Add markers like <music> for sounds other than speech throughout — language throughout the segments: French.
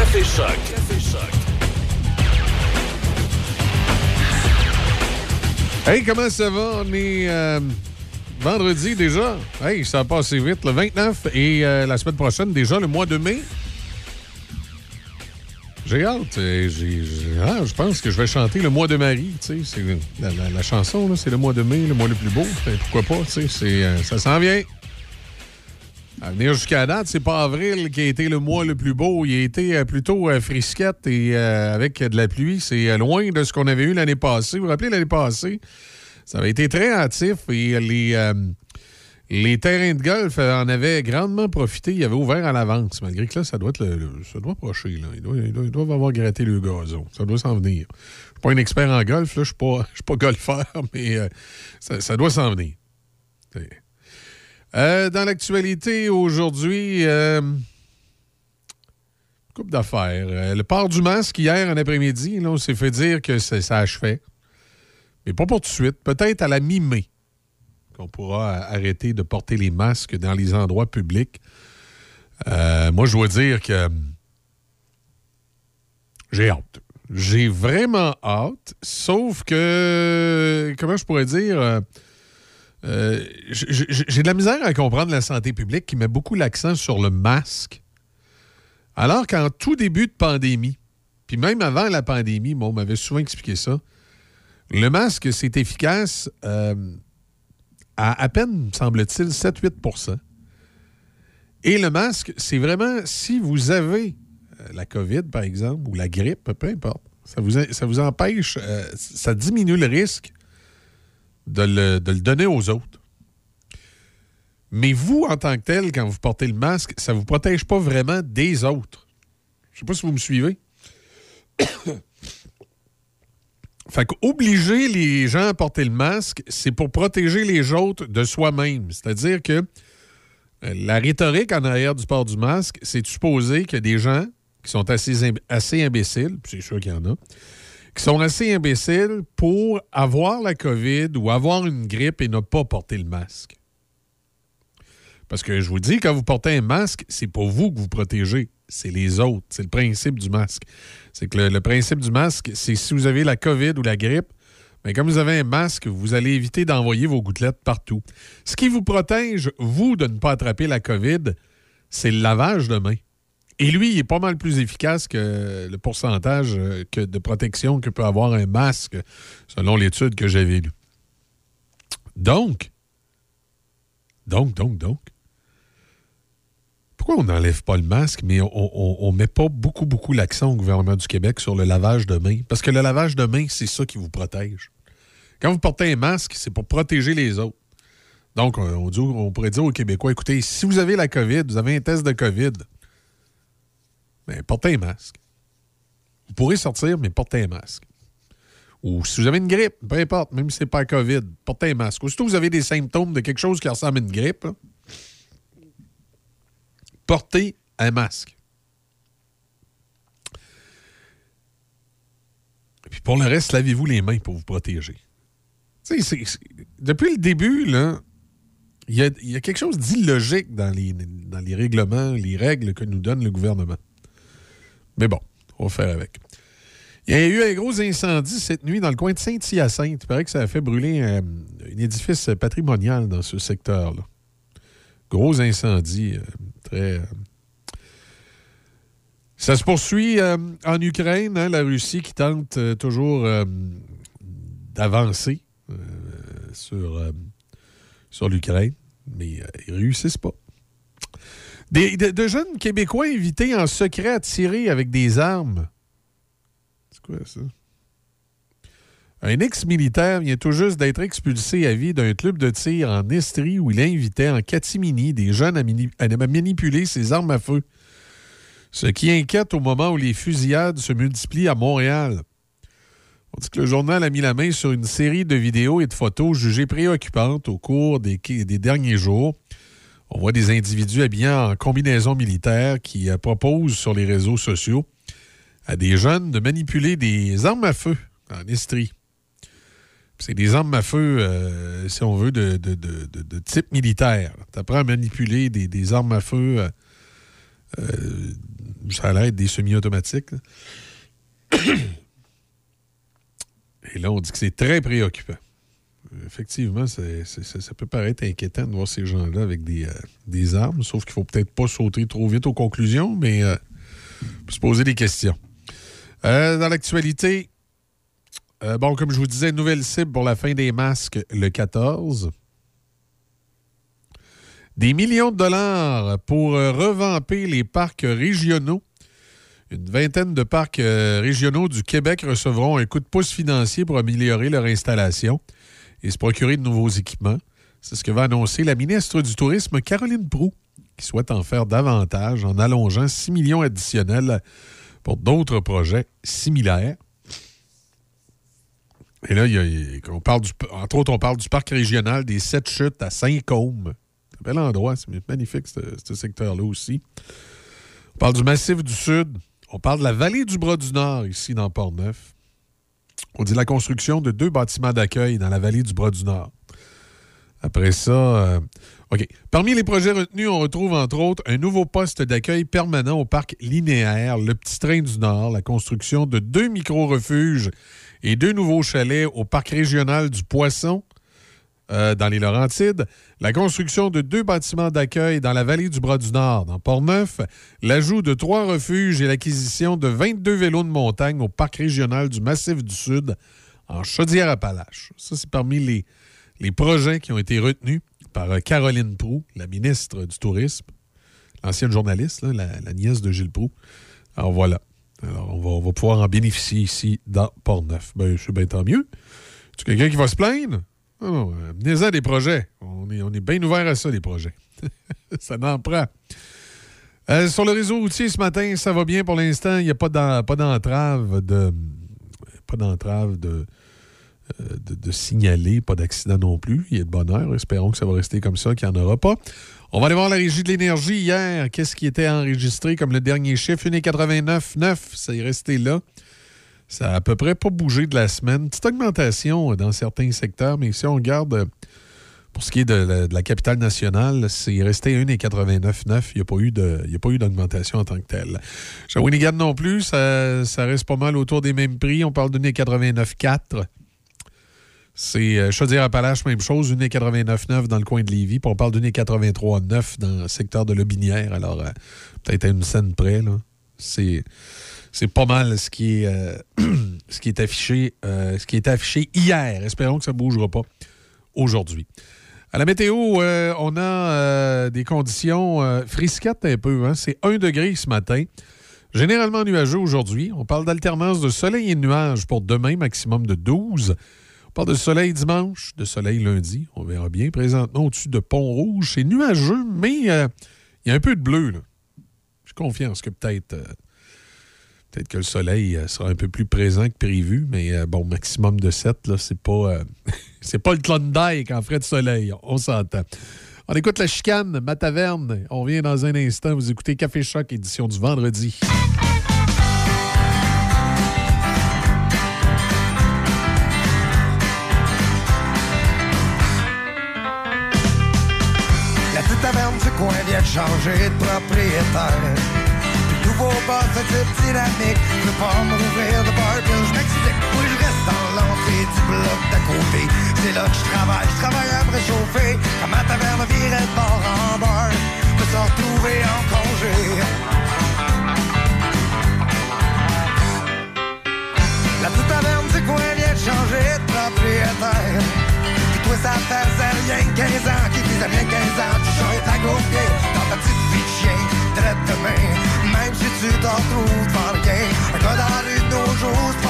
Café Choc. Hey, comment ça va? On est euh, vendredi déjà. Hey, ça a passé vite. Le 29 et euh, la semaine prochaine, déjà le mois de mai. J'ai hâte. euh, ah, je pense que je vais chanter le mois de Marie. la, la- la chanson, c'est le mois de mai, le mois le plus beau. Pourquoi pas? ça s'en vient. À venir jusqu'à date, c'est pas avril qui a été le mois le plus beau. Il a été euh, plutôt euh, frisquette et euh, avec de la pluie. C'est loin de ce qu'on avait eu l'année passée. Vous vous rappelez, l'année passée, ça avait été très hâtif et les, les terrains de golf en avaient grandement profité. Ils avaient ouvert à l'avance, malgré que là, ça doit, être le, ça doit approcher. Là. Ils, doivent, avoir gratté le gazon. Ça doit s'en venir. Je suis pas un expert en golf. là. Je suis pas, je suis pas golfeur, <laughs> mais ça, ça doit s'en venir. C'est- euh, dans l'actualité aujourd'hui, euh, coupe d'affaires. Euh, le port du masque hier en après-midi, on s'est fait dire que ça achevait. Mais pas pour tout de suite. Peut-être à la mi-mai qu'on pourra arrêter de porter les masques dans les endroits publics. Moi, je dois dire que j'ai hâte. J'ai vraiment hâte, sauf que, comment je pourrais dire, euh, j'ai de la misère à comprendre la santé publique qui met beaucoup l'accent sur le masque. Alors qu'en tout début de pandémie, puis même avant la pandémie, moi, on m'avait souvent expliqué ça, le masque, c'est efficace euh, à à peine, semble-t-il, 7-8% Et le masque, c'est vraiment si vous avez euh, la COVID, par exemple, ou la grippe, peu importe, ça vous, ça vous empêche, ça diminue le risque de le, donner aux autres. Mais vous, en tant que tel, quand vous portez le masque, ça ne vous protège pas vraiment des autres. Je ne sais pas si vous me suivez. <coughs> Fait qu'obliger les gens à porter le masque, c'est pour protéger les autres de soi-même. C'est-à-dire que euh, la rhétorique en arrière du port du masque, c'est de supposer a des gens qui sont assez, assez imbéciles, puis c'est sûr qu'il y en a, qui sont assez imbéciles pour avoir la COVID ou avoir une grippe et ne pas porter le masque. Parce que je vous dis, quand vous portez un masque, c'est pas vous que vous protégez, c'est les autres. C'est le principe du masque. C'est que le, principe du masque, c'est si vous avez la COVID ou la grippe, mais comme vous avez un masque, vous allez éviter d'envoyer vos gouttelettes partout. Ce qui vous protège, vous, de ne pas attraper la COVID, c'est le lavage de mains. Et lui, il est pas mal plus efficace que le pourcentage euh, que de protection que peut avoir un masque, selon l'étude que j'avais lue. Donc, donc, donc, donc, pourquoi on n'enlève pas le masque, mais on ne met pas beaucoup, beaucoup l'accent au gouvernement du Québec sur le lavage de mains? Parce que le lavage de mains, c'est ça qui vous protège. Quand vous portez un masque, c'est pour protéger les autres. Donc, on, pourrait dire aux Québécois, écoutez, si vous avez la COVID, vous avez un test de COVID, portez un masque. Vous pourrez sortir, mais portez un masque. Ou si vous avez une grippe, peu importe, même si ce n'est pas COVID, portez un masque. Aussitôt que vous avez des symptômes de quelque chose qui ressemble à une grippe, là, portez un masque. Puis pour le reste, lavez-vous les mains pour vous protéger. C'est- c'est- depuis le début, il y a, quelque chose d'illogique dans les règlements, les règles que nous donne le gouvernement. Mais bon, on va faire avec. Il y a eu un gros incendie cette nuit dans le coin de Saint-Hyacinthe. Il paraît que ça a fait brûler un, un édifice patrimonial dans ce secteur-là. Gros incendie, euh, très. euh, Ça se poursuit euh, en Ukraine, hein, la Russie qui tente euh, toujours euh, d'avancer euh, sur, euh, sur l'Ukraine, mais euh, ils réussissent pas. De, jeunes Québécois invités en secret à tirer avec des armes. C'est quoi ça? Un ex-militaire vient tout juste d'être expulsé à vie d'un club de tir en Estrie où il invitait en catimini des jeunes à, mani- à manipuler ses armes à feu. Ce qui inquiète au moment où les fusillades se multiplient à Montréal. On dit que le journal a mis la main sur une série de vidéos et de photos jugées préoccupantes au cours des derniers jours. On voit des individus habillés en combinaison militaire qui euh, proposent sur les réseaux sociaux à des jeunes de manipuler des armes à feu en Estrie. C'est des armes à feu, euh, si on veut, de, type militaire. Tu apprends à manipuler des, des armes à feu euh, ça a l'air des semi-automatiques. <coughs> Et là, on dit que c'est très préoccupant. Effectivement, ça peut paraître inquiétant de voir ces gens-là avec des, des, armes, sauf qu'il faut peut-être pas sauter trop vite aux conclusions, mais se poser des questions. dans l'actualité, bon, comme je vous disais, nouvelle cible pour la fin des masques le 14. Des millions de dollars pour euh, revamper les parcs régionaux. Une vingtaine de parcs euh, régionaux du Québec recevront un coup de pouce financier pour améliorer leur installation et se procurer de nouveaux équipements. C'est ce que va annoncer la ministre du Tourisme, Caroline Proux, qui souhaite en faire davantage en allongeant 6 millions additionnels pour d'autres projets similaires. Et là, on parle du, entre autres, on parle du parc régional des Sept Chutes à Saint-Côme, bel endroit, c'est magnifique ce, secteur-là aussi. On parle du massif du Sud. On parle de la vallée du Bras du Nord, ici dans Port-Neuf. On dit la construction de deux bâtiments d'accueil dans la vallée du Bras du Nord. Après ça, euh, OK. Parmi les projets retenus, on retrouve entre autres un nouveau poste d'accueil permanent au parc linéaire, le Petit Train du Nord, la construction de deux micro-refuges et deux nouveaux chalets au parc régional du Poisson, euh, dans les Laurentides, la construction de deux bâtiments d'accueil dans la vallée du Bras-du-Nord, dans Port-Neuf, l'ajout de trois refuges et l'acquisition de 22 vélos de montagne au parc régional du Massif du Sud en Chaudière-Appalaches. Ça, c'est parmi les, les projets qui ont été retenus par euh, Caroline Prou, la ministre du Tourisme, l'ancienne journaliste, la, nièce de Gilles Prou. Alors voilà. Alors, on va, pouvoir en bénéficier ici dans Port-Neuf. Ben, c'est bien tant mieux. Tu quelqu'un qui va se plaindre? Oh, euh, des projets. On est, on est bien ouvert à ça, les projets. <laughs> ça n'en prend. Euh, sur le réseau routier ce matin, ça va bien pour l'instant. Il n'y a pas d'entrave de. Pas d'entrave de, euh, de, signaler, pas d'accident non plus. Il y a de bonheur. Espérons que ça va rester comme ça, qu'il n'y en aura pas. On va aller voir la régie de l'énergie hier. Qu'est-ce qui était enregistré comme le dernier chiffre? 1,89,9. Ça est resté là. Ça n'a à peu près pas bougé de la semaine. Petite augmentation dans certains secteurs, mais si on regarde euh, pour ce qui est de la, capitale nationale, c'est resté 1,89,9. Il n'y a pas eu d'augmentation en tant que telle. Shawinigan non plus, ça, reste pas mal autour des mêmes prix. On parle de 1,89,4. C'est euh, Chaudière-Appalaches, même chose, 1,89,9 dans le coin de Lévis. Puis on parle de 1,83,9 dans le secteur de Lobinière. Alors, euh, peut-être à une scène près. C'est c'est pas mal ce qui est, euh, <clears throat> affiché, euh, ce qui est affiché hier. Espérons que ça ne bougera pas aujourd'hui. À la météo, euh, on a des conditions frisquettes un peu. Hein. C'est 1 degré ce matin. Généralement nuageux aujourd'hui. On parle d'alternance de soleil et de nuages pour demain, maximum de 12. On parle de soleil dimanche, de soleil lundi. On verra bien. Présentement, au-dessus de Pont-Rouge, c'est nuageux, mais il y a un peu de bleu. Je confiance que peut-être Peut-être que le soleil euh, sera un peu plus présent que prévu, mais euh, bon, maximum de 7, là, c'est pas, euh, <laughs> c'est pas le Klondike en frais de soleil. On s'entend. On écoute la chicane, ma taverne. On vient dans un instant. Vous écoutez Café Choc, édition du vendredi. La petite taverne du coin vient de changer de propriétaire nouveau boss de type dynamique. Je pas m'ouvrir de bar, je m'explique. Oui, je reste dans l'entrée du bloc d'à côté. C'est là que je travaille, je travaille à me réchauffer. Quand ma taverne virait de bord en bar, me sens retrouver en congé. La petite taverne du coin vient de changer de propriétaire. Puis toi, ça faisait rien que 15 ans, qui faisait rien 15 ans, tu changes ta gauche dans ta petite vie de chien, traite de main. Même si tu t'en trouves pas rien la rue de nos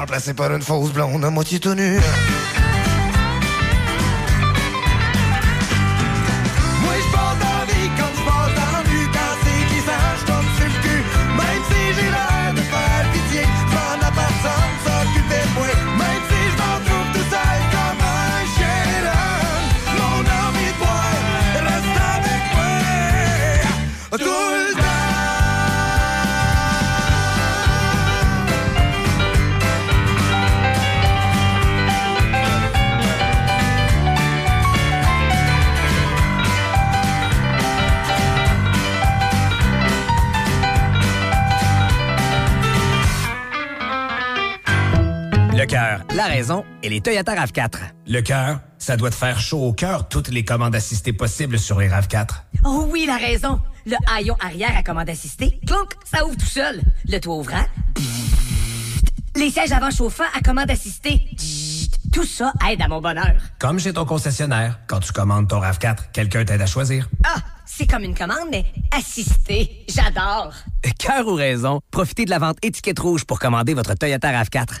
remplacé par une fausse blonde à moitié tout les Toyota RAV4. Le cœur, ça doit te faire chaud au cœur toutes les commandes assistées possibles sur les RAV4. Oh oui, la raison. Le haillon arrière à commande assistée, clonk, ça ouvre tout seul. Le toit ouvrant, les sièges avant chauffants à commande assistée, tout ça aide à mon bonheur. Comme chez ton concessionnaire, quand tu commandes ton RAV4, quelqu'un t'aide à choisir. Ah, c'est comme une commande, mais assistée. J'adore. Cœur ou raison, profitez de la vente étiquette rouge pour commander votre Toyota RAV4.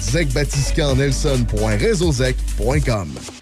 zecbatiscan.nelson.réseauzec.com.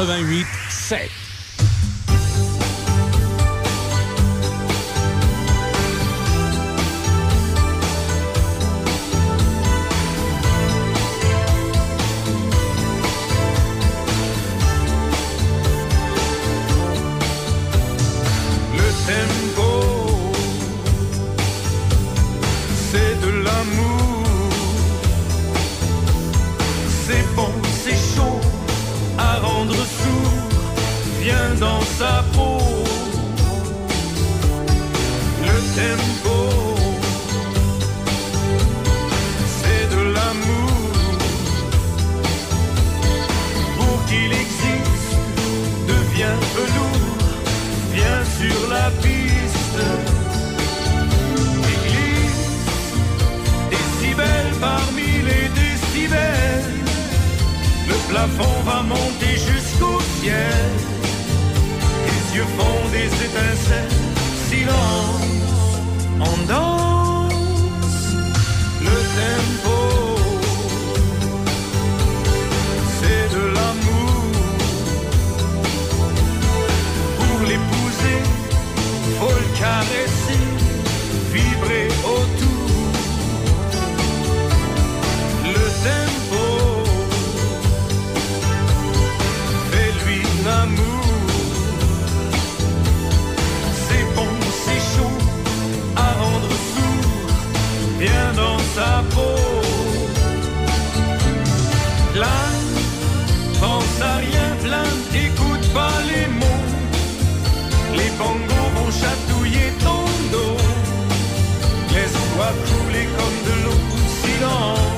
88 7. Dans sa peau. Le tempo, c'est de l'amour. Pour qu'il existe, devient velours. Viens sur la piste et glisse parmi les décibels. Le plafond va monter jusqu'au ciel. Yeux font des étincelles. Silence, on danse. Le tempo, c'est de l'amour. Pour l'épouser, faut le caresser, vibrer autour. on.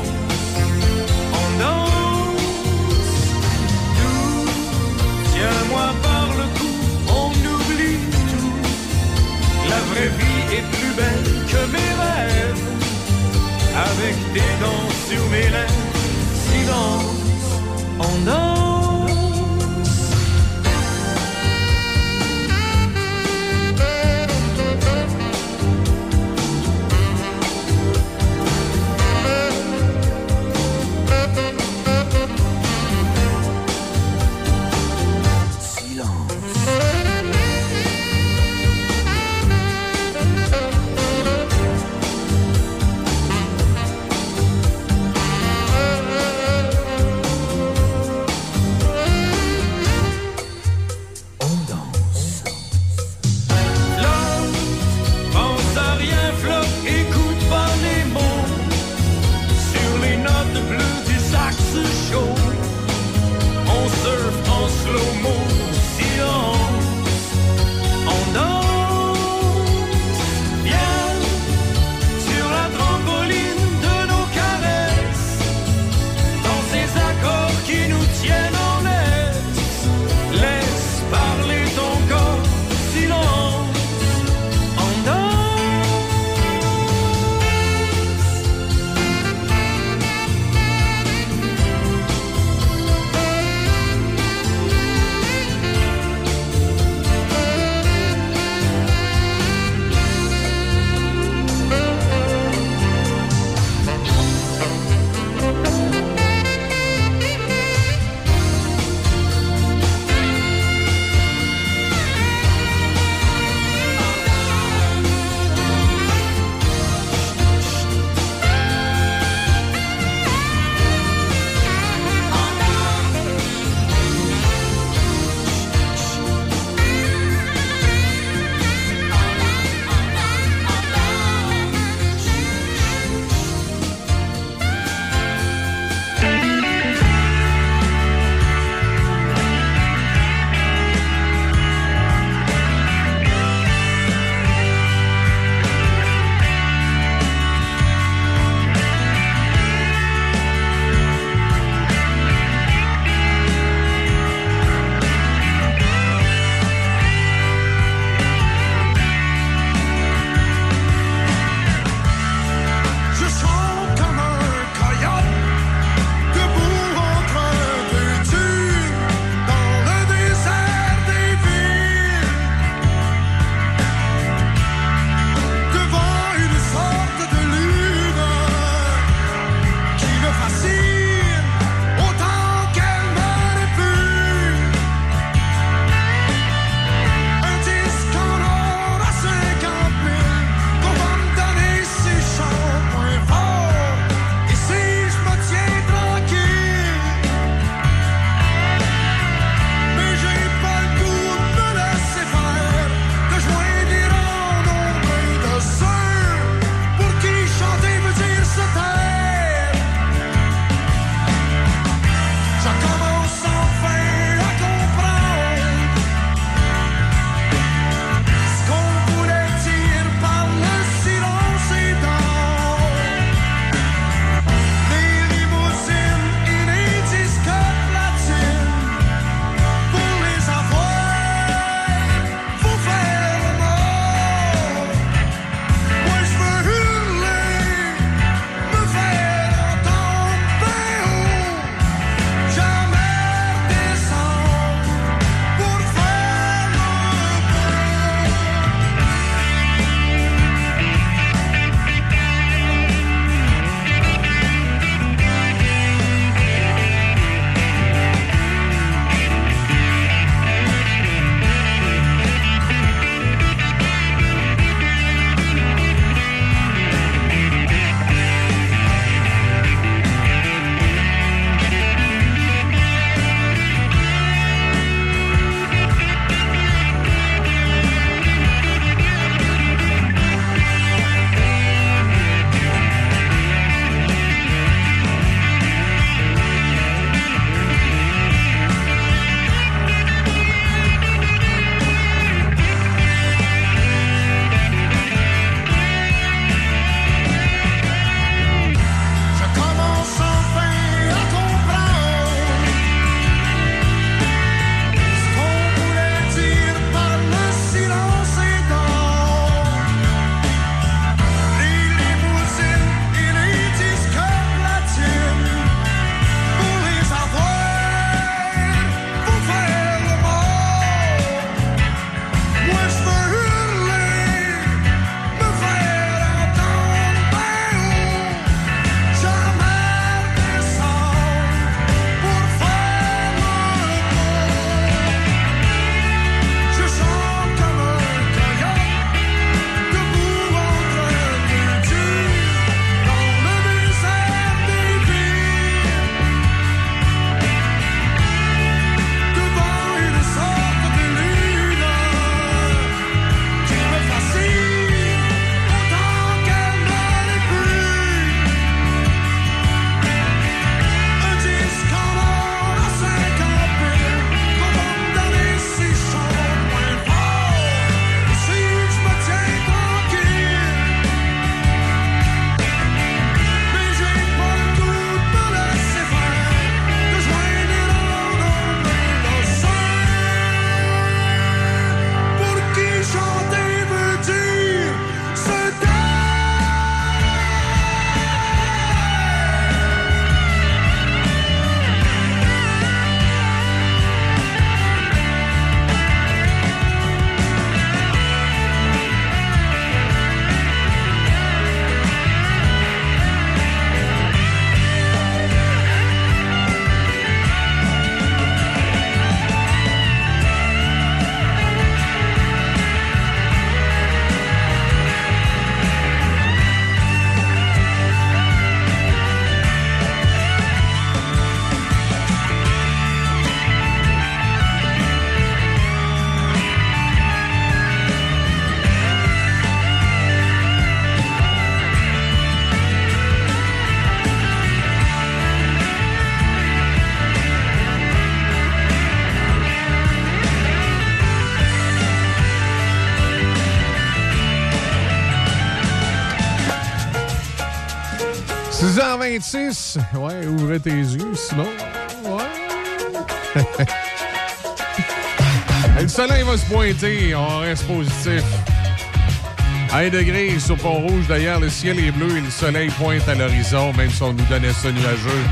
26. Ouais, ouvre tes yeux, sinon. Ouais. <laughs> Le soleil va se pointer, on reste positif. 1 degré sur Pont-Rouge, d'ailleurs, le ciel est bleu et le soleil pointe à l'horizon, même si on nous donnait ça nuageux.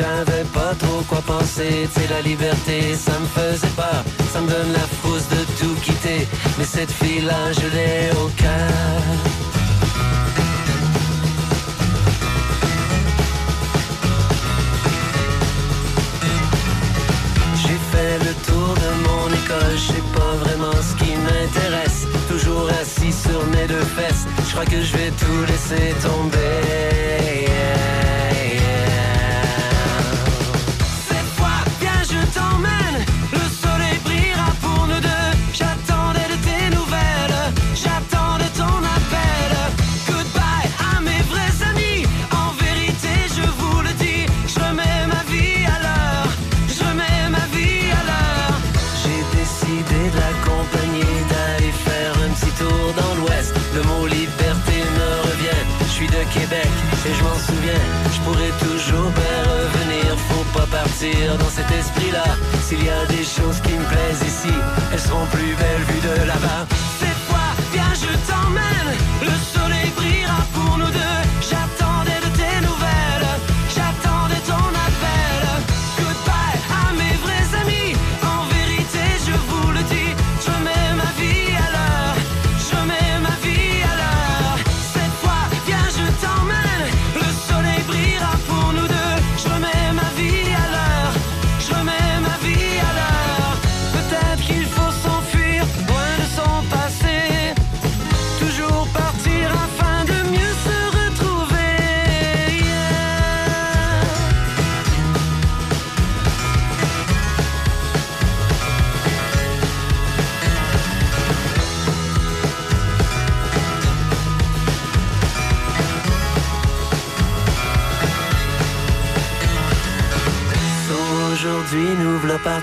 J'avais pas trop quoi penser. C'est la liberté, ça me faisait pas. Ça me donne la frousse de tout quitter. Mais cette fille-là, je l'ai au cœur. J'ai fait le tour de mon école. Je sais pas vraiment ce qui m'intéresse. Toujours assis sur mes deux fesses. Je crois que je vais tout laisser tomber. je m'en souviens, je pourrais toujours bien revenir, faut pas partir dans cet esprit-là. S'il y a des choses qui me plaisent ici, elles seront plus belles vues de là-bas. Cette fois, viens, je t'emmène.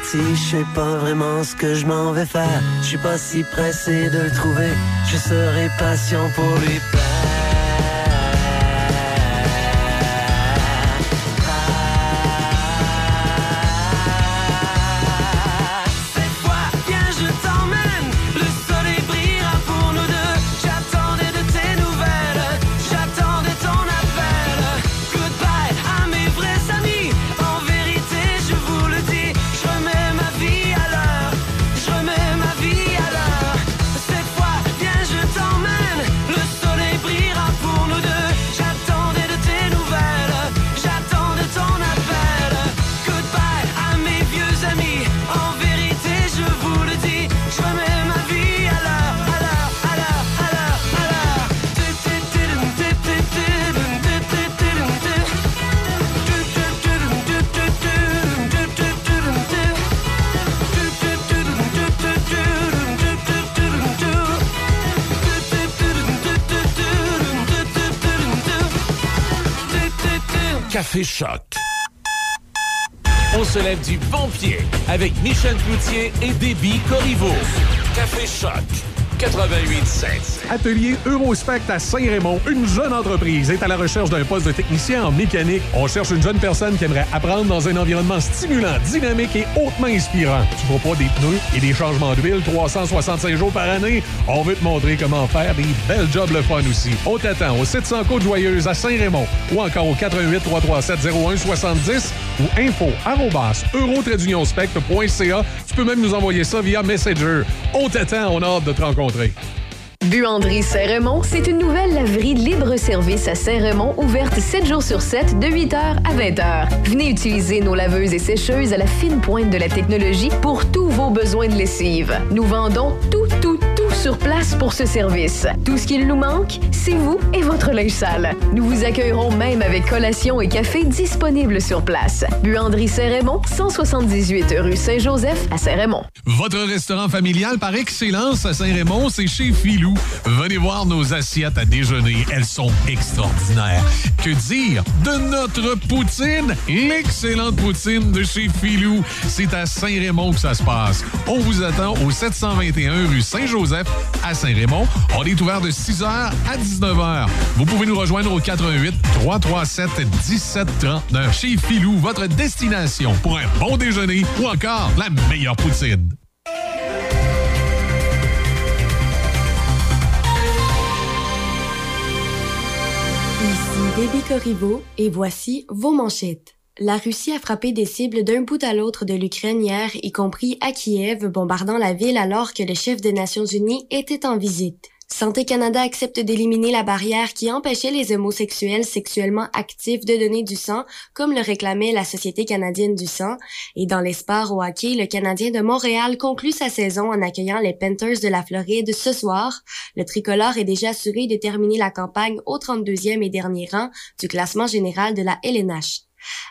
Partie. Je sais pas vraiment ce que je m'en vais faire. Je suis pas si pressé de le trouver. Je serai patient pour lui On se lève du bon pied avec Michel Cloutier et Déby Corriveau. Café Choc. 88.7. Atelier Eurospect à Saint-Raymond, une jeune entreprise est à la recherche d'un poste de technicien en mécanique. On cherche une jeune personne qui aimerait apprendre dans un environnement stimulant, dynamique et hautement inspirant. Tu vois pas des pneus et des changements d'huile 365 jours par année? On veut te montrer comment faire des belles jobs le fun aussi. On t'attend au 700 Côte-Joyeuse à Saint-Raymond ou encore au 88 337 0170 ou info arrobas. Tu peux même nous envoyer ça via Messenger. On t'attend, on a hâte de te rencontrer. Buanderie Saint-Raymond, c'est une nouvelle laverie libre-service à Saint-Raymond, ouverte 7 jours sur 7, de 8h à 20h. Venez utiliser nos laveuses et sécheuses à la fine pointe de la technologie pour tous vos besoins de lessive. Nous vendons tout, tout, tout sur place pour ce service. Tout ce qu'il nous manque, c'est vous et votre linge sale. Nous vous accueillerons même avec collation et café disponibles sur place. Buanderie Saint-Raymond, 178 rue Saint-Joseph à Saint-Raymond. Votre restaurant familial par excellence à Saint-Raymond, c'est chez Filou. Venez voir nos assiettes à déjeuner. Elles sont extraordinaires. Que dire de notre poutine? L'excellente poutine de chez Filou. C'est à Saint-Raymond que ça se passe. On vous attend au 721 rue Saint-Joseph à Saint-Raymond. On est ouvert de 6h à 19h. Vous pouvez nous rejoindre au 88 337 1739 chez Filou, votre destination pour un bon déjeuner ou encore la meilleure poutine. Ici Déby Corriveau et voici vos manchettes. La Russie a frappé des cibles d'un bout à l'autre de l'Ukraine hier, y compris à Kiev, bombardant la ville alors que le chef des Nations Unies était en visite. Santé Canada accepte d'éliminer la barrière qui empêchait les homosexuels sexuellement actifs de donner du sang, comme le réclamait la Société canadienne du sang. Et dans les sports au hockey, le Canadien de Montréal conclut sa saison en accueillant les Panthers de la Floride ce soir. Le tricolore est déjà assuré de terminer la campagne au 32e et dernier rang du classement général de la LNH.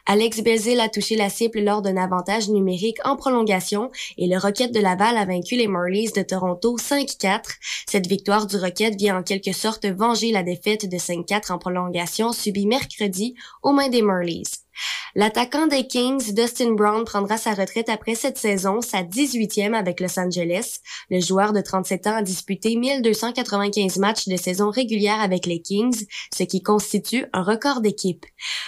Alex Belzil a touché la cible lors d'un avantage numérique en prolongation et le Rocket de Laval a vaincu les Marlies de Toronto 5-4. Cette victoire du Rocket vient en quelque sorte venger la défaite de 5-4 en prolongation subie mercredi aux mains des Marlies. L'attaquant des Kings, Dustin Brown, prendra sa retraite après cette saison, sa 18e avec Los Angeles. Le joueur de 37 ans a disputé 1295 matchs de saison régulière avec les Kings, ce qui constitue un record d'équipe.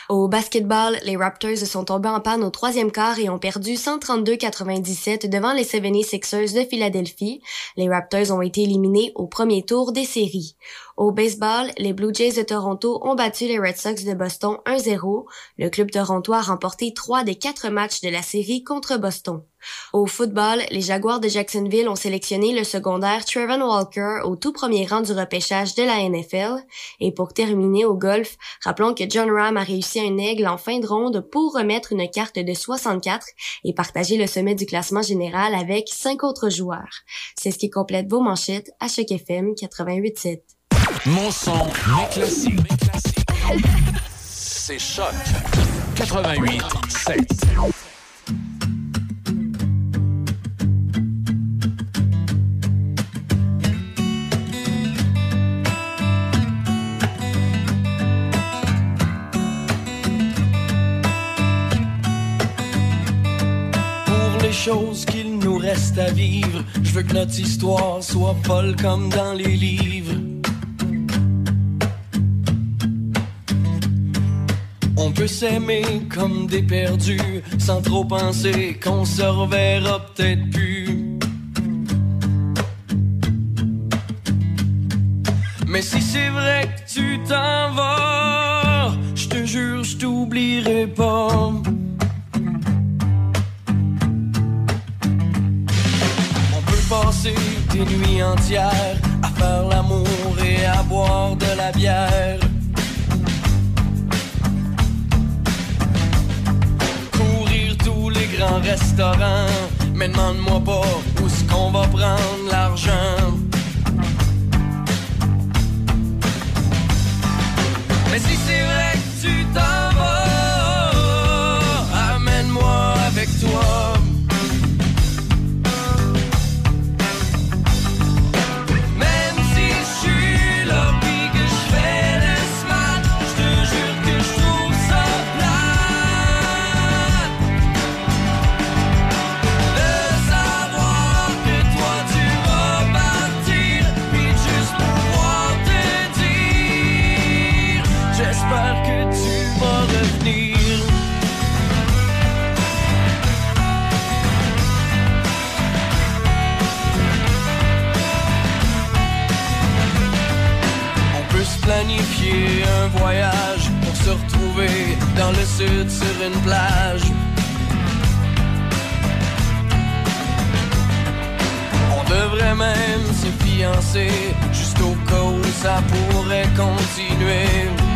Au basketball, les Raptors sont tombés en panne au troisième quart et ont perdu 132-97 devant les 76ers de Philadelphie. Les Raptors ont été éliminés au premier tour des séries. Au baseball, les Blue Jays de Toronto ont battu les Red Sox de Boston 1-0. Le club torontois a remporté trois des quatre matchs de la série contre Boston. Au football, les Jaguars de Jacksonville ont sélectionné le secondaire Trevor Walker au tout premier rang du repêchage de la NFL. Et pour terminer au golf, rappelons que John Ram a réussi un aigle en fin de ronde pour remettre une carte de 64 et partager le sommet du classement général avec cinq autres joueurs. C'est ce qui complète vos manchettes à Choc FM 88.7. Mon son, mes classiques. C'est choc. 88 7. choses qu'il nous reste à vivre. Je veux que notre histoire soit folle comme dans les livres. On peut s'aimer comme des perdus, sans trop penser qu'on se reverra peut-être plus. Mais si c'est vrai que tu t'en vas, je te jure, je t'oublierai pas. On peut passer des nuits entières à faire l'amour et à boire de la bière. grands restaurants. Mais demande-moi pas où ce qu'on va prendre l'argent. Mais si c'est vrai que tu dors sur une plage. On devrait même se fiancer, juste au cas où ça pourrait continuer.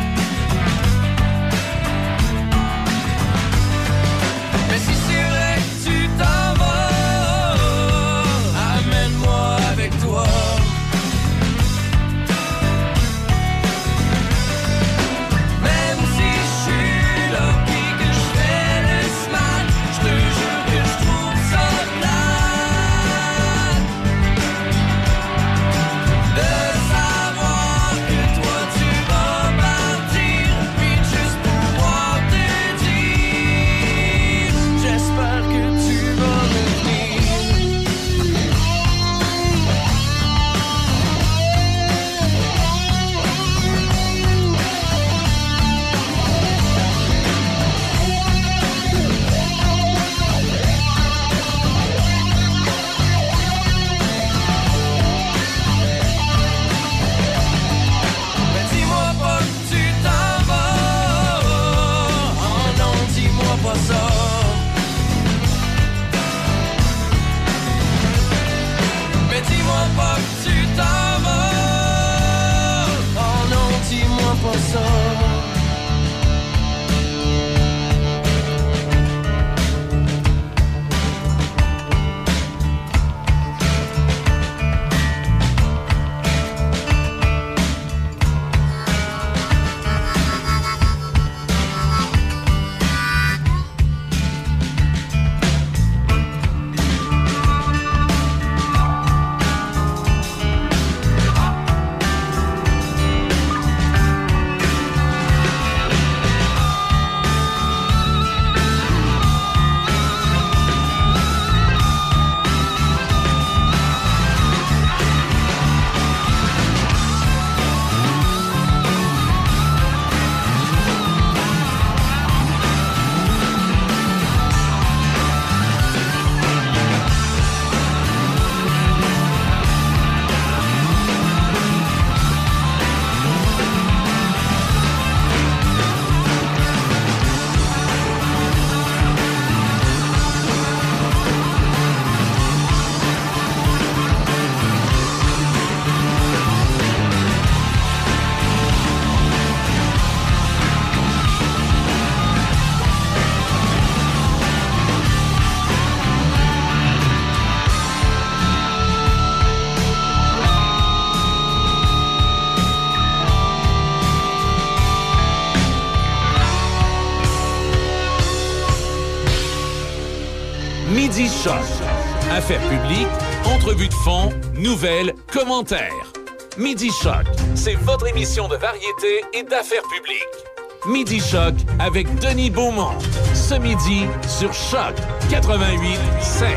Affaires publiques, entrevues de fond, nouvelles, commentaires. Midi Choc, c'est votre émission de variété et d'affaires publiques. Midi Choc avec Denis Beaumont. Ce midi sur Choc 88 16.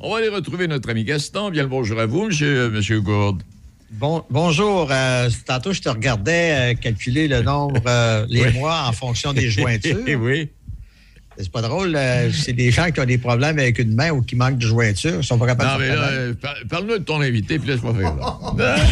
On va aller retrouver notre ami Gaston. Bien le bonjour à vous, monsieur, euh, monsieur Gourde. Bonjour. Euh, tantôt, je te regardais euh, calculer le nombre, les mois en fonction des <laughs> jointures. oui. C'est pas drôle. euh, c'est des gens qui ont des problèmes avec une main ou qui manquent de jointures. Ils sont pas capables Non, de mais là, euh, par- parle-nous de ton invité, puis laisse-moi faire. là. <laughs>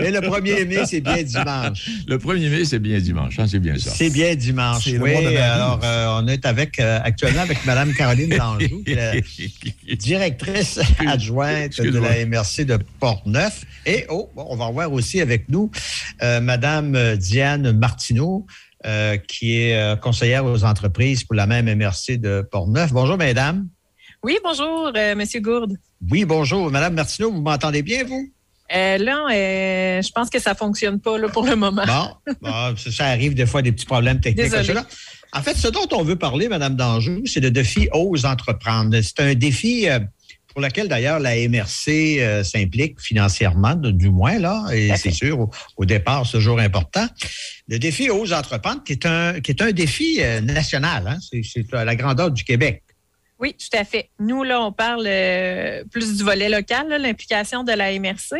Mais le 1er mai, c'est bien dimanche. Le 1er mai, c'est bien dimanche, hein, c'est bien ça. C'est bien dimanche. Oui, alors euh, on est avec euh, actuellement avec Mme Caroline Danjou, qui est la <laughs> directrice adjointe de la MRC de Portneuf. Et oh, bon, on va voir aussi avec nous euh, Mme Diane Martineau, euh, qui est euh, conseillère aux entreprises pour la même MRC de Portneuf. Bonjour, mesdames. Oui, bonjour, euh, Monsieur Gourde. Oui, bonjour. Madame Martineau, vous m'entendez bien, vous? Euh, là, euh, je pense que ça fonctionne pas là, pour le moment. Bon, bon, ça, arrive des fois des petits problèmes techniques. En fait, ce dont on veut parler, Madame Danjou, c'est le défi Ose entreprendre. C'est un défi euh, pour lequel d'ailleurs la MRC euh, s'implique financièrement, du moins là, et c'est sûr au, au départ, c'est toujours important. Le défi Ose entreprendre, qui est un qui est un défi euh, national, hein, c'est- la grandeur du Québec. Oui, tout à fait. Nous, là, on parle euh, plus du volet local, l'implication de la MRC.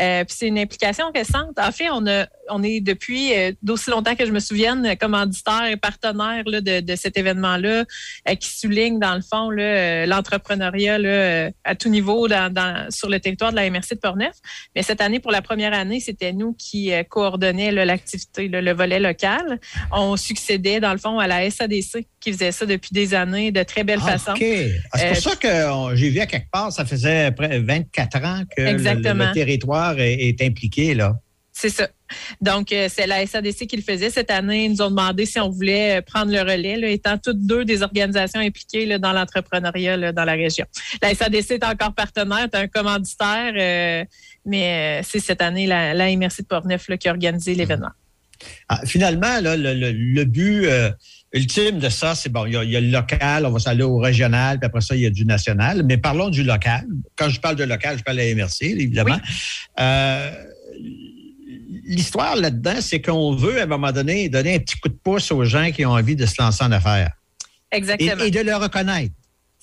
Euh, puis c'est une implication récente. En fait, on, a, on est depuis euh, d'aussi longtemps que je me souvienne commanditaire et partenaire là, de, de cet événement-là euh, qui souligne, dans le fond, euh, l'entrepreneuriat euh, à tout niveau dans, dans- sur le territoire de la MRC de Portneuf. Mais cette année, pour la première année, c'était nous qui coordonnions l'activité, le volet local. On succédait, dans le fond, à la SADC qui faisait ça depuis des années de très belle Ah, façon. OK. Ah, c'est Euh, pour ça que on- j'ai vu à quelque part, ça faisait près 24 ans que le- territoire est, est impliqué, là. C'est ça. Donc, euh, c'est la SADC qui le faisait cette année. Ils nous ont demandé si on voulait euh, prendre le relais, là, étant toutes deux des organisations impliquées là, dans l'entrepreneuriat dans la région. La SADC est encore partenaire, est un commanditaire, euh, mais euh, c'est cette année la, la MRC de Portneuf là, qui a organisé l'événement. Ah, finalement, le, le- le but euh, ultime de ça, c'est bon, il y, a, il y a le local, on va s'aller au régional, puis après ça, il y a du national. Mais parlons du local. Quand je parle de local, je parle de la MRC, évidemment. Euh, L'histoire là-dedans, c'est qu'on veut, à un moment donné, donner un petit coup de pouce aux gens qui ont envie de se lancer en affaires. Et, Exactement. et de le reconnaître.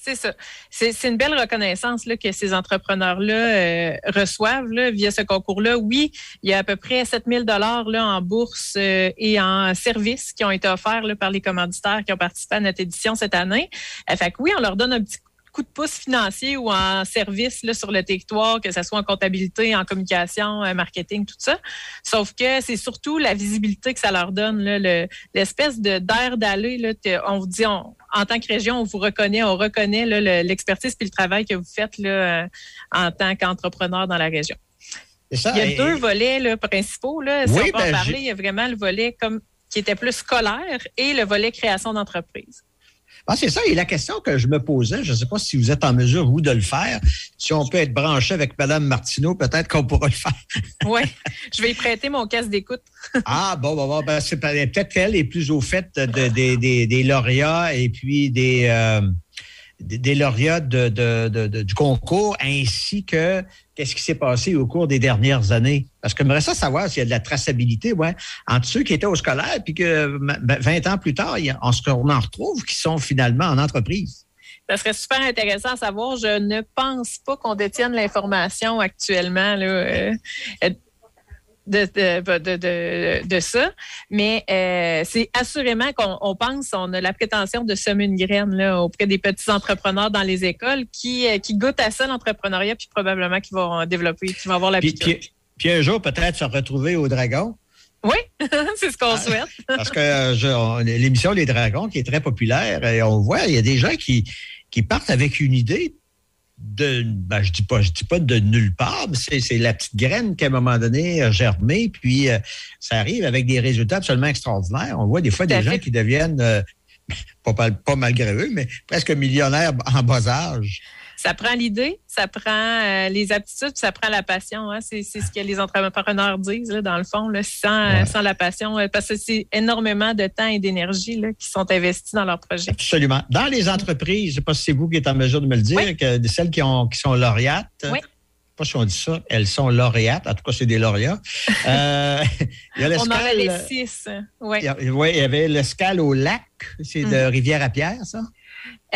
C'est ça. C'est une belle reconnaissance là, que ces entrepreneurs-là euh, reçoivent là, via ce concours-là. Oui, il y a à peu près 7000 dollars en bourse euh, et en services qui ont été offerts là, par les commanditaires qui ont participé à notre édition cette année. Euh, fait que oui, on leur donne un petit coup de pouce financier ou en service là, sur le territoire, que ce soit en comptabilité, en communication, en marketing, tout ça. Sauf que c'est surtout la visibilité que ça leur donne, le- l'espèce de d'air d'aller. On vous dit, on- en tant que région, on vous reconnaît, on reconnaît le- l'expertise puis le travail que vous faites là, euh, en tant qu'entrepreneur dans la région. Ça. Il y a Et- deux volets là, principaux. Là, si Oui, on peut en ben, parler, j'ai- il y a vraiment le volet comme qui était plus scolaire et le volet création d'entreprise. Ah, c'est ça. Et la question que je me posais, je ne sais pas si vous êtes en mesure, vous, de le faire. Si on peut être branché avec Mme Martineau, peut-être qu'on pourra le faire. <laughs> Oui, je vais y prêter mon casque d'écoute. <laughs> Ah, bon, bon, bon. Ben, c'est peut- peut-être qu'elle est plus au fait de- des- des- des lauréats et puis des, euh, des, lauréats de- de- du concours, ainsi que qu'est-ce qui s'est passé au cours des dernières années? Parce que j'aimerais ça savoir s'il y a de la traçabilité, ouais, entre ceux qui étaient au scolaire, puis que ben, 20 ans plus tard, on en retrouve qui sont finalement en entreprise? Ça serait super intéressant à savoir. Je ne pense pas qu'on détienne l'information actuellement là, euh, de, de, de, de- de ça, mais euh, c'est assurément qu'on on pense, on a la prétention de semer une graine là, auprès des petits entrepreneurs dans les écoles qui, euh, qui goûtent à ça, l'entrepreneuriat, puis probablement qui vont développer, qui vont avoir la Puis, puis- puis un jour, peut-être se retrouver au Dragon. Oui, <laughs> c'est ce qu'on souhaite. <laughs> Parce que euh, l'émission Les Dragons, qui est très populaire, et on voit, il y a des gens qui, qui partent avec une idée de, ben, je dis pas, je dis pas de nulle part, mais c'est, la petite graine qui, à un moment donné, a germé, puis euh, ça arrive avec des résultats absolument extraordinaires. On voit des fois des gens qui deviennent, euh, pas malgré eux, mais presque millionnaires en bas âge. Ça prend l'idée, ça prend euh, les aptitudes, puis ça prend la passion. hein. C'est ce que les entrepreneurs disent, là, dans le fond. Là, sans, Ouais. sans la passion, euh, parce que c'est énormément de temps et d'énergie qui sont investis dans leur projet. Absolument. Dans les entreprises, je ne sais pas si c'est vous qui êtes en mesure de me le dire, que celles qui, ont, qui sont lauréates, Oui. pas si on dit ça, elles sont lauréates. En tout cas, c'est des lauréats. Euh, il y a <laughs> On en avait six. Oui. il y avait l'escale au lac. C'est de Mhm. Rivière-à-Pierre, ça?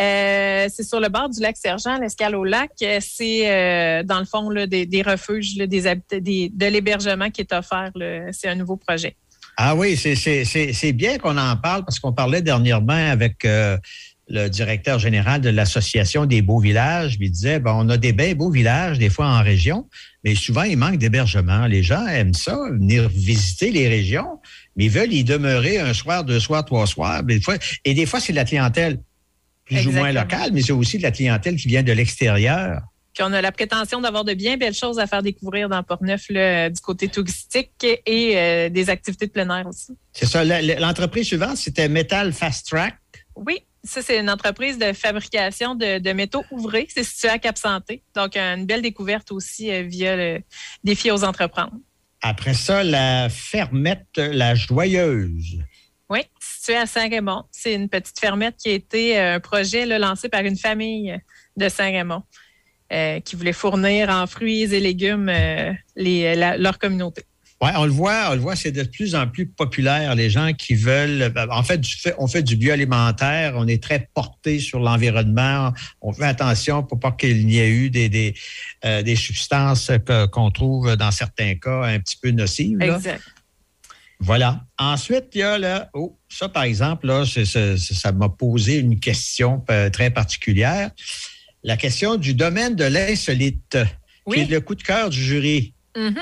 Euh, c'est sur le bord du lac Sergent, l'escale au lac. Euh, C'est euh, dans le fond là, des, refuges, des, de l'hébergement qui est offert. C'est un nouveau projet. Ah oui, c'est- c'est c'est- c'est bien qu'on en parle parce qu'on parlait dernièrement avec le directeur général de l'Association des beaux villages. Il disait, on a des beaux villages, des fois en région, mais souvent, il manque d'hébergement. Les gens aiment ça, venir visiter les régions, mais ils veulent y demeurer un soir, deux soirs, trois soirs. Fois, et des fois, c'est de la clientèle plus ou moins locale, mais c'est aussi de la clientèle qui vient de l'extérieur. Puis on a la prétention d'avoir de bien belles choses à faire découvrir dans Portneuf là, du côté touristique et euh, des activités de plein air aussi. C'est ça. L'entreprise suivante, c'était Metal Fast Track. Oui, ça, c'est une entreprise de fabrication de, de métaux ouvrés. C'est situé à Cap-Santé. Donc, une belle découverte aussi euh, via le défi aux entreprendre. Après ça, la Fermette La Joyeuse. Situé à Saint-Raymond. C'est une petite fermette qui a été euh, un projet là, lancé par une famille de Saint-Raymond euh, qui voulait fournir en fruits et légumes euh, les- la- leur communauté. Oui, on le voit, on le voit, c'est de plus en plus populaire. Les gens qui veulent, en fait, on fait du bioalimentaire, on est très porté sur l'environnement, on fait attention pour pas qu'il n'y ait eu des, des, euh, des substances qu'on trouve dans certains cas un petit peu nocives. là. Exact. Voilà. Ensuite, il y a là, oh, ça par exemple, là, ça m'a posé une question euh, très particulière. La question du domaine de l'insolite, qui est le coup de cœur du jury. Mhm.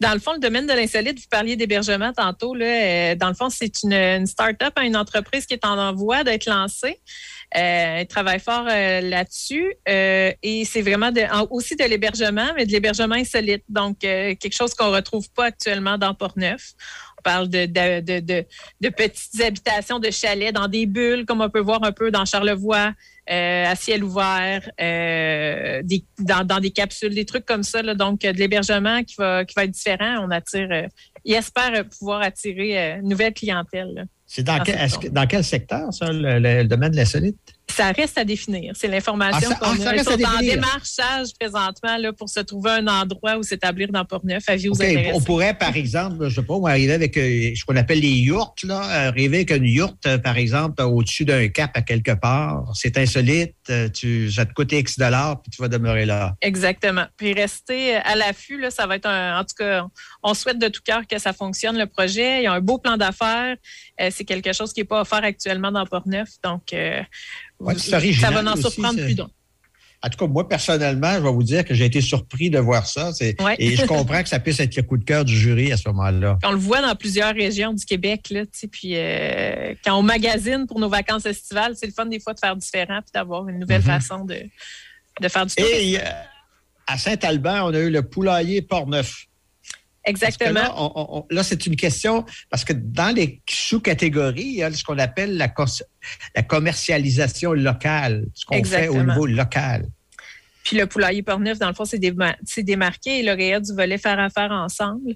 Dans le fond, le domaine de l'insolite, vous parliez d'hébergement tantôt. Là, euh, dans le fond, c'est une, une start-up, hein, une entreprise qui est en voie d'être lancée. Euh, elle travaille fort euh, là-dessus euh, et c'est vraiment de- aussi de l'hébergement, mais de l'hébergement insolite. Donc, quelque chose qu'on retrouve pas actuellement dans Portneuf. On parle de, de, de, de- de petites habitations de chalets dans des bulles, comme on peut voir un peu dans Charlevoix, euh, à ciel ouvert, euh, des- dans, dans des capsules, des trucs comme ça. là. donc, euh, de l'hébergement qui va, qui va être différent. On attire, euh, il espère pouvoir attirer une nouvelle clientèle. C'est dans, quel, dans secteur, ça, le, le- le domaine de l'insolite? Ça reste à définir. C'est Ah, l'information ça- qu'on ah, a. Ils sont en démarchage présentement là, pour se trouver un endroit où s'établir dans Portneuf. Avis aux OK, intéressés. on pourrait, par exemple, je sais pas, arriver avec euh, ce qu'on appelle les yourtes, là, arriver avec une yourte, euh, par exemple, au-dessus d'un cap à quelque part. C'est insolite, euh, tu, ça te coûte X dollars, puis tu vas demeurer là. Exactement. Puis rester à l'affût, ça va être un. En tout cas, on souhaite de tout cœur que ça fonctionne, le projet. Il y a un beau plan d'affaires. Euh, c'est quelque chose qui n'est pas offert actuellement dans Portneuf. Donc, euh, Ouais, ça va en surprendre plus d'un. En tout cas, moi, personnellement, je vais vous dire que j'ai été surpris de voir ça. Ouais. Et je comprends que ça puisse être le coup de cœur du jury à ce moment-là. On le voit dans plusieurs régions du Québec. Là, puis euh, quand on magasine pour nos vacances estivales, c'est le fun des fois de faire différent puis d'avoir une nouvelle Mhm. façon de, de faire du tourisme. Et euh, à Saint-Albert, on a eu le poulailler Port-Neuf. Exactement. Là, on- on- là, c'est une question, parce que dans les sous-catégories, il y a ce qu'on appelle la, commercialisation locale, ce qu'on fait au niveau local. Puis le poulailler Portneuf, dans le fond, c'est déma- c'est démarqué et lauréat du volet faire affaire ensemble.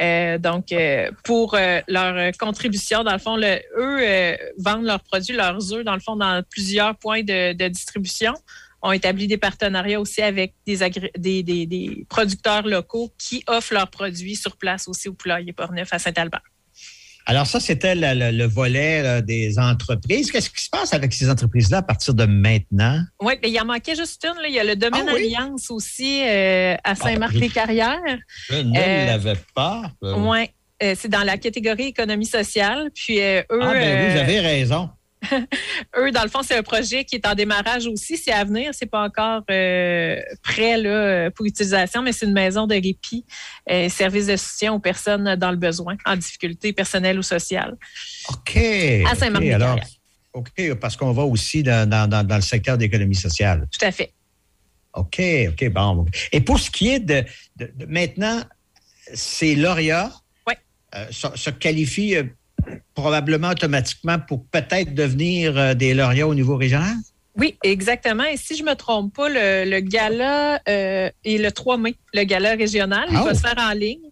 Euh, donc, euh, pour euh, leur contribution, dans le fond, le- eux vendent leurs produits, leurs œufs, dans le fond, dans plusieurs points de, de distribution. Ont établi des partenariats aussi avec des, des, des- des producteurs locaux qui offrent leurs produits sur place aussi au poulailler Portneuf à Saint-Albert. Alors ça, c'était le, le- le volet là, des entreprises. Qu'est-ce qui se passe avec ces entreprises-là à partir de maintenant? Oui, mais il en manquait juste une. là. Il y a le domaine Ah oui? Alliance aussi euh, à Saint-Marc-les-Carrières. Je ne Euh, l'avais pas. Oui, c'est dans la catégorie économie sociale. Puis euh, eux, Ah, ben oui, vous euh, avez raison. <laughs> eux, dans le fond, c'est un projet qui est en démarrage aussi. C'est à venir. C'est pas encore euh, prêt là, pour utilisation, mais c'est une maison de répit, euh, service de soutien aux personnes dans le besoin, en difficulté personnelle ou sociale. OK. À OK, Saint-Marc-des-Carrières. alors, OK, parce qu'on va aussi dans, dans- dans- dans le secteur d'économie sociale. Tout à fait. OK, OK, bon. Et pour ce qui est de, de- de- maintenant, ces lauréats euh, se, se qualifient probablement automatiquement pour peut-être devenir euh, des lauréats au niveau régional? Oui, exactement. Et si je me trompe pas, le, le gala euh, est le 3 mai, le gala régional. Il Ah va oh. se faire en ligne.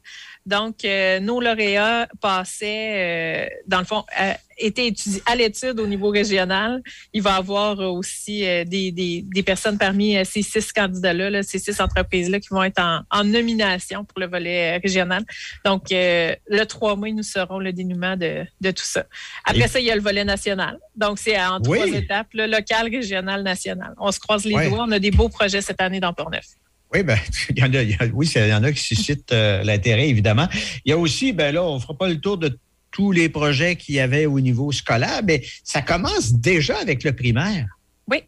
Donc, euh, nos lauréats passaient, euh, dans le fond, euh, étaient étudiés à l'étude au niveau régional. Il va y avoir aussi euh, des, des, des personnes parmi euh, ces six candidats-là, là, ces six entreprises-là qui vont être en, en nomination pour le volet euh, régional. Donc, euh, le 3 mai, nous serons le dénouement de, de tout ça. Après Et- ça, il y a le volet national. Donc, c'est en Oui. trois étapes, le local, régional, national. On se croise les Ouais. doigts. On a des beaux projets cette année dans Port-Neuf. Oui, ben, <laughs> il y en a, il y a- oui, y en a qui suscitent euh, l'intérêt, évidemment. Il y a aussi, ben là, on ne fera pas le tour de tous les projets qu'il y avait au niveau scolaire, mais ça commence déjà avec le primaire. Oui.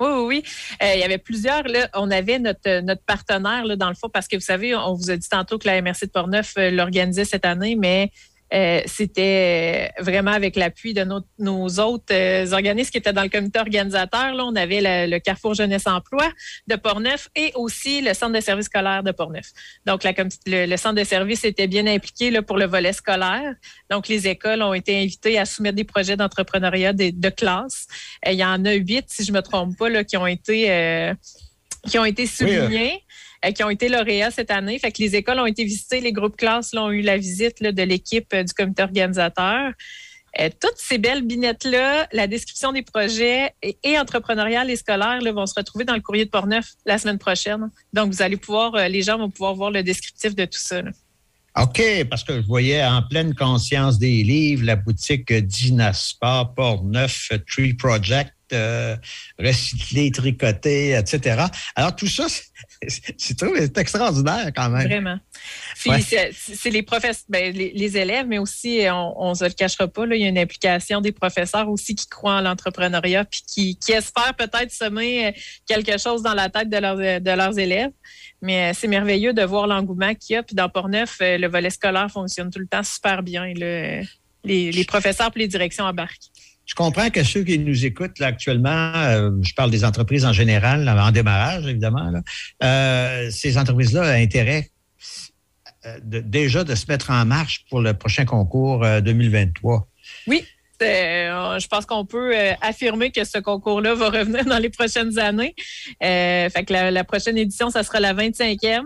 Oui, oui, oui. Euh, il y avait plusieurs. Là, on avait notre, notre partenaire, là, dans le fond, parce que vous savez, on vous a dit tantôt que la MRC de Portneuf euh, l'organisait cette année, mais euh, c'était vraiment avec l'appui de nos, nos autres euh, organismes qui étaient dans le comité organisateur. Là, on avait le, le Carrefour Jeunesse Emploi de Portneuf et aussi le Centre de services scolaires de Portneuf. Donc, la, le, le centre de services était bien impliqué là, pour le volet scolaire. Donc, les écoles ont été invitées à soumettre des projets d'entrepreneuriat de, de classe. Euh, il y en a huit, si je me trompe pas, là, qui ont été euh, qui ont été soulignés. euh, qui ont été lauréats cette année. Fait que les écoles ont été visitées, les groupes classes là, ont eu la visite de l'équipe euh, du comité organisateur. Euh, toutes ces belles binettes-là, la description des projets et, et entrepreneuriales et scolaires vont se retrouver dans le courrier de Portneuf la semaine prochaine. Donc, vous allez pouvoir, euh, les gens vont pouvoir voir le descriptif de tout ça. OK, parce que je voyais en pleine conscience des livres la boutique Dinasport, Port-Neuf, Tree Project, euh, recyclé, tricoté, etc. Alors, tout ça, c'est- <laughs> c'est trop- c'est extraordinaire quand même. Vraiment. Puis Ouais. c'est- les professeurs, ben, les, les élèves, mais aussi, on ne se le cachera pas, là, il y a une implication des professeurs aussi qui croient en l'entrepreneuriat puis qui, qui espèrent peut-être semer euh, quelque chose dans la tête de leurs, de leurs élèves. Mais euh, c'est merveilleux de voir l'engouement qu'il y a. Puis dans Portneuf, euh, le volet scolaire fonctionne tout le temps super bien. là. Les, les professeurs et les directions embarquent. Je comprends que ceux qui nous écoutent actuellement, euh, je parle des entreprises en général, en démarrage, évidemment, euh, ces entreprises-là ont intérêt euh, déjà de se mettre en marche pour le prochain concours euh, 2023. Oui, je pense qu'on peut affirmer que ce concours-là va revenir dans les prochaines années. Fait que la, la prochaine édition, ça sera la 25e.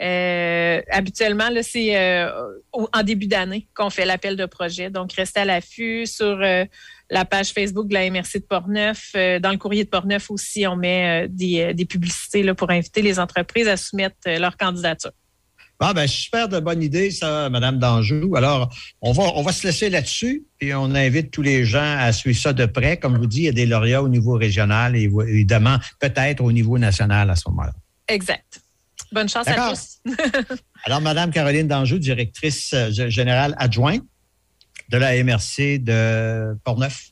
Euh, habituellement, là, c'est euh, en début d'année qu'on fait l'appel de projet. Donc, restez à l'affût sur euh, la page Facebook de la MRC de Portneuf. Dans le courrier de Portneuf aussi, on met des, des publicités là, pour inviter les entreprises à soumettre leur candidature. Bon, ben, super de bonne idée, ça, Madame Danjou. Alors, on va, on va se laisser là-dessus, puis on invite tous les gens à suivre ça de près. Comme je vous dis, il y a des lauréats au niveau régional et évidemment, peut-être au niveau national à ce moment-là. Exact. Bonne chance à tous. <laughs> Alors, Madame Caroline Danjou, directrice euh, générale adjointe de la MRC de Portneuf.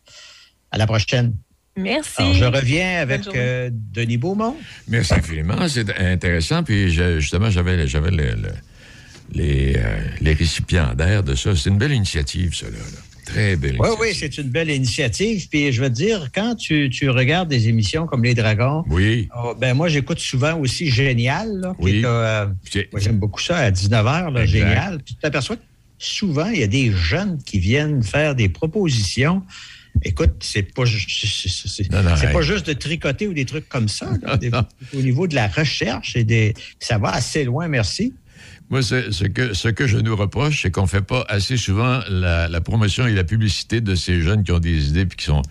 À la prochaine. Merci. Alors, je reviens avec euh, Denis Beaumont. Merci infiniment. C'est intéressant. Puis je- justement, j'avais j'avais le- le- les, euh, les récipiendaires de ça. C'est une belle initiative, là. Très belle Oui, oui, c'est une belle initiative. Puis je veux te dire, quand tu, tu regardes des émissions comme Les Dragons, oui. oh, ben moi, j'écoute souvent aussi Génial. Là, Oui. euh, moi, j'aime beaucoup ça à 19h, là, Exact. Génial. Puis tu t'aperçois que souvent, il y a des jeunes qui viennent faire des propositions. Écoute, c'est pas, c'est- pas juste de tricoter ou des trucs comme ça. là. <laughs> Des- au niveau de la recherche, et des, ça va assez loin, merci. Moi, ce, que, ce que je nous reproche, c'est qu'on ne fait pas assez souvent la, la promotion et la publicité de ces jeunes qui ont des idées puis qui sont.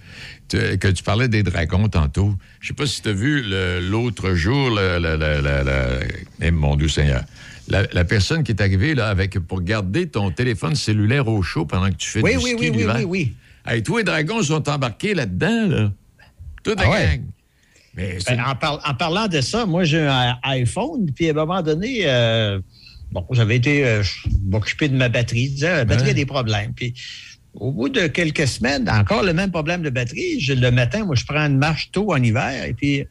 tu- que tu parlais des dragons tantôt. Je sais pas si tu as vu l'autre jour, le- eh, mon Dieu Seigneur, la, la personne qui est arrivée là, avec, pour garder ton téléphone cellulaire au chaud pendant que tu fais Oui, du oui, ski oui, oui, oui, oui. Hey, tous les dragons sont embarqués là-dedans, là. Toute la Ah ouais? gang. Mais Ben, en, par- en parlant de ça, moi, j'ai un iPhone, puis à un moment donné, euh, bon, j'avais été euh, je m'occuper de ma batterie. Je disais, la batterie Ouais. a des problèmes. Puis au bout de quelques semaines, encore le même problème de batterie. Je- le matin, moi, je prends une marche tôt en hiver, et puis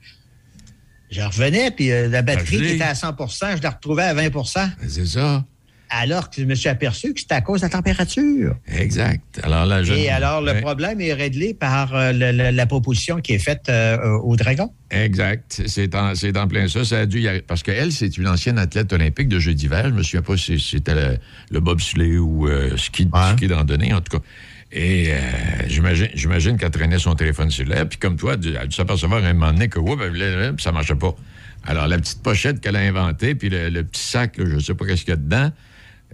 je revenais, puis euh, la batterie qui était à 100% je la retrouvais à 20% c'est ça. Alors que je me suis aperçu que c'était à cause de la température. Exact. Alors là, je. Et alors, le Ouais. problème est réglé par euh, le- le- la proposition qui est faite euh, au Dragon. Exact. C'est en, c'est en plein ça. Ça a dû y Parce qu'elle, c'est une ancienne athlète olympique de jeux d'hiver. Je me souviens pas si c'était le, le bobsleigh ou euh, ski, ski de randonnée, en tout cas. Et j'imagine, j'imagine qu'elle traînait son téléphone cellulaire. Puis comme toi, elle a dû s'apercevoir à un moment donné que ça marchait pas. Alors, la petite pochette qu'elle a inventée, puis le, le petit sac, là, je sais pas qu'est-ce qu'il y a dedans,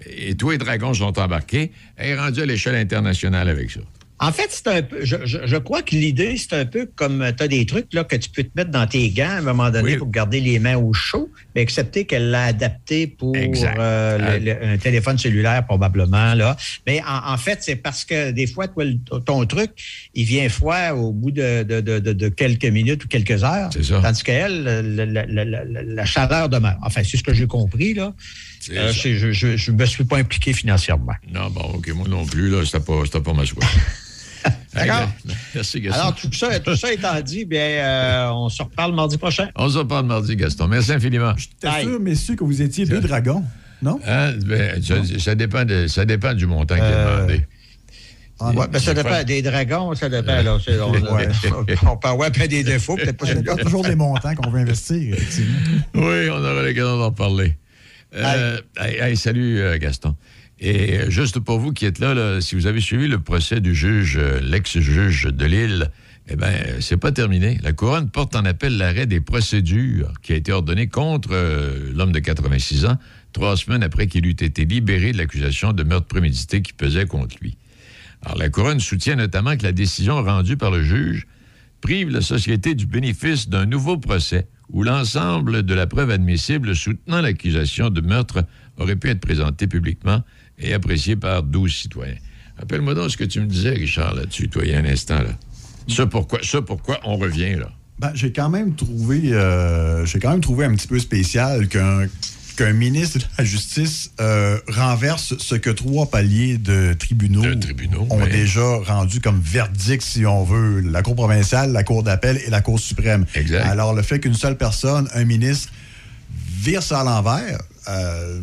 Et tous les dragons sont embarqués. Elle est rendue à l'échelle internationale avec ça. En fait, c'est un peu. Je, je- je crois que l'idée, c'est un peu comme tu as des trucs là, que tu peux te mettre dans tes gants à un moment donné pour garder les mains au chaud, mais excepté qu'elle l'a adapté pour euh, le- le- un téléphone cellulaire, probablement. Là. Mais en, en fait, c'est parce que des fois, toi, ton truc, il vient froid au bout de, de- de- de- de quelques minutes ou quelques heures. Tandis qu'elle, le- le- le- le- la chaleur demeure. Enfin, c'est ce que j'ai compris. là. Euh, je- ne me suis pas impliqué financièrement. Non, bon, OK, moi non plus, là, c'était pas, c'était pas ma soie. <laughs> D'accord. Merci, Gaston. Alors, tout ça, tout ça étant dit, bien, euh, on se reparle mardi prochain. On se reparle mardi, Gaston. Merci infiniment. T'es sûr, messieurs, que vous étiez deux dragons, non? Hein? Ben, ça, ça dépend de- ça dépend du montant qui est demandé. Ouais, ben, ça dépend des dragons, ça dépend. Là, C'est- on, Ouais. <laughs> avoir bien des défauts, peut-être pas Ça dépend celui-là. toujours des montants qu'on veut investir, effectivement. Oui, on aura l'occasion d'en parler. Euh, hey, hey, salut, euh, Gaston. Et juste pour vous qui êtes là, là, si vous avez suivi le procès du juge, euh, l'ex-juge de Lille, eh bien, c'est pas terminé. La couronne porte en appel l'arrêt des procédures qui a été ordonné contre euh, l'homme de 86 ans, trois semaines après qu'il eût été libéré de l'accusation de meurtre prémédité qui pesait contre lui. Alors, la couronne soutient notamment que la décision rendue par le juge prive la société du bénéfice d'un nouveau procès où l'ensemble de la preuve admissible soutenant l'accusation de meurtre aurait pu être présenté publiquement et apprécié par 12 citoyens. Rappelle-moi donc ce que tu me disais, Richard, là-dessus, toi, il y a un instant. Là. Ça, pourquoi on revient, là? Ben, j'ai quand même trouvé euh, j'ai quand même trouvé un petit peu spécial qu'un qu'un ministre de la Justice euh, renverse ce que trois paliers de tribunaux, ont déjà rendu comme verdict, si on veut, la Cour provinciale, la Cour d'appel et la Cour suprême. Alors, le fait qu'une seule personne, un ministre, vire ça à l'envers, euh,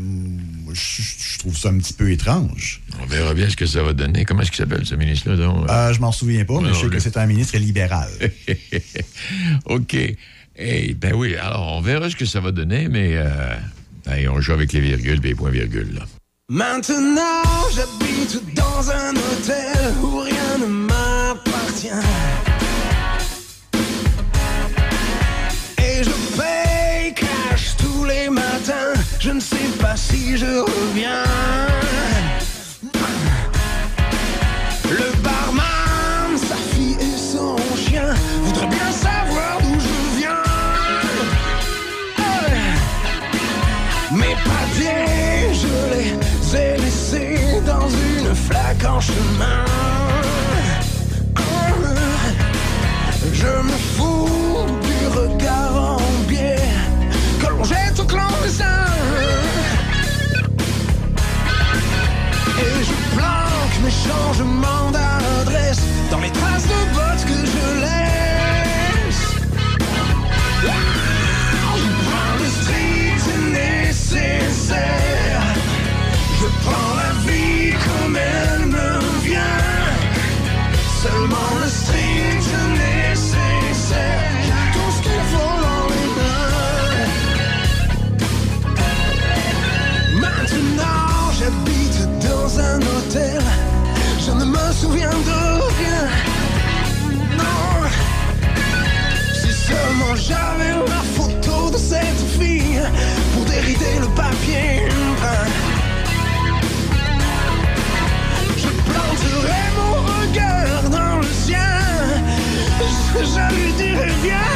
je je trouve ça un petit peu étrange. On verra bien ce que ça va donner. Comment est-ce qu'il s'appelle, ce ministre-là? donc? Euh, je m'en souviens pas, mais Non, je sais que c'est un ministre libéral. <laughs> OK. Eh ben oui, alors on verra ce que ça va donner, mais euh, hey, on joue avec les virgules et les points-virgules. Maintenant, j'habite dans un hôtel où rien ne m'appartient. Et je paye cash tous les matins. Je ne sais pas si je reviens. En chemin. Je me fous du regard en biais que l'on jette au clandestin. Et je planque mes changements d'adresse Je, lui dirai viens.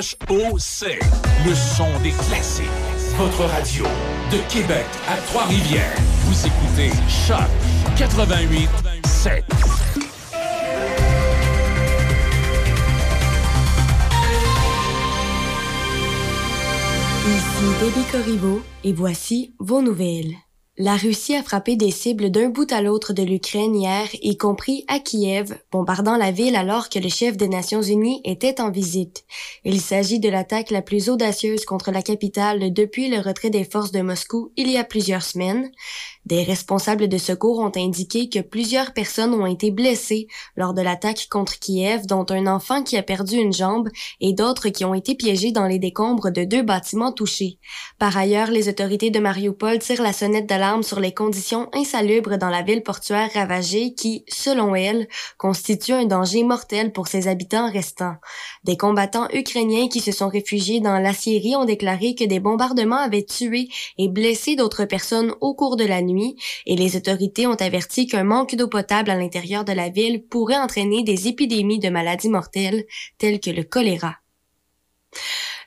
C-H-O-C. Le son des classiques. Votre radio de Québec à Trois-Rivières. Vous écoutez Choc 88 7. Ici Debbie Corriveau et voici vos nouvelles. La Russie a frappé des cibles d'un bout à l'autre de l'Ukraine hier, y compris à Kiev, bombardant la ville alors que le chef des Nations Unies était en visite. Il s'agit de l'attaque la plus audacieuse contre la capitale depuis le retrait des forces de Moscou il y a plusieurs semaines. Des responsables de secours ont indiqué que plusieurs personnes ont été blessées lors de l'attaque contre Kiev, dont un enfant qui a perdu une jambe et d'autres qui ont été piégés dans les décombres de deux bâtiments touchés. Par ailleurs, les autorités de Mariupol tirent la sonnette d'alarme sur les conditions insalubres dans la ville portuaire ravagée qui, selon elles, constituent un danger mortel pour ses habitants restants. Des combattants ukrainiens qui se sont réfugiés dans la Syrie ont déclaré que des bombardements avaient tué et blessé d'autres personnes au cours de la nuit et les autorités ont averti qu'un manque d'eau potable à l'intérieur de la ville pourrait entraîner des épidémies de maladies mortelles telles que le choléra.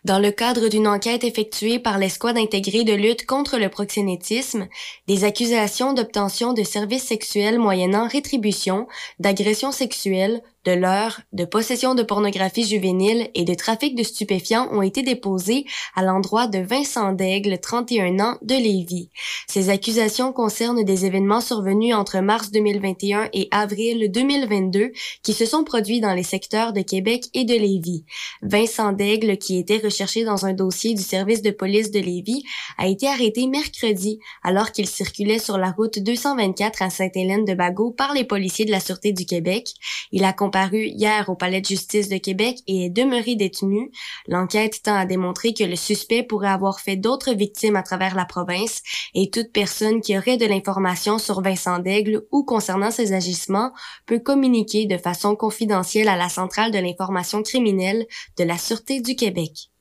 Dans le cadre d'une enquête effectuée par l'escouade intégrée de lutte contre le proxénétisme, des accusations d'obtention de services sexuels moyennant rétribution, d'agression sexuelle, de leurre, de possession de pornographie juvénile et de trafic de stupéfiants ont été déposées à l'endroit de Vincent Daigle, 31 ans, de Lévis. Ces accusations concernent des événements survenus entre mars 2021 et avril 2022 qui se sont produits dans les secteurs de Québec et de Lévis. Vincent Daigle, qui était recherché dans un dossier du service de police de Lévis, a été arrêté mercredi alors qu'il circulait sur la route 224 à Sainte-Hélène-de-Bagot par les policiers de la Sûreté du Québec. Il a paru hier au Palais de justice de Québec et est demeuré détenu. L'enquête tend à démontrer que le suspect pourrait avoir fait d'autres victimes à travers la province et toute personne qui aurait de l'information sur Vincent Daigle ou concernant ses agissements peut communiquer de façon confidentielle à la centrale de l'information criminelle de la Sûreté du Québec.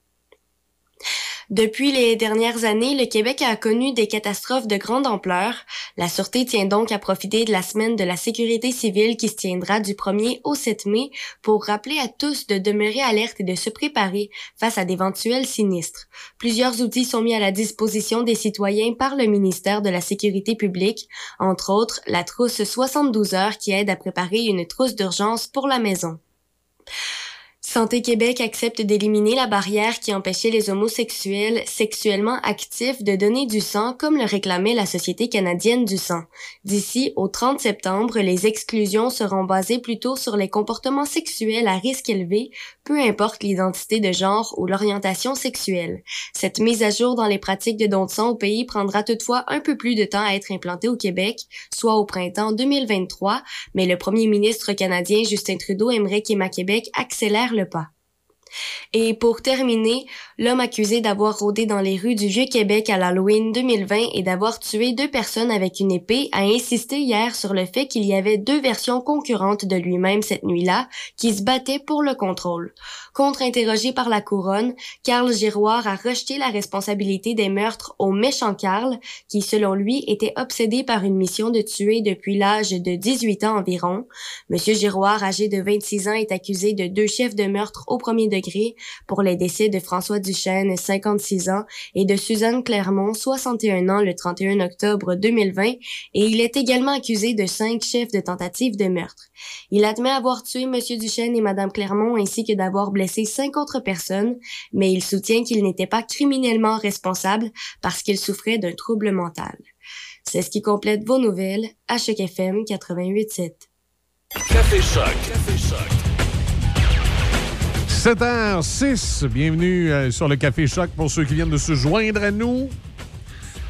Depuis les dernières années, le Québec a connu des catastrophes de grande ampleur. La Sûreté tient donc à profiter de la semaine de la sécurité civile qui se tiendra du 1er au 7 mai pour rappeler à tous de demeurer alerte et de se préparer face à d'éventuels sinistres. Plusieurs outils sont mis à la disposition des citoyens par le ministère de la Sécurité publique, entre autres la trousse 72 heures qui aide à préparer une trousse d'urgence pour la maison. Santé Québec accepte d'éliminer la barrière qui empêchait les homosexuels sexuellement actifs de donner du sang comme le réclamait la Société canadienne du sang. D'ici au 30 septembre, les exclusions seront basées plutôt sur les comportements sexuels à risque élevé, peu importe l'identité de genre ou l'orientation sexuelle. Cette mise à jour dans les pratiques de don de sang au pays prendra toutefois un peu plus de temps à être implantée au Québec, soit au printemps 2023, mais le premier ministre canadien Justin Trudeau aimerait qu'Emma Québec accélère le pas. Et pour terminer, l'homme accusé d'avoir rôdé dans les rues du Vieux-Québec à l'Halloween 2020 et d'avoir tué deux personnes avec une épée a insisté hier sur le fait qu'il y avait deux versions concurrentes de lui-même cette nuit-là qui se battaient pour le contrôle. Contre-interrogé par la couronne, Carl Giroir a rejeté la responsabilité des meurtres au méchant Carl, qui selon lui était obsédé par une mission de tuer depuis l'âge de 18 ans environ. Monsieur Giroir, âgé de 26 ans, est accusé de deux chefs de meurtre au premier degré pour les décès de François Duchesne, 56 ans, et de Suzanne Clermont, 61 ans, le 31 octobre 2020, et il est également accusé de cinq chefs de tentative de meurtre. Il admet avoir tué M. Duchesne et Mme Clermont ainsi que d'avoir cinq autres personnes, mais il soutient qu'il n'était pas criminellement responsable parce qu'il souffrait d'un trouble mental. C'est ce qui complète vos nouvelles à Choc FM 88.7. Café Choc. Café Choc. 7h06, bienvenue euh, sur le Café Choc pour ceux qui viennent de se joindre à nous.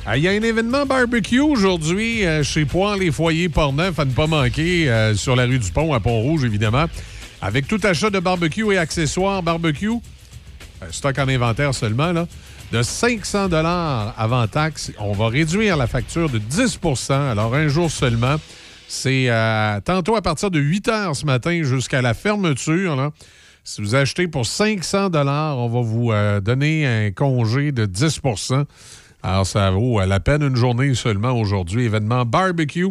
Ah, Il y a un événement barbecue aujourd'hui euh, chez Poire les Foyers Portneuf à ne pas manquer euh, sur la rue du Pont à Pont-Rouge, évidemment. Avec tout achat de barbecue et accessoires barbecue, stock en inventaire seulement, là, de 500 avant taxe. On va réduire la facture de 10% alors un jour seulement. C'est tantôt à partir de 8 h ce matin jusqu'à la fermeture. Si vous achetez pour 500 on va vous euh, donner un congé de 10% Alors, ça vaut à la peine une journée seulement aujourd'hui. Événement barbecue.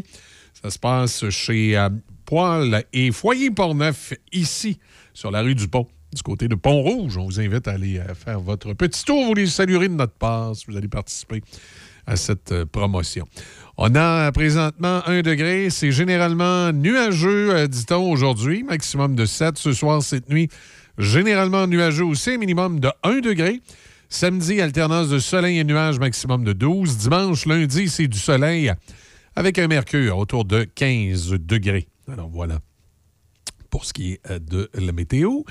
Ça se passe chez euh, poêle et foyer Portneuf, ici, sur la rue du Pont, du côté de Pont-Rouge. On vous invite à aller euh, faire votre petit tour. Vous les saluerez de notre part si vous allez participer à cette euh, promotion. On a présentement 1 degré. C'est généralement nuageux, euh, dit-on, aujourd'hui. Maximum de 7 ce soir, cette nuit. Généralement nuageux aussi, minimum de 1 degré. Samedi, alternance de soleil et nuages, maximum de 12. Dimanche, lundi, c'est du soleil avec un mercure autour de 15 degrés. Alors voilà pour ce qui est euh, de la météo.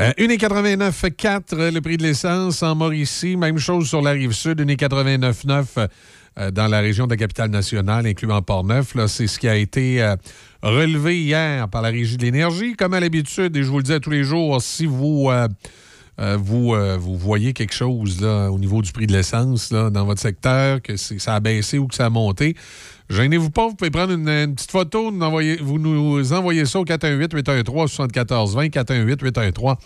Euh, 1,89,4 le prix de l'essence en Mauricie. Même chose sur la rive sud, 1,89,9 euh, dans la région de la capitale nationale, incluant Port-Neuf. C'est ce qui a été euh, relevé hier par la Régie de l'énergie. Comme à l'habitude, et je vous le dis à tous les jours, si vous... euh, vous, vous voyez quelque chose au niveau du prix de l'essence dans votre secteur, que ça a baissé ou que ça a monté, gênez-vous pas, vous pouvez prendre une, petite photo, vous nous envoyez ça au 418-813-7420,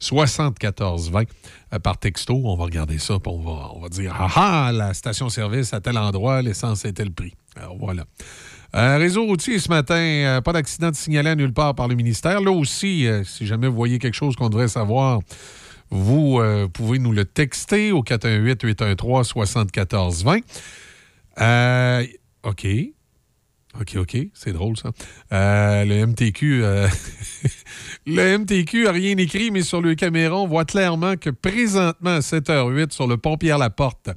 418-813-7420 euh, par texto. On va regarder ça, puis on va, dire Ah ah, la station-service à tel endroit, l'essence est tel prix. Alors voilà. Euh, réseau routier ce matin, euh, pas d'accident de signalé nulle part par le ministère. Là aussi, si jamais vous voyez quelque chose qu'on devrait savoir, vous pouvez nous le texter au 418-813-7420. OK. OK, OK. C'est drôle, ça. Euh, le MTQ, euh, <laughs> le MTQ a rien écrit, mais sur le caméra, on voit clairement que présentement, à 7h08, sur le pont Pierre-Laporte,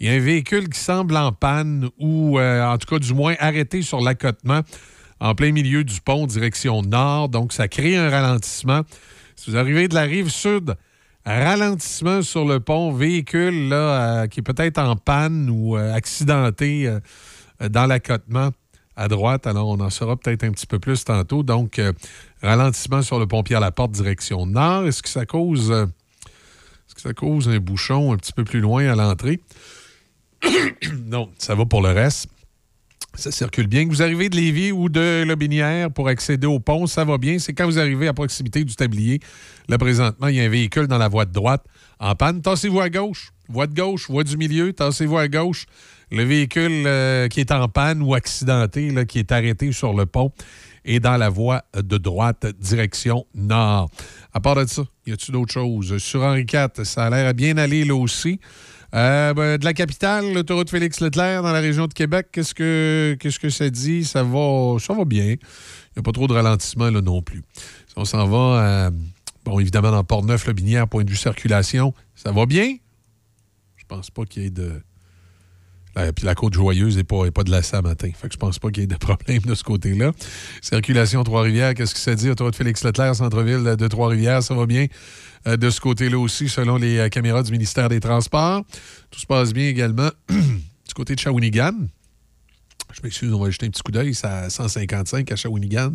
il y a un véhicule qui semble en panne ou, euh, en tout cas, du moins arrêté sur l'accotement en plein milieu du pont, direction nord. Donc, ça crée un ralentissement. Si vous arrivez de la rive sud, ralentissement sur le pont, véhicule qui est peut-être en panne ou accidenté dans l'accotement à droite. Alors, on en saura peut-être un petit peu plus tantôt. Donc, euh, ralentissement sur le pont Pierre-Laporte, direction nord. Est-ce que ça cause... euh, est-ce que ça cause un bouchon un petit peu plus loin à l'entrée? <coughs> non, ça va pour le reste. Ça circule bien. Que vous arrivez de Lévis ou de Lobinière pour accéder au pont, ça va bien. C'est quand vous arrivez à proximité du tablier. Là, présentement, il y a un véhicule dans la voie de droite en panne. Tassez-vous à gauche. Voie de gauche, voie du milieu, tassez-vous à gauche. Le véhicule euh, qui est en panne ou accidenté, là, qui est arrêté sur le pont, est dans la voie de droite, direction nord. À part de ça, y a-t-il d'autres choses? Sur Henri IV, ça a l'air à bien aller là aussi. Euh, ben, de la capitale, l'autoroute Félix-Leclerc dans la région de Québec, qu'est-ce que, qu'est-ce que ça dit? Ça va, ça va bien. Il n'y a pas trop de ralentissement là, non plus. Si on s'en va, à, bon, évidemment, dans Port-Neuf, le Binière, point de vue circulation, ça va bien. Je pense pas qu'il y ait de. Puis la côte joyeuse n'est pas, pas de la ce matin. Fait que je pense pas qu'il y ait de problème de ce côté-là. Circulation Trois-Rivières, qu'est-ce que ça dit? Autoroute Félix-Leclerc, centre-ville de Trois-Rivières, ça va bien? Euh, de ce côté-là aussi, selon les euh, caméras du ministère des Transports. Tout se passe bien également <clears throat> du côté de Shawinigan. Je m'excuse, on va jeter un petit coup d'œil. C'est à 155 à Shawinigan.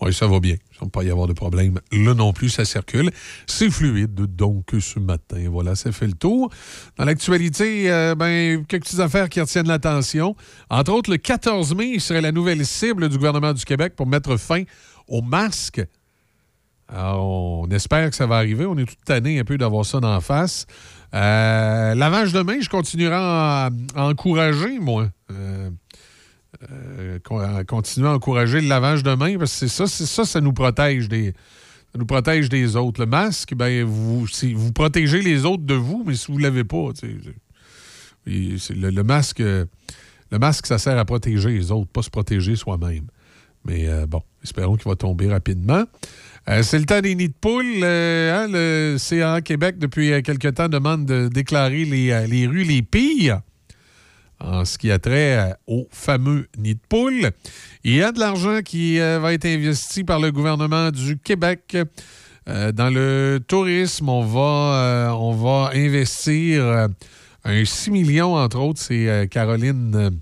Oui, ça va bien. Il ne pas y avoir de problème. Là non plus, ça circule. C'est fluide, donc, ce matin. Voilà, ça fait le tour. Dans l'actualité, euh, ben, quelques petites affaires qui retiennent l'attention. Entre autres, le 14 mai, il serait la nouvelle cible du gouvernement du Québec pour mettre fin aux masques. Alors, on espère que ça va arriver. On est toute tannés un peu d'avoir ça d'en face. Euh, lavage de main, je continuerai à, à encourager, moi. Euh, euh, à encourager le lavage de main parce que c'est ça, ça, ça nous protège des. Nous protège des autres. Le masque, ben, vous, protégez les autres de vous, mais si vous ne l'avez pas, le, masque, ça sert à protéger les autres, pas se protéger soi-même. Mais euh, bon, espérons qu'il va tomber rapidement. Euh, c'est le temps des nids de poules. Euh, hein, le CA Québec, depuis euh, quelque temps, demande de déclarer les, les rues les pires en ce qui a trait euh, aux fameux nids de poules. Il y a de l'argent qui euh, va être investi par le gouvernement du Québec. Euh, dans le tourisme, on va, on va investir un 6 millions, entre autres. C'est Caroline,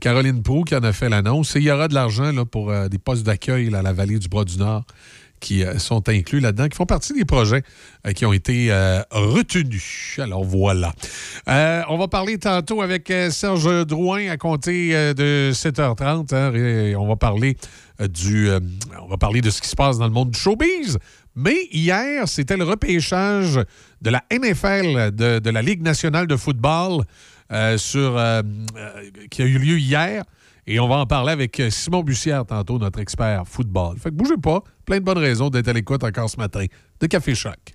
Caroline Proux qui en a fait l'annonce. Il y aura de l'argent pour des postes d'accueil à la vallée du Bras-du-Nord qui euh, sont inclus là-dedans, qui font partie des projets euh, qui ont été euh, retenus. Alors voilà. On va parler tantôt avec Serge Drouin à compter de 7h30. hein, et on va parler du, on va parler de ce qui se passe dans le monde du showbiz. Mais hier, c'était le repêchage de la NFL, de, la Ligue nationale de football, sur, qui a eu lieu hier. Et on va en parler avec euh, Simon Bussière tantôt, notre expert football. Fait que bougez pas, plein de bonnes raisons d'être à l'écoute encore ce matin de Café Choc.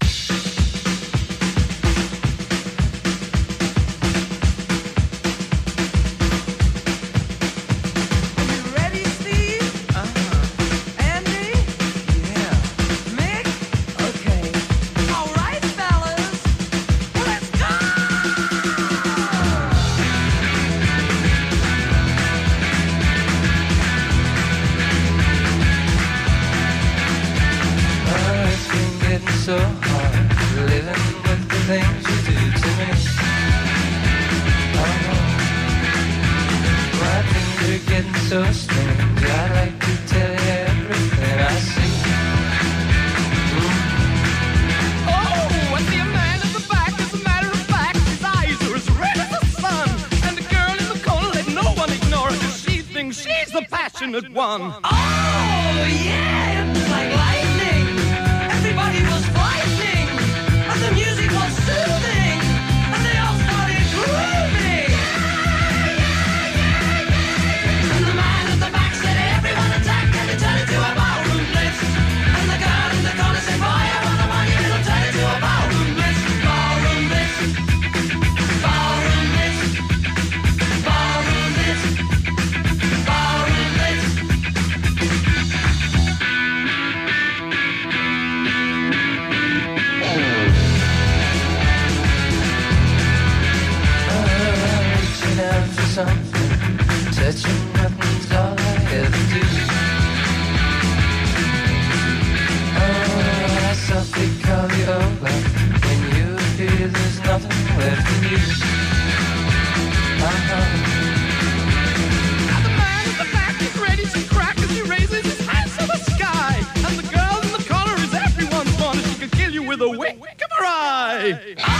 fun. with a wink of her eye.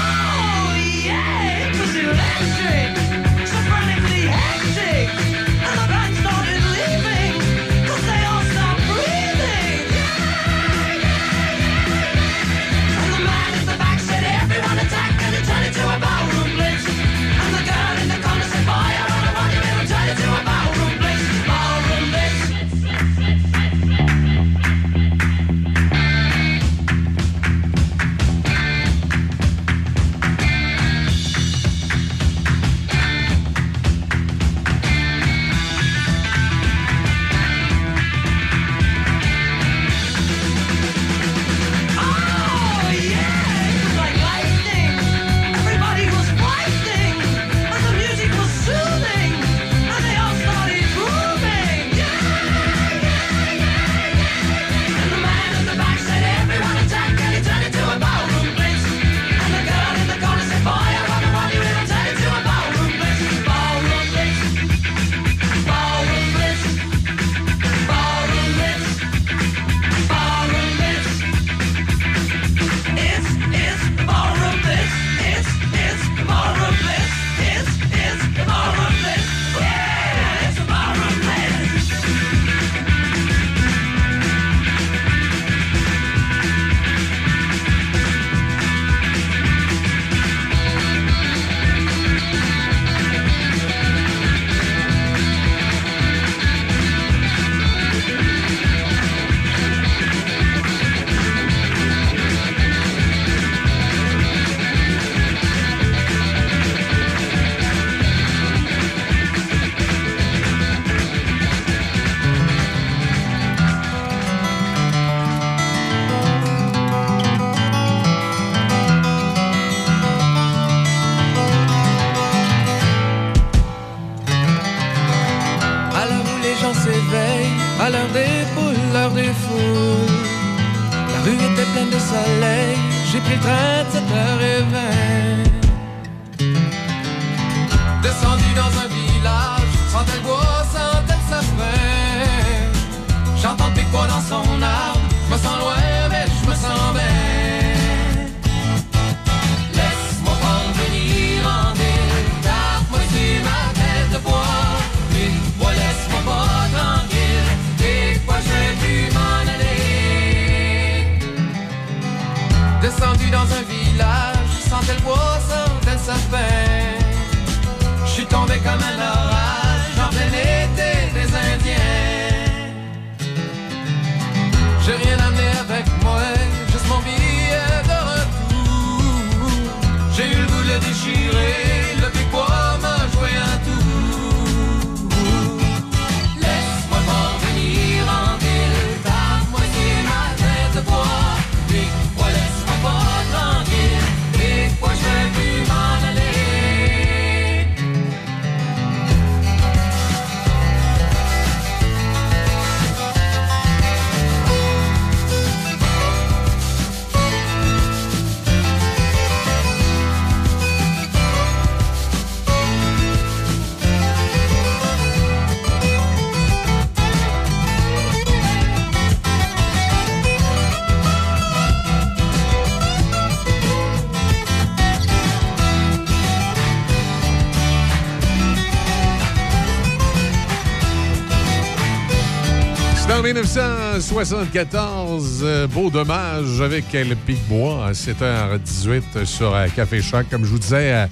1974, euh, beau dommage avec le Pic-Bois à 7h18 sur euh, Café Choc. Comme je vous disais euh,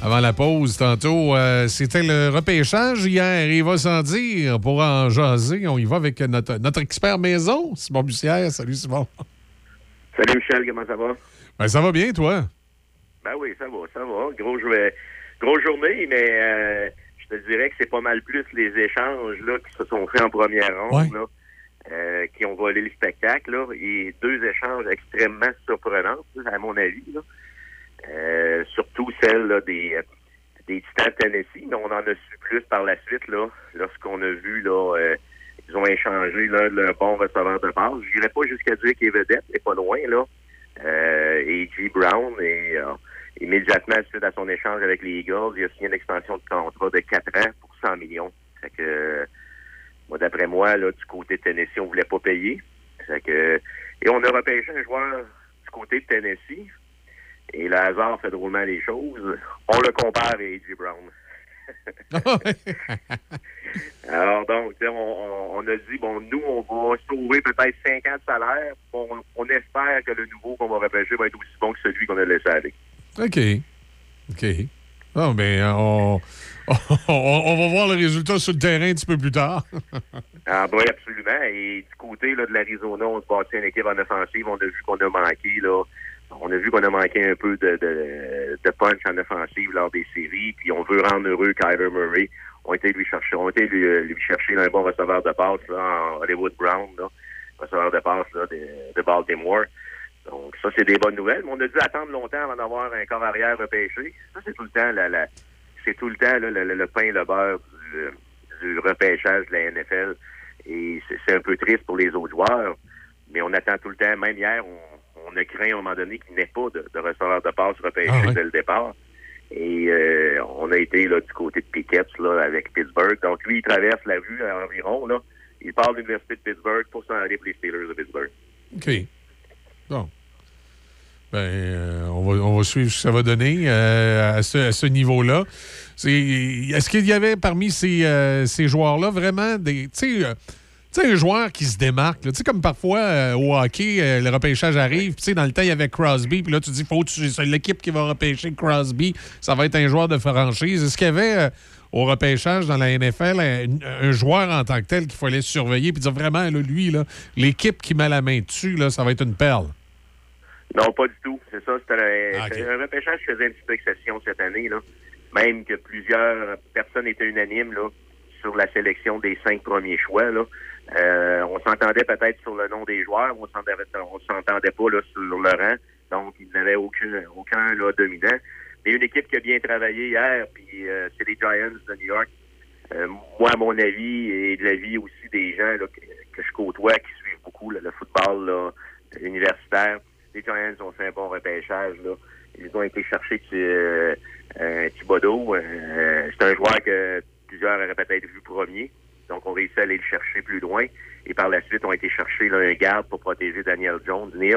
avant la pause tantôt, c'était le repêchage hier. Il va sans dire pour en jaser. On y va avec notre, notre expert maison, Simon Bussière. Salut Simon. Salut Michel, comment ça va? Ben, ça va bien, toi? Ben oui, ça va, ça va. Gros, grosse journée, mais je dirais que c'est pas mal plus les échanges là, qui se sont faits en première ronde, là, euh, qui ont volé le spectacle. Là, et deux échanges extrêmement surprenants, à mon avis. Là. Euh, surtout celle là, des, des Titans de Tennessee, mais on en a su plus par la suite là, lorsqu'on a vu là, euh, ils ont échangé là, le bon receveur de base. Je n'irais pas jusqu'à dire qu'il est vedette, mais pas loin là. Et G. Brown et euh, immédiatement suite à son échange avec les Eagles, il a signé une extension de contrat de 4 ans pour 100 millions. Fait que moi, d'après moi, là, du côté de Tennessee, on voulait pas payer. Fait que, et on a repêché un joueur du côté de Tennessee. Et le hasard fait drôlement les choses. On le compare à A.J. Brown. <laughs> <laughs> Alors donc, on a dit, bon, nous, on va sauver peut-être 5 ans de salaire. On, on espère que le nouveau qu'on va repêcher va être aussi bon que celui qu'on a laissé aller. OK. OK. Ah, ben, <laughs> on, on, on va voir le résultat sur le terrain un petit peu plus tard. <laughs> Ah, ben oui, absolument. Et du côté là, de l'Arizona, on se bâtit une équipe en offensive. On a vu qu'on a manqué, là. On a vu qu'on a manqué un peu de, de, punch en offensive lors des séries. Puis on veut rendre heureux Kyler Murray. On été lui chercher, on été lui, lui chercher un bon receveur de passe là, en Hollywood Brown, là, receveur de passe là, de Baltimore. Donc ça, c'est des bonnes nouvelles. Mais on a dû attendre longtemps avant d'avoir un corps arrière repêché. Ça, c'est tout le temps la, la- c'est tout le temps là, le, le- le pain et le beurre du, du repêchage de la NFL. Et c'est c'est un peu triste pour les autres joueurs. Mais on attend tout le temps. Même hier, on, on a craint à un moment donné qu'il n'y ait pas de, de receveur de passe repêché Ah ouais. dès le départ. Et euh, on a été là, du côté de Pickett là, avec Pittsburgh. Donc lui, il traverse la rue à environ. Là. Il part de l'Université de Pittsburgh pour s'en aller pour les Steelers de Pittsburgh. OK. Bon. Ben, euh, on, va, on va suivre ce que ça va donner euh, à ce, à ce niveau-là. Est-ce qu'il y avait parmi ces, euh, ces joueurs-là vraiment des. Tu sais, un joueur qui se démarque. Tu sais, comme parfois au hockey, le repêchage arrive. puis dans le temps, il y avait Crosby. Puis là, tu dis, faut c'est l'équipe qui va repêcher Crosby. Ça va être un joueur de franchise. Est-ce qu'il y avait au repêchage dans la NFL un, joueur en tant que tel qu'il fallait surveiller? Puis dire vraiment, lui, l'équipe qui met la main dessus, là, ça va être une perle? Non, pas du tout. C'est ça. C'était un, Ah, ok. c'était un repêchage qui faisait un petit peu exception cette année. Là. Même que plusieurs personnes étaient unanimes là, sur la sélection des cinq premiers choix. Là. Euh, on s'entendait peut-être sur le nom des joueurs, on s'entendait, on s'entendait pas là, sur le rang. Donc, il n'avait aucun, aucun là, dominant. Mais une équipe qui a bien travaillé hier, puis euh, c'est les Giants de New York. Euh, moi, à mon avis, et de l'avis aussi des gens là, que, que je côtoie, qui suivent beaucoup là, le football là, universitaire, les Giants ont fait un bon repêchage. Ils ont été chercher euh, Thibodeau. Euh, c'est un joueur que plusieurs auraient peut-être vu premier. Donc, on réussit à aller le chercher plus loin. Et par la suite, on a été chercher là, un garde pour protéger Daniel Jones, Neil,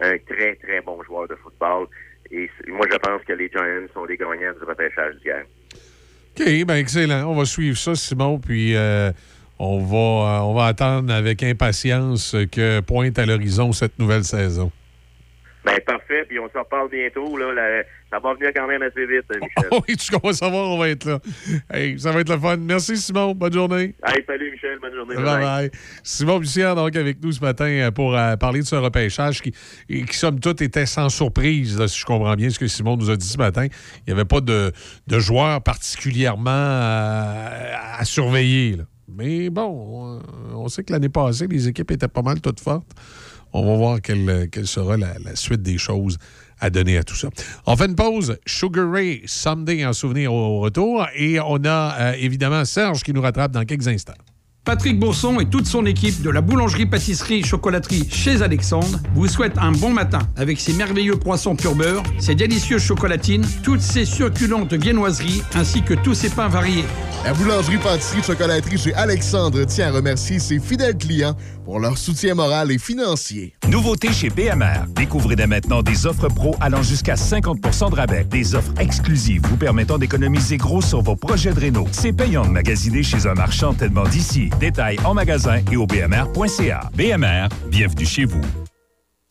un très, très bon joueur de football. Et moi, je pense que les Giants sont les gagnants du repêchage d'hier. OK, ben excellent. On va suivre ça, Simon, puis euh, on, va, euh, on va attendre avec impatience que pointe à l'horizon cette nouvelle saison. Ben, parfait. Puis on se reparle bientôt. Là, La- ça va venir quand même assez vite, <laughs> Michel. oui, tu vas savoir, on va être là. Hey, ça va être le fun. Merci, Simon. Bonne journée. Hey, salut, Michel. Bonne journée. Bye bye. Simon Bussière, donc, avec nous ce matin euh, pour euh, parler de ce repêchage qui, qui, somme toute, était sans surprise, là, si je comprends bien ce que Simon nous a dit ce matin. Il n'y avait pas de, de joueur particulièrement euh, à surveiller. là. Mais bon, on, on sait que l'année passée, les équipes étaient pas mal toutes fortes. On va voir quelle, quelle sera la, la suite des choses à donner à tout ça. On fait une pause. Sugar Ray, Someday en souvenir au retour. Et on a euh, évidemment Serge qui nous rattrape dans quelques instants. Patrick Bourson et toute son équipe de la boulangerie-pâtisserie-chocolaterie chez Alexandre vous souhaitent un bon matin avec ses merveilleux croissants pur beurre, ses délicieuses chocolatines, toutes ses succulentes viennoiseries ainsi que tous ses pains variés. La boulangerie-pâtisserie-chocolaterie chez Alexandre tient à remercier ses fidèles clients pour leur soutien moral et financier. Nouveauté chez BMR. Découvrez dès maintenant des offres pro allant jusqu'à 50% de rabais. Des offres exclusives vous permettant d'économiser gros sur vos projets de réno. C'est payant de magasiner chez un marchand tellement d'ici. Détails en magasin et au bmr.ca. BMR, bienvenue chez vous.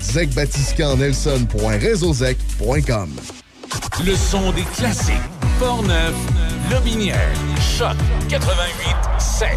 zecbatiscan.nelson.réseauzec.com. Le son des classiques. Portneuf, Lobinière, Choc 88 7.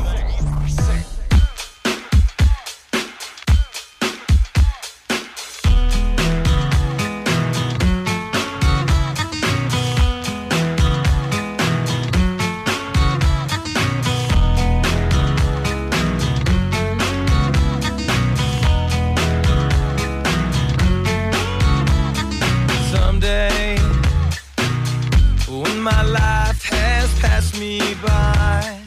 My life has passed me by,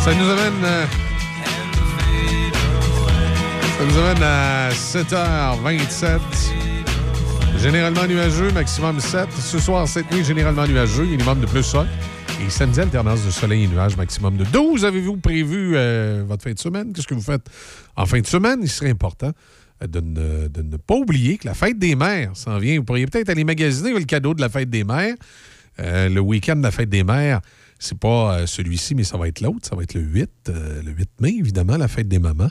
Ça nous amène. euh, ça nous amène à 7h27. Généralement nuageux, maximum 7. Ce soir, cette nuit, généralement nuageux, minimum de plus 1. Et samedi, alternance de soleil et nuages, maximum de 12. Avez-vous prévu euh, votre fin de semaine? Qu'est-ce que vous faites en fin de semaine? Il serait important de ne, de ne pas oublier que la fête des mères s'en vient. Vous pourriez peut-être aller magasiner le cadeau de la fête des mères. Euh, le week-end de la fête des mères, c'est pas euh, celui-ci, mais ça va être l'autre. Ça va être le 8, euh, le 8 mai, évidemment, la fête des mamans.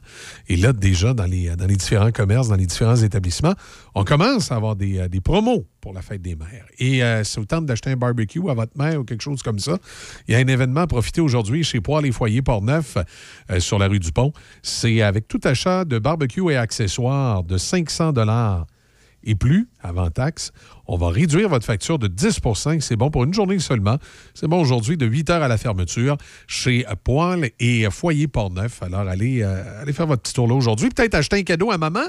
Et là, déjà, dans les, les différents commerces, dans les différents établissements, on commence à avoir des, promos pour la fête des mères. Et si vous tentez d'acheter un barbecue à votre mère ou quelque chose comme ça, il y a un événement à profiter aujourd'hui chez Poil et Foyers Port-Neuf sur la rue du Pont. C'est avec tout achat de barbecue et accessoires de 500 et plus, avant taxe, on va réduire votre facture de 10% C'est bon pour une journée seulement. C'est bon aujourd'hui de 8 heures à la fermeture chez Poil et Foyer Port-Neuf. Alors, allez, euh, allez faire votre petit tour là aujourd'hui. Peut-être acheter un cadeau à maman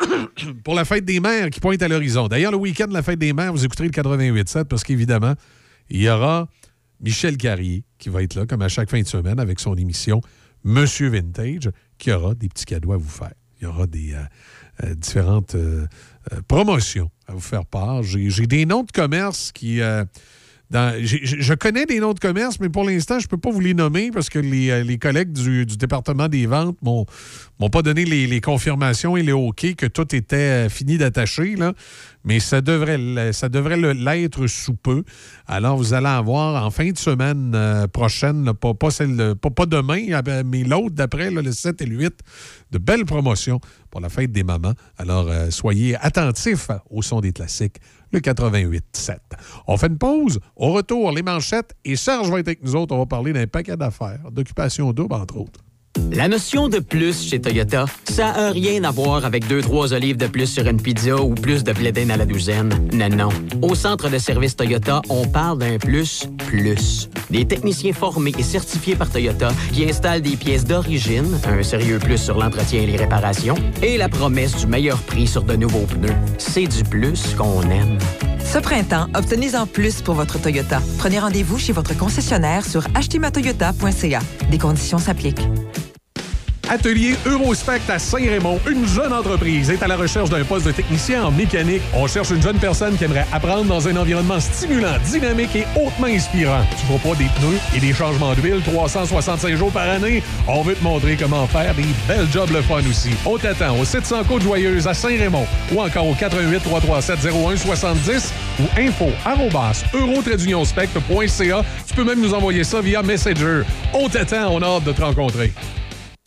<coughs> pour la fête des mères qui pointe à l'horizon. D'ailleurs, le week-end de la fête des mères, vous écouterez le 88.7 parce qu'évidemment, il y aura Michel Carrier qui va être là, comme à chaque fin de semaine, avec son émission Monsieur Vintage, qui aura des petits cadeaux à vous faire. Il y aura des euh, euh, différentes euh, promotions à vous faire part. J'ai j'ai des noms de commerce qui... je connais des noms de commerce, mais pour l'instant, je ne peux pas vous les nommer parce que les, euh, les collègues du, du département des ventes m'ont m'ont pas donné les, les confirmations et les OK que tout était euh, fini d'attacher. là. Mais ça devrait, ça devrait l'être sous peu. Alors, vous allez avoir en fin de semaine euh, prochaine, pas, pas, celle pas, pas demain, ah, mais l'autre d'après, le 7 et le 8, de belles promotions pour la fête des mamans. Alors, soyez attentifs au son des classiques, le 88.7. On fait une pause. Au retour, les manchettes. Et Serge va être avec nous autres. On va parler d'un paquet d'affaires, d'occupation double, entre autres. La notion de plus chez Toyota, ça a rien à voir avec deux, trois olives de plus sur une pizza ou plus de blé à la douzaine. Non, non. Au centre de service Toyota, on parle d'un plus, plus. Des techniciens formés et certifiés par Toyota qui installent des pièces d'origine, un sérieux plus sur l'entretien et les réparations, et la promesse du meilleur prix sur de nouveaux pneus. C'est du plus qu'on aime. Ce printemps, obtenez-en plus pour votre Toyota. Prenez rendez-vous chez votre concessionnaire sur achetermatoyota.ca. Des conditions s'appliquent. Atelier Eurospect à Saint-Raymond, une jeune entreprise est à la recherche d'un poste de technicien en mécanique. On cherche une jeune personne qui aimerait apprendre dans un environnement stimulant, dynamique et hautement inspirant. Tu feras pas des pneus et des changements d'huile 365 jours par année. On veut te montrer comment faire des belles jobs le fun aussi. On t'attend au 700 Côte-Joyeuse à Saint-Raymond ou encore au 88 337 0170 ou info. Tu peux même nous envoyer ça via Messenger. On t'attend, on a hâte de te rencontrer.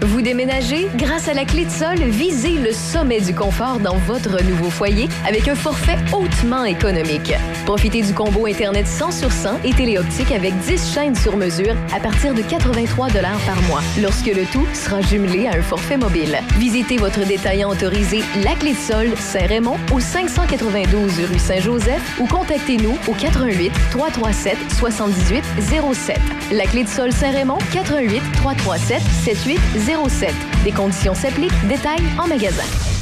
Vous déménagez? Grâce à la clé de sol, visez le sommet du confort dans votre nouveau foyer avec un forfait hautement économique. Profitez du combo Internet 100 sur 100 et téléoptique avec 10 chaînes sur mesure à partir de 83 par mois lorsque le tout sera jumelé à un forfait mobile. Visitez votre détaillant autorisé La Clé de Sol Saint-Raymond au 592 rue Saint-Joseph ou contactez-nous au 88 337 78 07. La Clé de Sol Saint-Raymond 88 337 7807. Des conditions s'appliquent. Détails en magasin.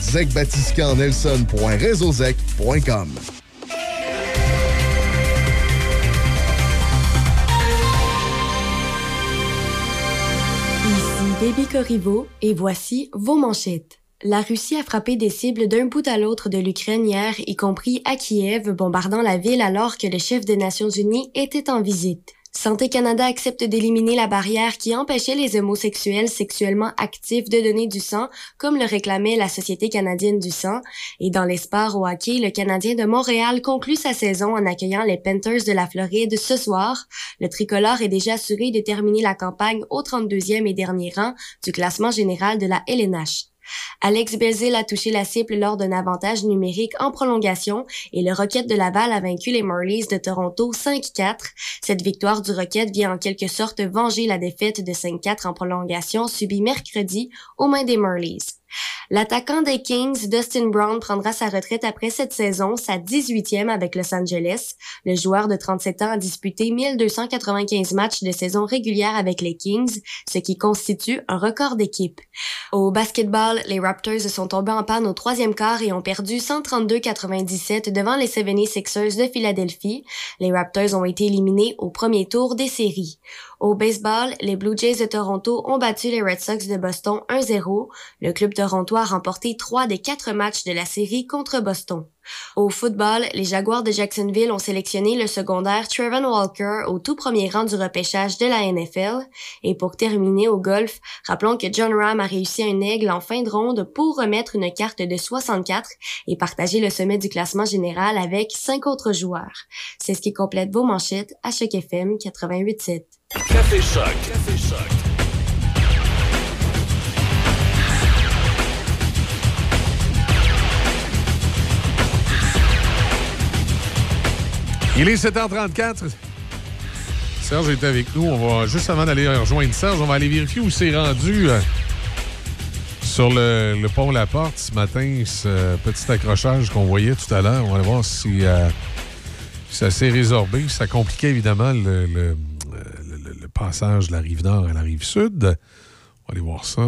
zecbatiscannelson.réseauzec.com. Ici Baby et voici vos manchettes. La Russie a frappé des cibles d'un bout à l'autre de l'Ukraine hier, y compris à Kiev, bombardant la ville alors que le chef des Nations Unies était en visite. Santé Canada accepte d'éliminer la barrière qui empêchait les homosexuels sexuellement actifs de donner du sang, comme le réclamait la Société canadienne du sang. Et dans les sports au hockey, le Canadien de Montréal conclut sa saison en accueillant les Panthers de la Floride ce soir. Le tricolore est déjà assuré de terminer la campagne au 32e et dernier rang du classement général de la LNH. Alex Belzil a touché la cible lors d'un avantage numérique en prolongation et le Rocket de Laval a vaincu les Marlies de Toronto 5-4. Cette victoire du Rocket vient en quelque sorte venger la défaite de 5-4 en prolongation subie mercredi aux mains des Marlies. L'attaquant des Kings, Dustin Brown, prendra sa retraite après cette saison, sa 18e avec Los Angeles. Le joueur de 37 ans a disputé 1295 matchs de saison régulière avec les Kings, ce qui constitue un record d'équipe. Au basketball, les Raptors sont tombés en panne au troisième quart et ont perdu 132-97 devant les 76ers de Philadelphie. Les Raptors ont été éliminés au premier tour des séries. Au baseball, les Blue Jays de Toronto ont battu les Red Sox de Boston 1-0. Le club torontois a remporté trois des quatre matchs de la série contre Boston. Au football, les Jaguars de Jacksonville ont sélectionné le secondaire Trevor Walker au tout premier rang du repêchage de la NFL. Et pour terminer au golf, rappelons que John Ram a réussi un aigle en fin de ronde pour remettre une carte de 64 et partager le sommet du classement général avec cinq autres joueurs. C'est ce qui complète vos manchettes à Choc FM 88.7. Café Choc. Café Choc. Il est 7h34. Serge est avec nous. On va, juste avant d'aller rejoindre Serge, on va aller vérifier où c'est rendu euh, sur le, pont La Porte ce matin, ce petit accrochage qu'on voyait tout à l'heure. On va aller voir si, euh, ça s'est résorbé. Ça compliquait évidemment le passage de la rive nord à la rive sud. On va aller voir ça.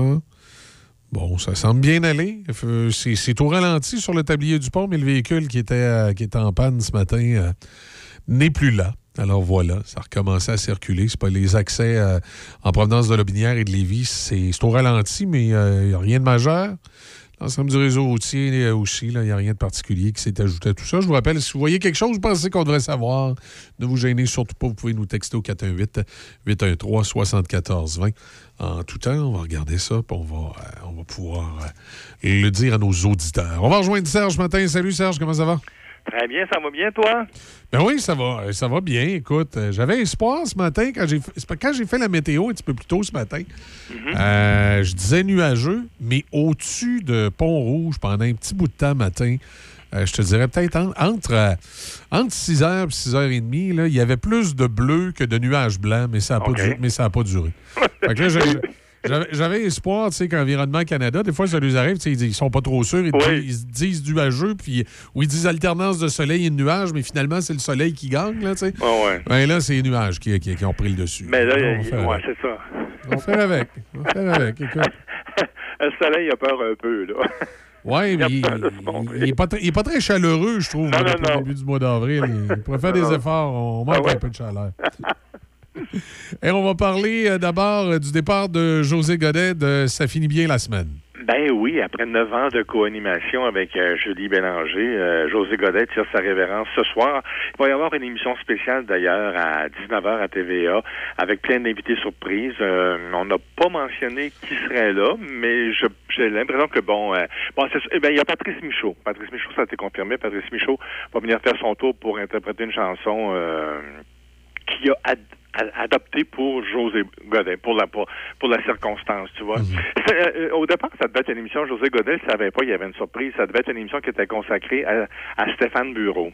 Bon, ça semble bien aller. Euh, C'est au ralenti sur le tablier du pont, mais le véhicule qui était, euh, en panne ce matin euh, n'est plus là. Alors voilà, ça a recommencé à circuler. C'est pas les accès en provenance de Lobinière et de Lévis, c'est au ralenti, mais il n'y a rien de majeur. L'ensemble du réseau routier euh, aussi, il n'y a rien de particulier qui s'est ajouté à tout ça. Je vous rappelle, si vous voyez quelque chose, vous pensez qu'on devrait savoir, ne vous gênez surtout pas. Vous pouvez nous texter au 418-813-7420. En tout temps, on va regarder ça, puis on va, euh, on va pouvoir euh, le dire à nos auditeurs. On va rejoindre Serge matin. Salut Serge, comment ça va? Très bien, ça va bien, toi? Ben oui, ça va, ça va bien. Écoute, euh, j'avais espoir ce matin quand j'ai quand j'ai fait la météo un petit peu plus tôt ce matin. euh, je disais nuageux, mais au-dessus de Pont-Rouge pendant un petit bout de temps matin. euh, je te dirais peut-être en- entre, euh, entre 6h et 6h30, là, il y avait plus de bleu que de nuages blancs, mais ça n'a pas, du- mais ça a pas duré. Fait que là, j'avais- espoir, tu sais, qu'Environnement Canada, des fois, ça leur arrive, tu sais, ils sont pas trop sûrs, ils, disent, ils se disent nuageux, puis, ou ils disent alternance de soleil et de nuages, mais finalement, c'est le soleil qui gagne, là, tu sais. ouais. Ben là, c'est les nuages qui, qui- qui ont pris le dessus. Mais là, ouais, avec. c'est ça. On faire avec. On faire avec, écoute. <laughs> Le soleil a peur un peu, là. Ouais, mais il, il est pas très- pas chaleureux, je trouve, Non, là, non, non. début du mois d'avril. Il pourrait faire des efforts. On manque Ah ouais. un peu de chaleur. <laughs> Et on va parler euh, d'abord euh, du départ de José Godet de Ça finit bien la semaine. Ben oui, après neuf ans de co-animation avec euh, Julie Bélanger, euh, José Godet tire sa révérence ce soir. Il va y avoir une émission spéciale d'ailleurs à 19h à TVA avec plein d'invités surprises. On n'a pas mentionné qui serait là, mais j'ai l'impression que bon, eh ben, il y a Patrice Michaud. Patrice Michaud, ça a été confirmé. Patrice Michaud va venir faire son tour pour interpréter une chanson qui a ad- a- adopté pour José Godet, pour la pour, pour la circonstance, tu vois. C'est, <laughs> euh, au départ, ça devait être une émission, José Godet ne savait pas, il y avait une surprise, ça devait être une émission qui était consacrée à, à Stéphane Bureau.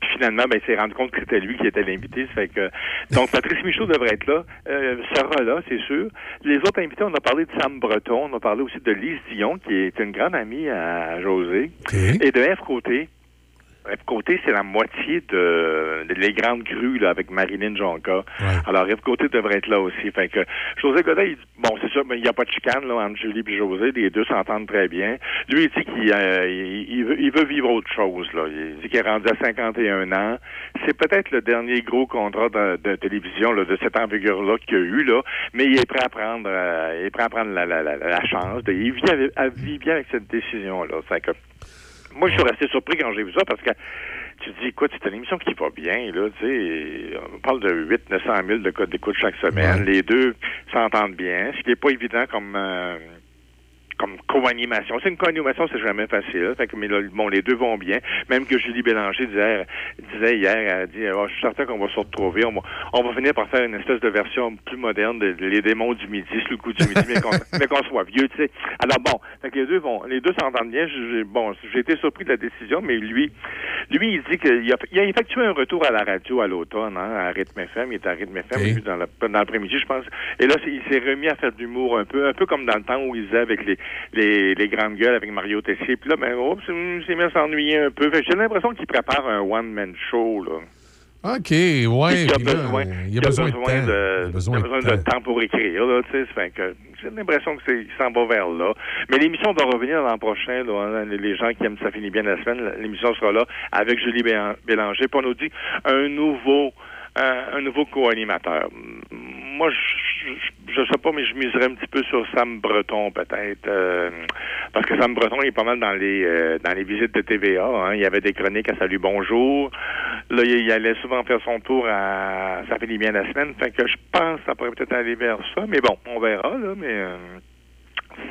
Puis finalement, ben, il s'est rendu compte que c'était lui qui était l'invité. Fait que, donc, <laughs> Patrice Michaud devrait être là, euh, sera là, c'est sûr. Les autres invités, on a parlé de Sam Breton, on a parlé aussi de Lise Dion, qui est une grande amie à José, et de F. Côté, Yves Côté, c'est la moitié de, de les grandes grues là, avec Marilyn Jonca. Alors Yves Côté devrait être là aussi. Fait que José Godet, il- bon, c'est sûr, mais il n'y a pas de chicane là, entre Julie et José. Les deux s'entendent très bien. Lui, il dit qu'il euh, il, veut, il veut vivre autre chose. Là. Il dit qu'il est rendu à 51 ans. C'est peut-être le dernier gros contrat de, de télévision là, de cette envergure-là qu'il a eu, là, mais il est prêt à prendre, euh, il est prêt à prendre la, la, la, la chance. De, il vit, avec- vit bien avec cette décision-là. Fait que moi, je suis resté surpris quand j'ai vu ça parce que tu te dis, écoute, c'est une émission qui va bien, là, tu sais. On parle de 8 900 000 de codes d'écoute chaque semaine. Les deux s'entendent bien, ce qui n'est pas évident comme... euh, comme co-animation. C'est une co-animation, c'est jamais facile. Fait que, mais là, bon, les deux vont bien. Même que Julie Bélanger disait, disait hier, elle a dit, Ah, je suis certain qu'on va se retrouver. On va, on va finir par faire une espèce de version plus moderne de Les démons du midi, le coup du midi, <laughs> mais qu'on soit vieux, tu sais. Alors bon, fait que les deux vont, les deux s'entendent bien. Bon, j'ai été surpris de la décision, mais lui, lui, il dit qu'il a, il a effectué un retour à la radio à l'automne, hein, à Rythme FM. Il était à Rythme FM lui, dans la- dans l'après-midi, je pense. Et là, il s'est remis à faire de l'humour un peu, un peu comme dans le temps où il faisait avec les, les, les grandes gueules avec Mario Tessier. Puis là, ben, oh, c'est- à s'ennuyer un peu. J'ai l'impression qu'il prépare un one-man show, là. OK, ouais. Il a puis là, besoin, euh, il a besoin, de, temps. Il a besoin de temps. temps pour écrire, là, tu sais. J'ai l'impression que c'est, s'en va vers là. Mais l'émission va revenir l'an prochain, là, hein, les- gens qui aiment ça finit bien la semaine, l'émission sera là avec Julie Bélan- Bélanger. Puis on nous dit un nouveau, un nouveau co-animateur. Moi, je, je sais pas, mais je miserais un petit peu sur Sam Breton, peut-être. euh, parce que Sam Breton il est pas mal dans les euh, dans les visites de TVA. Hein. Il y avait des chroniques à Salut Bonjour. Là, il, allait souvent faire son tour à Ça finit bien la semaine. Fait que je pense que ça pourrait peut-être aller vers ça. Mais bon, on verra, là. Mais euh,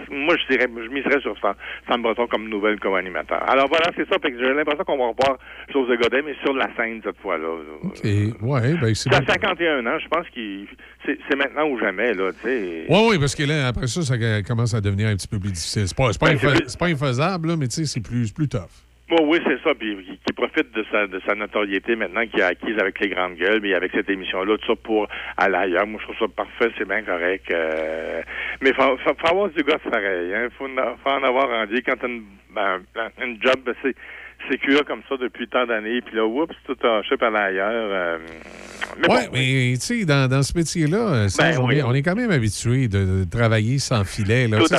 moi, je dirais, je miserais sur Sam, Sam Breton comme nouvelle co-animateur. Alors voilà, c'est ça. Fait que j'ai l'impression qu'on va revoir José Godet, mais sur la scène cette fois-là. OK, ouais, ben c'est à bien. 51 ans, je pense qu'il c'est maintenant ou jamais, là, tu sais. Oui, oui, parce que là, après ça, ça commence à devenir un petit peu plus difficile. C'est pas, pas, Ben, pas infaisable, là, mais tu sais, c'est plus, c'est plus tough. Bon, oui, c'est ça. Puis qui, profite de sa, de sa notoriété maintenant qu'il a acquise avec les grandes gueules, mais avec cette émission-là, tout ça pour aller ailleurs. Moi, je trouve ça parfait, c'est bien correct. euh, mais faut, faut, faut avoir du gosse pareil. Hein. Faut, en- avoir envie. Quand t'as une, ben, une job, ben, c'est sécure comme ça depuis tant d'années, puis là, oups, tout taché par ailleurs. euh, mais Oui, bon, mais tu sais, dans, dans ce métier-là, euh, Ben on, oui. est, on est quand même habitué de, de travailler sans filet. là. À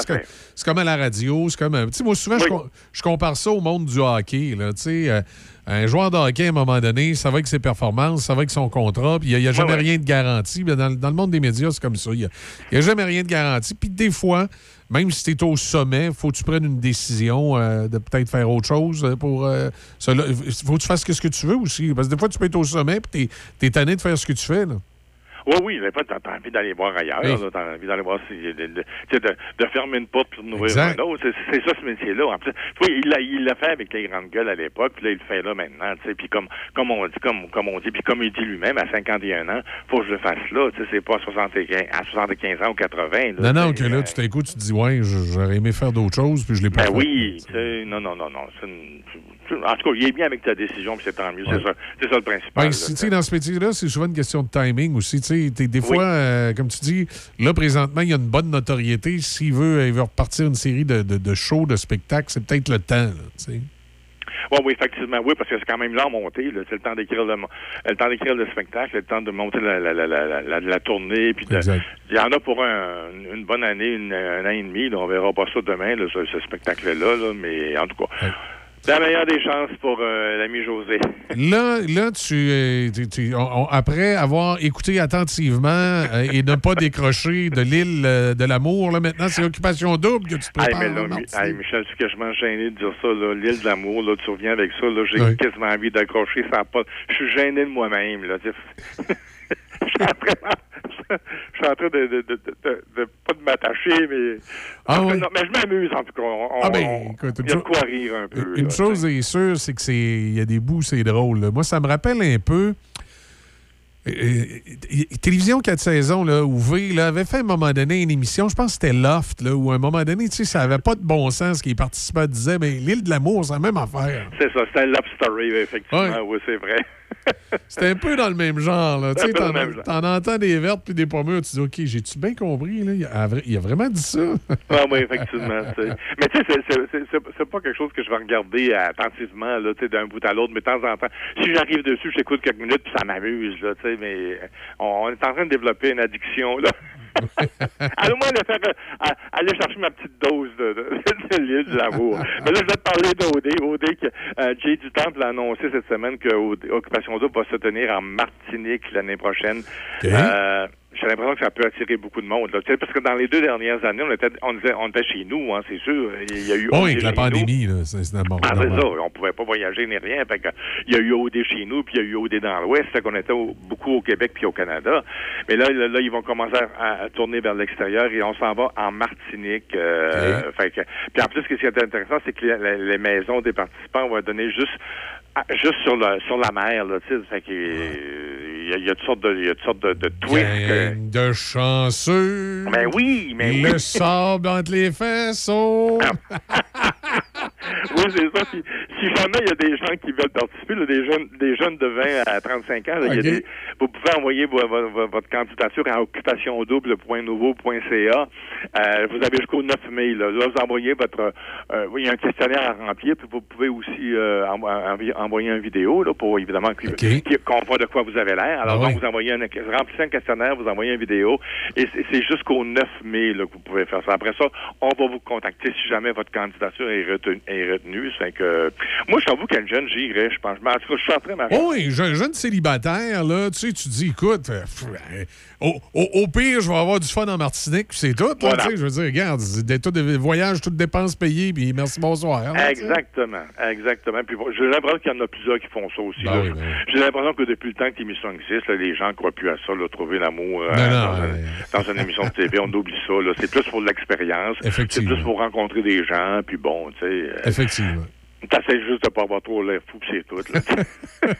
C'est comme, à la radio. C'est comme. euh, Tu sais, moi, souvent, je, je compare ça au monde du hockey. Là, tu sais, euh, un joueur de hockey, à un moment donné, ça va avec ses performances, ça va avec son contrat, puis il n'y a, jamais Ouais, ouais. rien de garanti. Dans, le- dans le monde des médias, c'est comme ça. Il n'y a, jamais rien de garanti. Puis des fois, même si tu es au sommet, faut que tu prennes une décision euh, de peut-être faire autre chose euh, pour euh, cela. faut que tu fasses ce que tu veux aussi. Parce que des fois, tu peux être au sommet puis tu es, tanné de faire ce que tu fais. Là. Oui, oui, mais pas t'as envie d'aller voir ailleurs, Oui. là, t'as envie d'aller voir si de, de, tu sais, de, de fermer une porte pour Exact. un autre. C'est, c'est ça ce métier-là. En plus, oui, il l'a il l'a fait avec les grandes gueules à l'époque, puis là il le fait là maintenant, tu sais, puis comme comme on dit comme comme on dit, puis comme il dit lui-même à 51 ans, faut que je le fasse là, tu sais, c'est pas à 75 à 75 ans ou 80. Là, Non, non, tu que là, tout à coup, tu te dis, ouais, j'aurais aimé faire d'autres choses, puis je l'ai pas ben fait. oui, tu sais, non, non, non, non. c'est une- tu- en tout cas, il est bien avec ta décision, puis c'est tant mieux. C'est ça, c'est ça le principal. Ben, si, dans ce métier-là, c'est souvent une question de timing aussi. Des fois, euh, comme tu dis, là, présentement, il y a une bonne notoriété. S'il veut, il veut repartir une série de, de, de shows, de spectacles, c'est peut-être le temps. là. Oui, oui, effectivement, oui, parce que c'est quand même là à monter. là. C'est le temps d'écrire le, temps d'écrire le spectacle, le temps de monter la, la, la, la, tournée. Puis il y en a pour un- une bonne année, une, un an et demi. Là, on verra pas ça demain, là, ce, ce spectacle-là, là, mais en tout cas. La meilleure des chances pour euh, l'ami José. Là, là tu, euh, tu- tu- on- après avoir écouté attentivement euh, et ne pas décrocher de l'île euh, de l'amour, là, maintenant, c'est occupation double que tu te Hey, prépares. mais là, Martin. hey, Michel, je suis quasiment gêné de dire ça, là. L'île de l'amour, là, tu reviens avec ça, là, j'ai Oui. quasiment envie d'accrocher, ça pas. Je suis gêné de moi-même, là. tu. <laughs> Je suis en train, de, de, de, de, de- de- pas de m'attacher, mais. Ah oui? Non, mais je m'amuse, en tout cas. On- Ah ben, on- il y a de quoi rire un peu. Une là, chose est sûre, c'est que c'est il y a des bouts, c'est drôle. là. Moi, ça me rappelle un peu. euh, euh, Télévision 4 saisons, là, où V là, avait fait à un moment donné une émission, je pense que c'était Loft, là, où à un moment donné, tu sais, ça avait pas de bon sens. qui participait disait, mais l'île de l'amour, c'est la même affaire. C'est ça, c'était Love Story, effectivement. Oui, c'est vrai. <laughs> C'était un peu dans le même genre. Là. Tu sais, T'en, entends des vertes puis des pommures. Tu dis, OK, j'ai-tu bien compris? Là? Il, a, il a vraiment dit ça? Ah oui, effectivement. Mais tu sais, c'est- pas quelque chose que je vais regarder attentivement là, tu sais, d'un bout à l'autre, mais de temps en temps. Si j'arrive dessus, j'écoute quelques minutes, puis ça m'amuse, là, tu sais, mais on, on est en train de développer une addiction, là. Moins de faire euh, aller chercher ma petite dose de, de, <laughs> de l'île de l'amour. <laughs> Mais là, je vais te parler d'OD. OD, que euh, Jay Dutemple a annoncé cette semaine que Occupation Double va se tenir en Martinique l'année prochaine. Euh, j'ai l'impression que ça peut attirer beaucoup de monde. Là. Tu sais, Parce que dans les deux dernières années, on était, on disait- on était chez nous, hein, c'est sûr. Il y a eu OD avec la pandémie, là, c'est, c'est d'abord- Ah, c'est ça. On pouvait pas voyager ni rien. Fait que, il y a eu OD chez nous, puis il y a eu OD dans l'Ouest. Fait qu'on était au- beaucoup au Québec puis au Canada. Mais là, là, là, ils vont commencer à, à tourner vers l'extérieur et on s'en va en Martinique. euh, fait que, puis en plus, ce qui est intéressant, c'est que les, maisons des participants vont donner juste juste sur le sur la mer. Là, tu sais. fait que, euh, il y, y a toutes sortes de, y a toutes sortes de, de twists. que- de chanceux. Mais oui, mais Le sable entre les fesses. <laughs> <laughs> <laughs> oui, c'est ça. Puis, si jamais il y a des gens qui veulent participer, là, des jeunes des jeunes de 20 à 35 ans, là, il y a Ok. des- vous pouvez envoyer vo- vo- vo- votre candidature à occupationdouble.nouveau.ca. Euh, vous avez jusqu'au 9 mai. Là, Là, vous envoyez votre... euh, il y a un questionnaire à remplir, puis vous pouvez aussi euh, envo- envoyer une vidéo là, pour évidemment qu'on voit de quoi vous avez l'air. Alors, Ah donc, oui. vous envoyez un, remplissez un questionnaire, vous envoyez une vidéo, et c'est- c'est jusqu'au 9 mai là, que vous pouvez faire ça. Après ça, on va vous contacter si jamais votre candidature est retenue. Est retenue. Fait que, moi, je t'avoue qu'un jeune, j'irais, je pense. En tout cas, je m'arrêter. Oh oui, jeune, jeune célibataire, là, tu sais, tu dis, écoute, euh, pff, euh, au, au- au pire, je vais avoir du fun en Martinique, puis c'est tout. là, Voilà. tu sais, je veux dire, regarde, c'est des, tout des voyages, toutes dépenses payées, puis merci, bonsoir. là, sais. Exactement, exactement. Puis j'ai l'impression qu'il y en a plusieurs qui font ça aussi. Ben oui, ben. J'ai l'impression que depuis le temps que l'émission existe, là, les gens croient plus à ça, là, trouver l'amour euh, Ben dans, un- dans une émission de TV. On oublie ça. là. C'est plus pour l'expérience. C'est plus pour rencontrer des gens. Puis bon, tu sais. Effectivement. T'essaies juste de pas avoir trop l'air fou, c'est tout. Là. <laughs>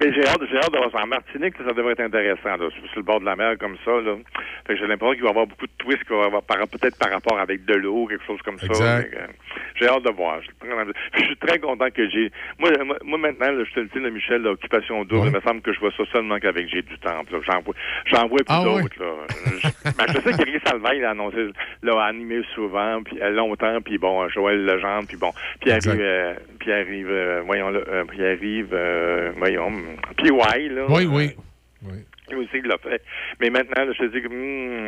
Mais j'ai hâte, j'ai hâte de voir ça. En Martinique, ça devrait être intéressant, là, sur, le bord de la mer comme ça. Là. Fait que j'ai l'impression qu'il va y avoir beaucoup de twists qu'il va y avoir par- peut-être par rapport avec de l'eau, quelque chose comme ça. Exact. Euh, j'ai hâte de voir. Je suis très- content que j'ai. Moi, moi, maintenant, là, je te le dis, là, Michel, l'occupation double, il me semble que je vois ça seulement qu'avec J'ai du Temple. là. J'en vois, j'en vois plus Ah d'autres. là. Je, ben, je sais qu'Éric Salvaille l'a annoncé, l'a animé souvent, puis euh, longtemps, puis bon, Joël Legendre, puis bon, puis euh, puis arrive, euh, voyons là, euh, puis arrive, euh, voyons, puis ouais, là. Oui, oui. Lui aussi, il l'a fait. Mais maintenant, là, je te dis que,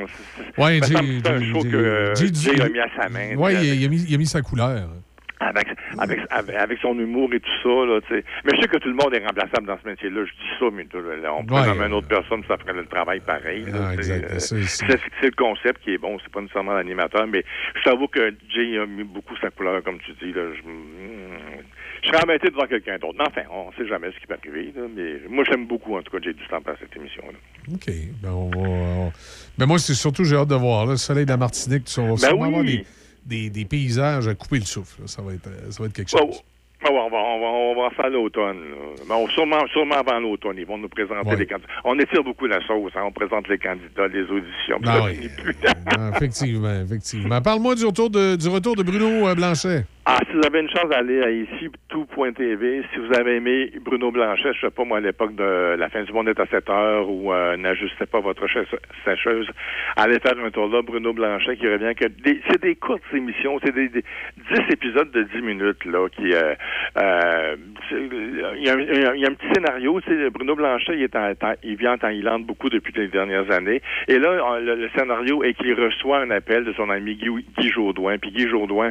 c'est- c'est- Ouais, c'est un show que euh, Jay- a mis à sa main. Oui, il, il a mis sa couleur. Avec, avec, avec, son humour et tout ça, là, tu sais. Mais je sais que tout le monde est remplaçable dans ce métier-là. Je dis ça, mais là, on pourrait nommer une autre personne, ça ferait le travail pareil. Ah. Euh, C'est- le concept qui est bon, c'est pas nécessairement l'animateur, mais je t'avoue que Jay a mis beaucoup sa couleur, comme tu dis, là. Je, mm, je serais embêté de voir quelqu'un d'autre. Mais enfin, on sait jamais ce qui peut arriver, là, mais moi, j'aime beaucoup, en tout cas, Jay du temps à cette émission-là. OK. Ben, on va, on- Ben, moi, c'est surtout, j'ai hâte de voir. Là, le soleil de la Martinique, tu vas Ben oui. des, des, des paysages à couper le souffle. là. Ça, va être, euh, ça va être quelque Oh, chose. Ah ouais, on, va, on, va, on va faire l'automne. là. Mais on- sûrement, sûrement avant l'automne, ils vont nous présenter Ouais. les candidats. On étire beaucoup la sauce, hein, on présente les candidats, les auditions. Ah ça oui. plus. Ah, effectivement, effectivement. Parle-moi du retour de, du retour de Bruno euh, Blanchet. Ah, si vous avez une chance d'aller à ici, tout.tv, si vous avez aimé Bruno Blanchet, je sais pas, moi, à l'époque de La fin du monde est à 7 heures ou euh, N'ajustez pas votre sécheuse, allez faire un tour là, Bruno Blanchet qui revient que c'est des courtes émissions, c'est des, des 10 épisodes de 10 minutes, là, qui, euh, euh, il y, a un- petit scénario, Bruno Blanchet, il est en, il en Thaïlande beaucoup depuis les dernières années, et là, on- le, scénario est qu'il reçoit un appel de son ami Guy, Guy puis Guy Jodoin,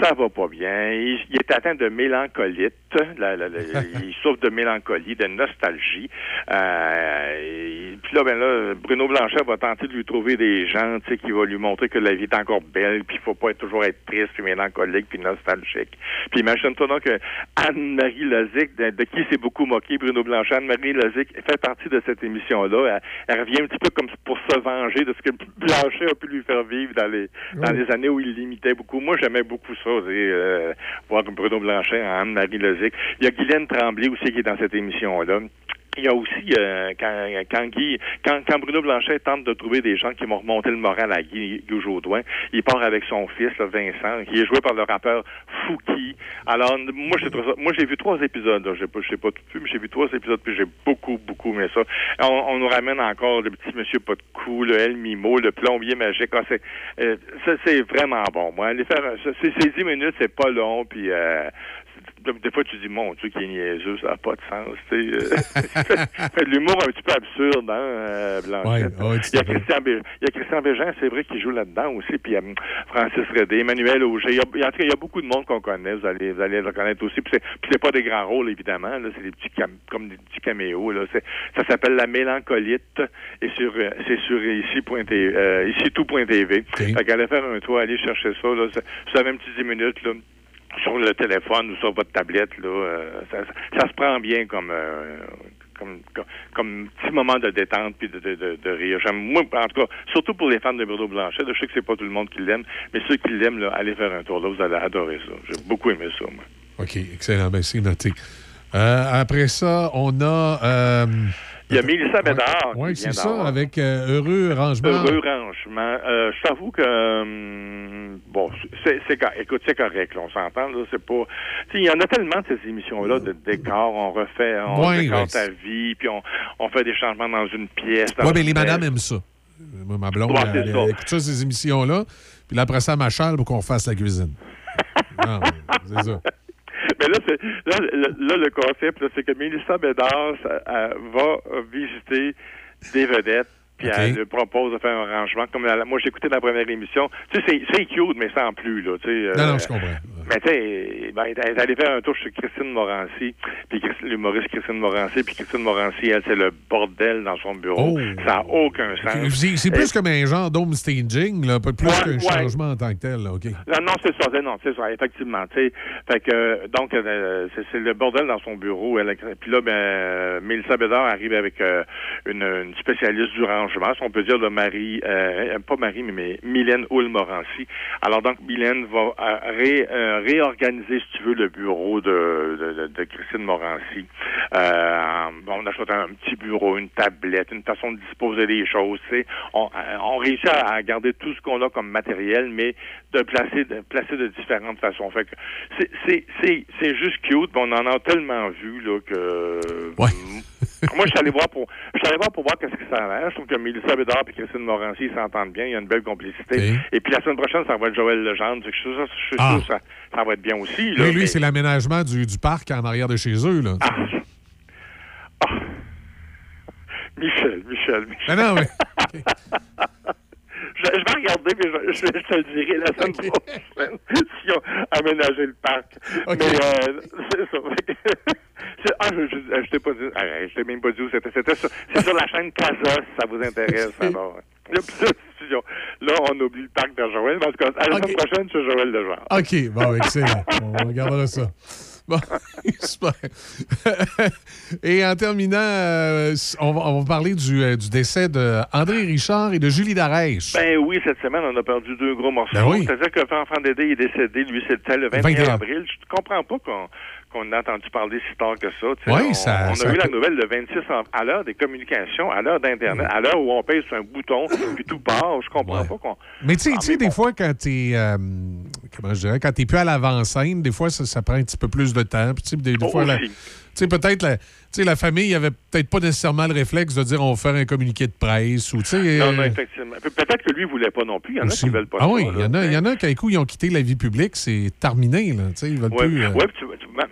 ça va pas bien, il, il est atteint de mélancolite, la- la- la- <laughs> il souffre de mélancolie, de nostalgie, euh, et puis là, ben là, Bruno Blanchet va tenter de lui trouver des gens, tu sais, qui vont lui montrer que la vie est encore belle, puis il faut pas être, toujours être triste, puis mélancolique, puis nostalgique. Puis imagine-toi donc que Anne-Marie Lozic, de, de qui s'est beaucoup moqué Bruno Blanchet, Anne-Marie Lozic fait partie de cette émission-là. Elle, elle revient un petit peu comme pour se venger de ce que Blanchet a pu lui faire vivre dans les dans les années où il l'imitait beaucoup. Moi, j'aimais beaucoup ça, sais, euh, voir Bruno Blanchet Anne-Marie Lozic. Il y a Guylaine Tremblay aussi qui est dans cette émission-là. Il y a aussi euh, quand, quand Guy, quand, quand Bruno Blanchet tente de trouver des gens qui vont remonter le moral à Guy, Guy Jodoin, il part avec son fils, là, Vincent, qui est joué par le rappeur Fouki. Alors moi j'ai moi j'ai vu trois épisodes, j'ai pas, j'ai pas tout vu, mais j'ai vu trois épisodes puis j'ai beaucoup beaucoup aimé ça. On, on nous ramène encore le petit Monsieur pas de cou, le El Mimo, le plombier magique. Ah, c'est, euh, ça c'est vraiment bon. Moi, aller faire, c'est 10 minutes, c'est pas long puis. Euh, des- fois, tu dis, mon Dieu, qui est niaiseux, ça n'a pas de sens. Euh, <laughs> fait de l'humour un petit peu absurde, hein, euh, Blanchette. Ouais, il, y a. Christian Bé- il y a Christian Bégin, c'est vrai, qui joue là-dedans aussi. Puis euh, Francis Redé, Emmanuel Auger. Il y a, il y a- en tout cas, il y a beaucoup de monde qu'on connaît. Vous allez, vous allez le connaître aussi. Puis c'est, pas des grands rôles, évidemment. Là, c'est des petits cam- comme des petits caméos. Là. Ça s'appelle La Mélancolite. Et sur, euh, c'est sur ici, point T- euh, ici tout.tv. Fait qu'allez faire un tour, allez chercher ça. Là. Avez un petit 10 minutes. Là sur le téléphone ou sur votre tablette, là, euh, ça, se prend bien comme, euh, comme, comme, petit moment de détente puis de, rire. J'aime, moi, en tout cas, surtout pour les fans de Bruno Blanchet, là, je sais que c'est pas tout le monde qui l'aime, mais ceux qui l'aiment, là, allez faire un tour là, vous allez adorer ça. J'ai beaucoup aimé ça, moi. OK, excellent. Ben, c'est noté. Euh, après ça, on a. euh, Il y a Mélissa Bédard. Oui, c'est ça, avec euh, Heureux Rangement. Heureux rangement. Euh, je t'avoue que hum, bon, c'est, écoute, c'est correct, là, on s'entend. Là, c'est pas. Il y en a tellement de ces émissions-là de décors. On refait, on Ouais, décore ouais, ta vie, puis on, on fait des changements dans une pièce. Oui, mais une les madames aiment ça. Moi, ma blonde, Ouais, elle, écoute ça, ces émissions-là. Puis là, après ça, elle m'achale pour qu'on fasse la cuisine. <laughs> non, c'est ça. Mais là, c'est, là, là, le concept, c'est que Mélissa Bédard ça, va visiter des vedettes. Puis OK. elle lui propose de faire un rangement. Comme la- moi, j'ai écouté la première émission. Tu sais, c'est, cute, mais sans plus, là. Tu sais, Non, euh, non, je comprends. Mais tu sais, ben, elle est allée faire un tour chez Christine Morancy, puis l'humoriste Christine Morancy, puis Christine Morancy, elle, c'est le bordel dans son bureau. Oh. Ça n'a aucun sens. C'est plus Et- comme un genre d'home staging, là, pas plus Ouais, qu'un ouais. changement en tant que tel. Là, OK. Non, non, c'est ça, c'est- non, c'est ça, effectivement. tu sais. Fait que euh, donc euh, c'est le bordel dans son bureau. Elle, puis là, ben, euh, Mélissa Bédard arrive avec euh, une, une spécialiste du rangement, si on peut dire de Marie, euh, pas Marie, mais, mais Mylène Houle-Morancy. Alors donc, Mylène va euh, ré- euh, réorganiser, si tu veux, le bureau de, de, de- de Christine Morancy. Euh, on achète un petit bureau, une tablette, une façon de disposer des choses. On, euh, on réussit à, garder tout ce qu'on a comme matériel, mais de placer de placer de différentes façons. Fait que c'est c'est c'est c'est juste cute, on en a tellement vu là que <laughs> moi je suis allé voir pour je suis allé voir pour voir qu'est-ce que ça a. Je trouve que Mélissa Bédard et Christine Morancy ils s'entendent bien, il y a une belle complicité. Et puis la semaine prochaine ça va être Joël Legendre. Je suis sûr, je suis Ah. sûr que ça, ça va être bien aussi. Là, Lui, mais- c'est l'aménagement du, du parc en arrière de chez eux. Là. Michel, Michel, Michel. Mais non, mais. <laughs> Je, je vais regarder, mais je, je- je te le dirai la semaine prochaine <laughs> si ont aménagé le parc. Mais euh, c'est ça. <laughs> Ah, je, t'ai pas dit. ah, je t'ai même pas dit où c'était. C'était sur, c'est sur la chaîne Casa, si ça vous intéresse. <laughs> alors. Il y a plusieurs diffusions. Là, on oublie le parc de Joël. Parce que à la semaine prochaine, c'est Joël Legendre. OK, bon, excellent. On regardera ça. Bon, <laughs> super. Et en terminant, euh, on, va, on va parler du, euh, du décès d'André Richard et de Julie Darèche. Ben oui, cette semaine, on a perdu deux gros morceaux. Ben oui. C'est-à-dire que Enfant Dédé est décédé, lui, c'était le 21 21. avril. Je comprends pas qu'on qu'on ait entendu parler si tard que ça. Oui, on, ça- on a ça- eu la nouvelle le 26 en- à l'heure des communications, à l'heure d'Internet, à l'heure où on pèse sur un bouton, puis tout part. Je comprends pas qu'on... Mais tu sais- Ah, des fois, quand t'es. euh, comment je dirais, quand t'es plus à l'avant-scène, des fois, ça, ça prend un petit peu plus de temps. Puis, tu sais, des, des Oh, fois, tu sais, peut-être la, sais, la famille avait peut-être pas nécessairement le réflexe de dire on va faire un communiqué de presse ou, tu sais. Non, non, euh, effectivement. Pe- Peut-être que lui voulait pas non plus. Il y en a qui veulent pas Ah oui, il y en a, il y en a qui, à coup, ils ont quitté la vie publique, c'est terminé, là. Tu sais, ils veulent Ouais, plus. euh, ouais, tu,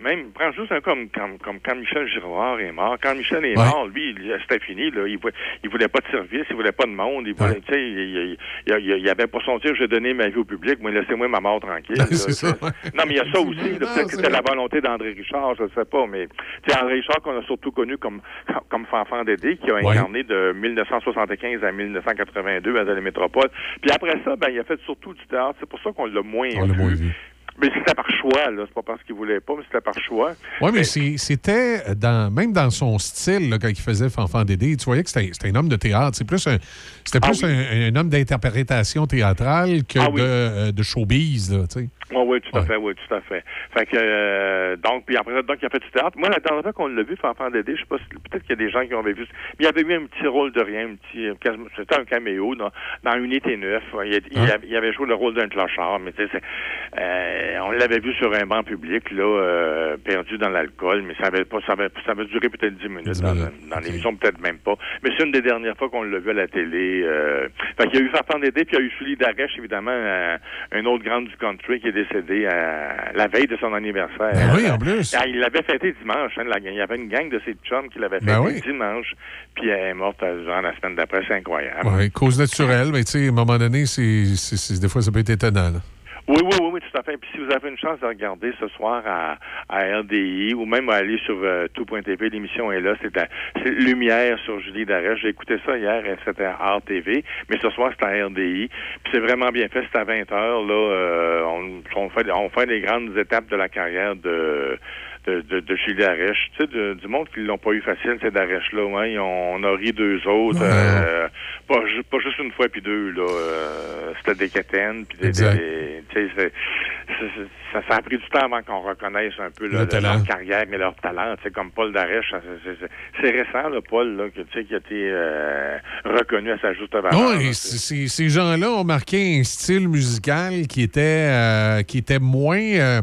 même, prends juste un comme, comme, comme quand Michel Giroir est mort. Quand Michel est Ouais. mort, lui, c'était fini, là. Il, voulait- il voulait pas de service, il voulait pas de monde, il voulait, tu sais, il, avait pas son dire, j'ai donné ma vie au public, moi, laissez-moi ma mort tranquille. là, ça. Non, mais il y a ça aussi, Non, peut-être que c'est c'était la volonté d'André Richard, je ne sais pas, mais, tu sais, André Richard, qu'on a surtout connu comme, <laughs> comme Fanfan Dédé, qui a Ouais. incarné de 1975 à 1982 à la métropole. Puis après ça, ben, il a fait surtout du théâtre. C'est pour ça qu'on l'a moins on vu. moins vu. Mais c'était par choix, là. C'est pas parce qu'il voulait pas, mais c'était par choix. Oui, mais c'était dans, même dans son style, là, quand il faisait Fanfan Dédé, tu voyais que c'était un homme de théâtre. C'est plus un, c'était Ah plus oui. un, un homme d'interprétation théâtrale que Ah oui. euh, de showbiz, là, tu sais. Oui, oui, tout à fait, oui, tout à fait. Fait que, euh, donc, puis après, donc, il a fait du théâtre. Moi, la dernière fois qu'on l'a vu, Fanfan Dédé, je sais pas, si- peut-être qu'il y a des gens qui avaient vu, mais il avait eu un petit rôle de rien, un petit, euh, c'était un caméo dans, dans Unité 9. Il, il Hein? avait, il avait joué le rôle d'un clochard, mais tu sais, euh, on l'avait vu sur un banc public, là, euh, perdu dans l'alcool, mais ça avait pas, ça avait, ça avait duré peut-être 10 minutes dans, dans l'émission, peut-être même pas. Mais c'est une des dernières fois qu'on l'a vu à la télé. Euh, fait qu'il y a eu Fanfan Dédé, puis il y a eu Julie Darèche, évidemment, euh, un autre grande du country qui est décédé à la veille de son anniversaire. Ben oui, en plus. Ah, il l'avait fêté dimanche. Hein, il y avait une gang de ses chums qui l'avaient fêté Ben oui. dimanche. Puis elle est morte euh, la semaine d'après. C'est incroyable. Oui, cause naturelle, mais tu sais, à un moment donné, c'est- des fois, ça peut être étonnant. là. Oui, oui, oui, oui, tout à fait. Puis si vous avez une chance de regarder ce soir à, à RDI ou même à aller sur euh, tout.tv, l'émission est là. C'est, à- c'est Lumière sur Julie Darèche. J'ai écouté ça hier, c'était à RTV, mais ce soir c'est à RDI. Puis c'est vraiment bien fait. C'est à 20 heures. Là, euh, on, on fait, on fait les grandes étapes de la carrière de de, de, de Julie Darèche. Tu sais, de- du monde qui l'ont pas eu facile, ces Darèche-là. hein. Ils ont- on a ri deux autres. euh, pas, pas juste une fois puis deux. là. Euh, c'était des quétaines. Puis des, tu sais, c'est- c'est- c'est- ça, ça a pris du temps avant qu'on reconnaisse un peu là, Le leur carrière et leur talent. Tu sais, comme Paul Darèche, c'est- c'est- c'est récent, là, Paul, là, que, tu sais, qui a été euh, reconnu à sa juste valeur. Non, là. et ces gens-là ont marqué un style musical qui était, euh, qui était moins.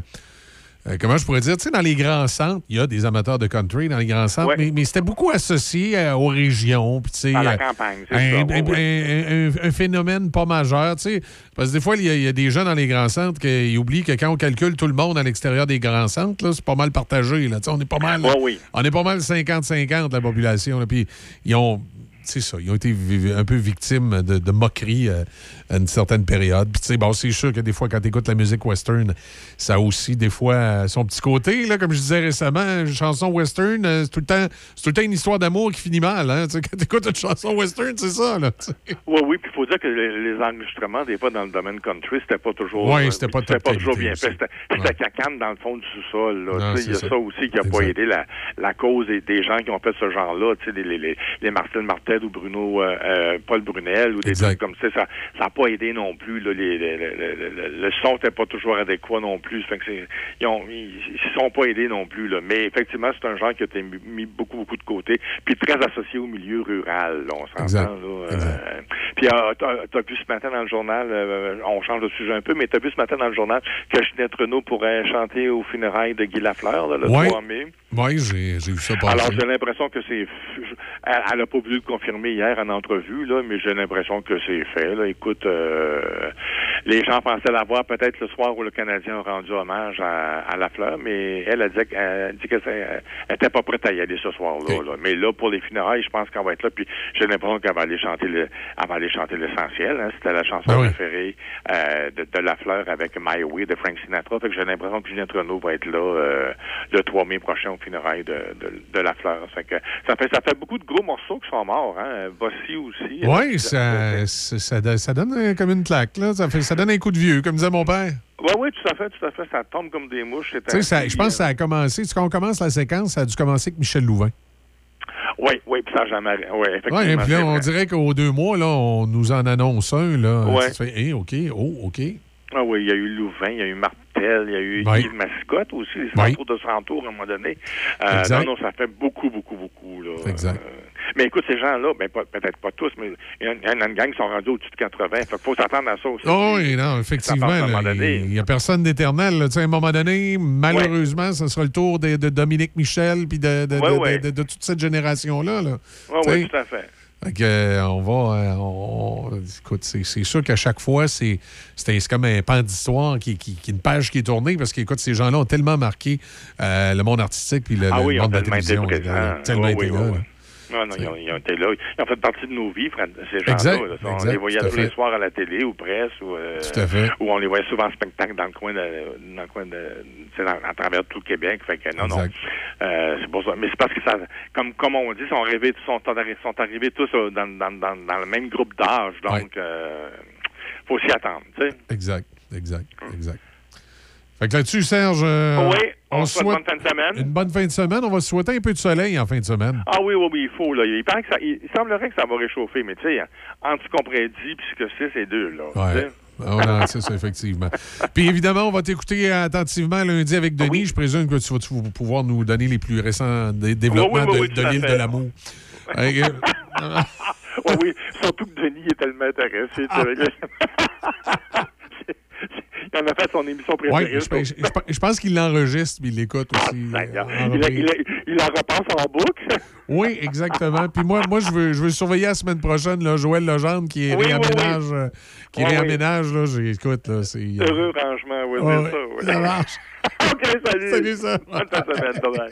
Euh, comment je pourrais dire? Tu sais, dans les grands centres, il y a des amateurs de country dans les grands centres, mais, mais c'était beaucoup associé euh, aux régions. puis tu sais, À la euh, campagne, c'est un, ça, un- un- phénomène pas majeur. tu sais. Parce que des fois, il y, a- il y a des gens dans les grands centres qui oublient que quand on calcule tout le monde à l'extérieur des grands centres, c'est pas mal partagé. Là. On est pas mal. Ouais, oui. On est pas mal 50-50 la population. là. Puis ils ont. C'est ça, ils ont été un peu victimes de, de moqueries euh, à une certaine période. Puis, tu sais, bon, c'est sûr que des fois, quand tu écoutes la musique western, ça a aussi, des fois, euh, son petit côté. Là, comme je disais récemment, une chanson western, euh, c'est tout, le temps- tout le temps une histoire d'amour qui finit mal. Hein? <laughs> Quand tu écoutes une chanson western, c'est ça. Là. Oui, oui, puis il faut dire que les, les enregistrements, des fois, dans le domaine country, c'était pas toujours... Ouais, c'était pas top toujours bien fait. C'était c'était cacane dans le fond du sous-sol. Il y a ça. ça. aussi qui a pas aidé la, la cause des, des gens qui ont fait ce genre-là, les, les, les, les Marcel Ou Bruno, euh, euh, Paul Brunel ou des trucs comme ça. Ça n'a pas aidé non plus. Là, les, les- le- son n'était pas toujours adéquat non plus. Fait que c'est- ils, ils sont pas aidés non plus. Là. Mais effectivement, c'est un genre qui a été mis- beaucoup, beaucoup de côté, puis très associé au milieu rural. là, on s'entend. Euh, puis euh, t'as t'as vu ce matin dans le journal, on change de sujet un peu, mais t'as vu ce matin dans le journal que Ginette Renault pourrait chanter aux funérailles de Guy Lafleur là, le Ouais. 3 mai? J'ai ça. Alors, j'ai l'impression que c'est... Elle n'a pas voulu le confirmer hier en entrevue, là, mais j'ai l'impression que c'est fait. Là. Écoute, euh, les gens pensaient la voir peut-être le soir où le Canadien a rendu hommage à, à la fleur, mais elle a dit, elle a dit qu'elle n'était pas prête à y aller ce soir-là. là. Mais là, pour les funérailles, je pense qu'elle va être là. Puis j'ai l'impression qu'elle va aller chanter le, elle va aller chanter l'essentiel. Hein. C'était la chanson Ah oui. préférée euh, de, de la fleur avec My Way de Frank Sinatra. Fait que j'ai l'impression que Juliette Renault va être là euh, le 3 mai prochain au funérailles de, de, de la fleur. Fait que ça fait ça fait beaucoup de gros morceaux qui sont morts. Hein. Bossy aussi. Oui, ça, ça, ça donne- comme une claque. Là. Ça, fait, ça donne un coup de vieux, comme disait mon père. Oui, oui, tout à fait, tout à fait. Ça tombe comme des mouches. c'est Tu sais, je pense que ça a commencé. Quand on commence la séquence, ça a dû commencer avec Michel Louvain. Oui, oui, puis ça n'a jamais. Oui, effectivement. Oui, puis là, on dirait qu'aux deux mois, là, on nous en annonce un. Là. Ouais. Tu fais, Hey, OK, oh, OK. Ah oui, il y a eu Louvain, il y a eu Martel, il y a eu Oui. Yves Mascotte aussi, les Oui. alentours de Santour à un moment donné. Euh, Exact. non, non, ça fait beaucoup, beaucoup, beaucoup. Là. Exact. Euh, mais écoute, ces gens-là, ben, peut-être pas tous, mais il y, en- a une gang qui sont rendus au-dessus de 80. Fait faut s'attendre à ça aussi. Oh, oui, non, effectivement. Il n'y a personne d'éternel. là. Tu sais, À un moment donné, malheureusement, ce sera le tour de, de Dominique Michel puis de, de, Ouais, de- ouais. de- de toute cette génération-là. Là. Oui, tout à fait. Que, euh, on va. euh, on- on- écoute, c'est sûr qu'à chaque fois, c'est comme un pan d'histoire, qui, qui, qui- une page qui est tournée, parce qu'écoute, ces gens-là ont tellement marqué euh, le monde artistique puis le, Ah oui, monde de la tellement été télévision. tellement Oui, été oui, là. oui, là. Non, non, ils ont, ils ont été là. Ils ont fait partie de nos vies, ces gens-là. On exact, les voyait tous les soirs à la télé ou presse, ou, euh, Tout à fait. ou on les voyait souvent en spectacle dans le coin de, dans le coin de, dans- à travers tout le Québec. Fait que non, non. Euh, c'est pour ça. Mais c'est parce que ça, comme, comme on dit, sont arrivés, sont, sont arrivés tous euh, dans, dans, dans, dans le même groupe d'âge. Donc, euh, faut s'y attendre, tu sais. Exact, exact, exact. Fait que là-dessus, Serge, euh, oui, on, se souhaite souhaite bonne fin de semaine. une bonne fin de semaine. On va se souhaiter un peu de soleil en fin de semaine. Ah oui, oui, oui, il faut, là. Il, paraît que ça, il, semblerait que ça va réchauffer, mais tu sais, entre ce qu'on prédit et ce que c'est, c'est deux, là. Ouais. Ah, c'est ça, effectivement. <laughs> Puis évidemment, on va t'écouter attentivement lundi avec Denis. Je présume que tu vas tu vas pouvoir nous donner les plus récents dé- développements Oui, oui, de- l'île de l'amour. <laughs> Euh, Oui, oui, surtout que Denis est tellement intéressé. <laughs> tu sais, avec le- Il en a fait son émission préférée. je, je- je- je pense qu'il l'enregistre, mais il l'écoute aussi. euh, en il, la- reprise. il la- il la repasse en boucle. <laughs> Oui, exactement. Puis moi, moi je, veux, je veux surveiller la semaine prochaine là, Joël Legendre qui oui, réaménage. oui. euh, qui oui. réaménage, là. Écoute, là, c'est. euh, Heureux rangement, oui, Ouais, c'est ça. Ça marche. <laughs> OK, salut. Salut, ça. Bonne semaine.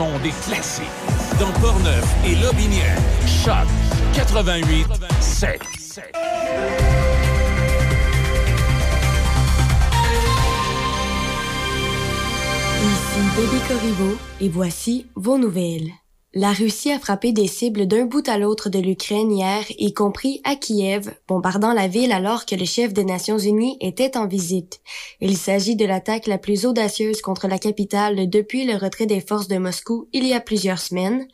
Des classiques. Dans Portneuf et Lobinière. Choc 88 7. Ici Debbie Corriveau et voici vos nouvelles. La Russie a frappé des cibles d'un bout à l'autre de l'Ukraine hier, y compris à Kiev, bombardant la ville alors que le chef des Nations Unies était en visite. Il s'agit de l'attaque la plus audacieuse contre la capitale depuis le retrait des forces de Moscou il y a plusieurs semaines.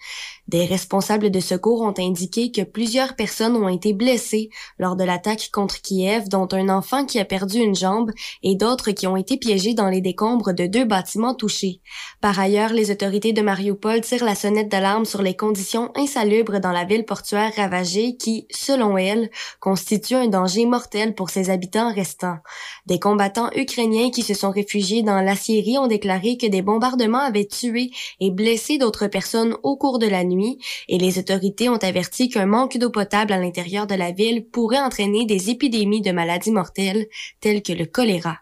Des responsables de secours ont indiqué que plusieurs personnes ont été blessées lors de l'attaque contre Kiev, dont un enfant qui a perdu une jambe et d'autres qui ont été piégés dans les décombres de deux bâtiments touchés. Par ailleurs, les autorités de Mariupol tirent la sonnette d'alarme sur les conditions insalubres dans la ville portuaire ravagée qui, selon elles, constituent un danger mortel pour ses habitants restants. Des combattants ukrainiens qui se sont réfugiés dans la Syrie ont déclaré que des bombardements avaient tué et blessé d'autres personnes au cours de la nuit et les autorités ont averti qu'un manque d'eau potable à l'intérieur de la ville pourrait entraîner des épidémies de maladies mortelles telles que le choléra.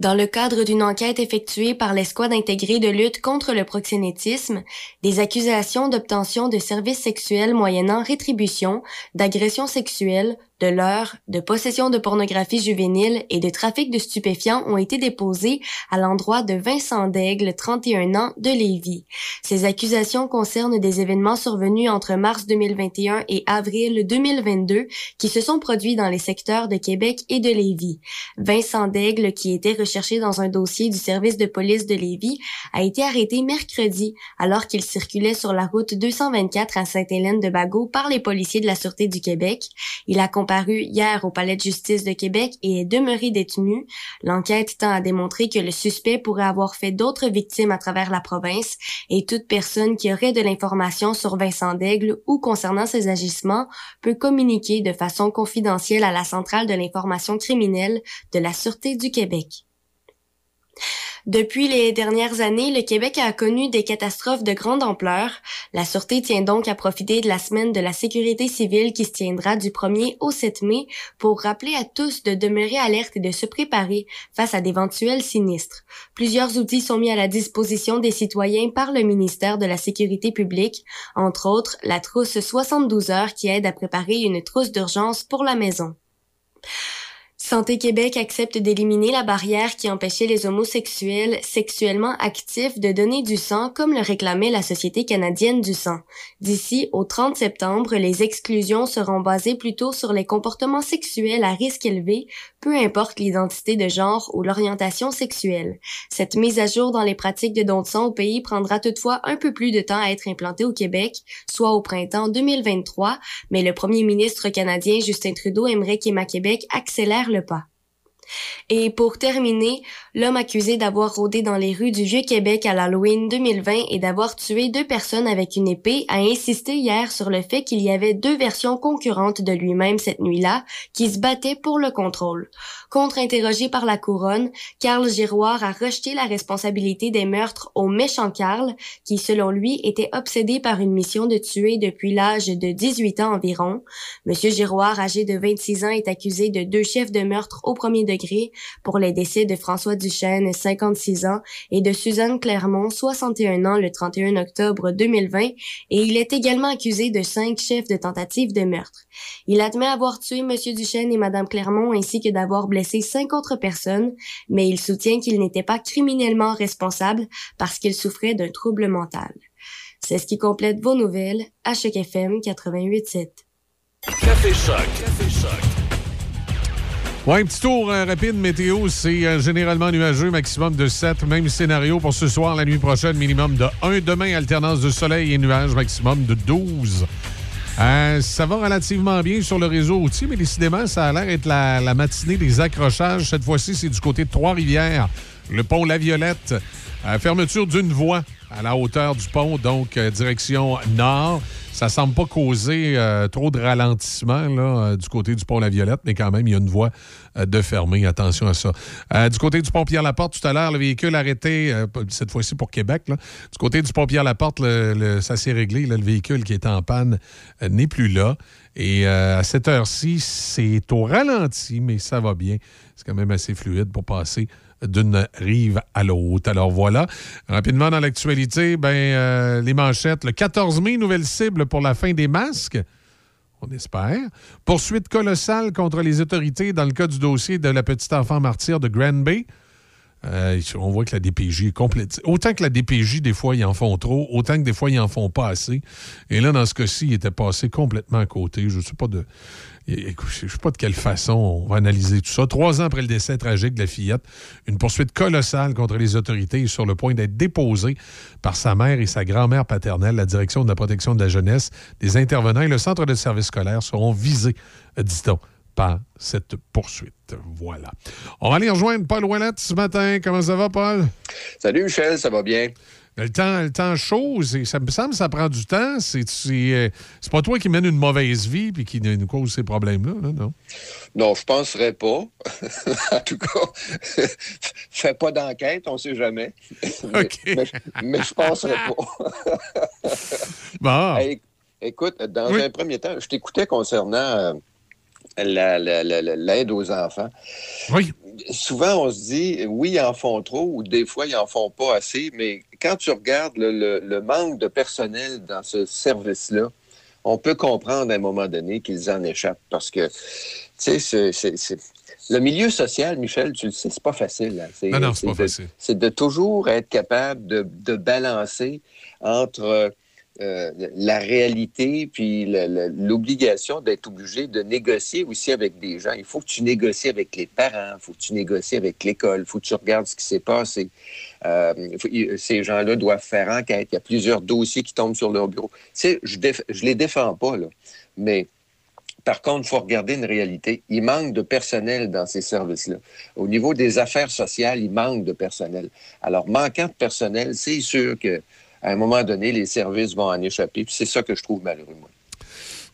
Dans le cadre d'une enquête effectuée par l'escouade intégrée de lutte contre le proxénétisme, des accusations d'obtention de services sexuels moyennant rétribution, d'agression sexuelle, de leurre, de possession de pornographie juvénile et de trafic de stupéfiants ont été déposées à l'endroit de Vincent Daigle, 31 ans, de Lévis. Ces accusations concernent des événements survenus entre mars 2021 et avril 2022 qui se sont produits dans les secteurs de Québec et de Lévis. Vincent Daigle, qui était recherché dans un dossier du service de police de Lévis, a été arrêté mercredi alors qu'il circulait sur la route 224 à Sainte-Hélène-de-Bagot par les policiers de la Sûreté du Québec. Il hier au Palais de justice de Québec et est demeuré détenu. L'enquête tend à démontrer que le suspect pourrait avoir fait d'autres victimes à travers la province et toute personne qui aurait de l'information sur Vincent Daigle ou concernant ses agissements peut communiquer de façon confidentielle à la centrale de l'information criminelle de la Sûreté du Québec. Depuis les dernières années, le Québec a connu des catastrophes de grande ampleur. La Sûreté tient donc à profiter de la semaine de la sécurité civile qui se tiendra du 1er au 7 mai pour rappeler à tous de demeurer alerte et de se préparer face à d'éventuels sinistres. Plusieurs outils sont mis à la disposition des citoyens par le ministère de la Sécurité publique, entre autres la trousse 72 heures qui aide à préparer une trousse d'urgence pour la maison. Santé Québec accepte d'éliminer la barrière qui empêchait les homosexuels sexuellement actifs de donner du sang comme le réclamait la Société canadienne du sang. D'ici au 30 septembre, les exclusions seront basées plutôt sur les comportements sexuels à risque élevé, peu importe l'identité de genre ou l'orientation sexuelle. Cette mise à jour dans les pratiques de don de sang au pays prendra toutefois un peu plus de temps à être implantée au Québec, soit au printemps 2023, mais le premier ministre canadien Justin Trudeau aimerait qu'Emma Québec accélère le pas. Et pour terminer, l'homme accusé d'avoir rôdé dans les rues du Vieux-Québec à l'Halloween 2020 et d'avoir tué deux personnes avec une épée a insisté hier sur le fait qu'il y avait deux versions concurrentes de lui-même cette nuit-là qui se battaient pour le contrôle. Contre-interrogé par la couronne, Carl Giroir a rejeté la responsabilité des meurtres au méchant Carl, qui selon lui était obsédé par une mission de tuer depuis l'âge de 18 ans environ. Monsieur Giroir, âgé de 26 ans, est accusé de deux chefs de meurtre au premier degré pour les décès de François Duchesne, 56 ans, et de Suzanne Clermont, 61 ans, le 31 octobre 2020, et il est également accusé de cinq chefs de tentative de meurtre. Il admet avoir tué M. Duchesne et Mme Clermont ainsi que d'avoir blessé cinq autres personnes, mais il soutient qu'il n'était pas criminellement responsable parce qu'il souffrait d'un trouble mental. C'est ce qui complète vos nouvelles à Choc FM 88.7. Café Choc. Café Choc. Ouais, un petit tour euh, rapide météo, c'est euh, généralement nuageux, maximum de 7. Même scénario pour ce soir, la nuit prochaine, minimum de 1. Demain, alternance de soleil et nuages, maximum de 12. Euh, ça va relativement bien sur le réseau routier, mais décidément, ça a l'air d'être la, la matinée des accrochages. Cette fois-ci, c'est du côté de Trois-Rivières, le pont La Violette. Fermeture d'une voie à la hauteur du pont, donc direction nord. Ça semble pas causer euh, trop de ralentissement là, euh, du côté du pont La Violette, mais quand même, il y a une voie euh, de fermée. Attention à ça. Du côté du pont Pierre-Laporte, tout à l'heure, le véhicule arrêté, cette fois-ci pour Québec. Du côté du pont Pierre-Laporte, le, ça s'est réglé. le véhicule qui était en panne n'est plus là. Et à cette heure-ci, c'est au ralenti, mais ça va bien. C'est quand même assez fluide pour passer d'une rive à l'autre. Alors voilà. Rapidement dans l'actualité, ben, euh, les manchettes. Le 14 mai, nouvelle cible pour la fin des masques. On espère. Poursuite colossale contre les autorités dans le cas du dossier de la petite enfant martyre de Grand Bay. Euh, on voit que la DPJ est complète. Autant que la DPJ, des fois, ils en font trop, autant que des fois, ils en font pas assez. Et là, dans ce cas-ci, il était passé complètement à côté. Je ne sais pas de. Écoute, je ne sais pas de quelle façon on va analyser tout ça. Trois ans après le décès tragique de la fillette, une poursuite colossale contre les autorités est sur le point d'être déposée par sa mère et sa grand-mère paternelle. La direction de la protection de la jeunesse, des intervenants et le centre de services scolaires seront visés, dit-on, par cette poursuite. Voilà. On va aller rejoindre Paul Ouellette ce matin. Comment ça va, Paul? Salut, Michel, ça va bien? Le temps, le temps chaud, ça me semble que ça prend du temps. C'est euh, c'est pas toi qui mène une mauvaise vie puis qui nous cause ces problèmes-là, là, non? Non, je penserais pas. <laughs> en tout cas, <laughs> fais pas d'enquête, on sait jamais. <laughs> mais, mais, mais je penserais pas. Bon. Hey, écoute, dans Oui. un premier temps, je t'écoutais concernant euh, la- la- la- la- l'aide aux enfants. Oui. Souvent, on se dit, oui, ils en font trop, ou des fois, ils en font pas assez, mais quand tu regardes le, le- le manque de personnel dans ce service-là, on peut comprendre à un moment donné qu'ils en échappent parce que, tu sais, c'est- le milieu social, Michel, tu le sais, c'est pas facile. hein. C'est- Non, non, c'est pas de- facile. C'est de toujours être capable de, de balancer entre euh, la réalité puis l'obligation d'être obligé de négocier aussi avec des gens. Il faut que tu négocies avec les parents, il faut que tu négocies avec l'école, il faut que tu regardes ce qui s'est passé. Euh, ces gens-là doivent faire enquête. Il y a plusieurs dossiers qui tombent sur leur bureau. Tu sais, je ne les défends pas, là, mais par contre, il faut regarder une réalité. Il manque de personnel dans ces services-là. Au niveau des affaires sociales, il manque de personnel. Alors, manquant de personnel, c'est sûr que à un moment donné, les services vont en échapper. Puis c'est ça que je trouve malheureux, moi.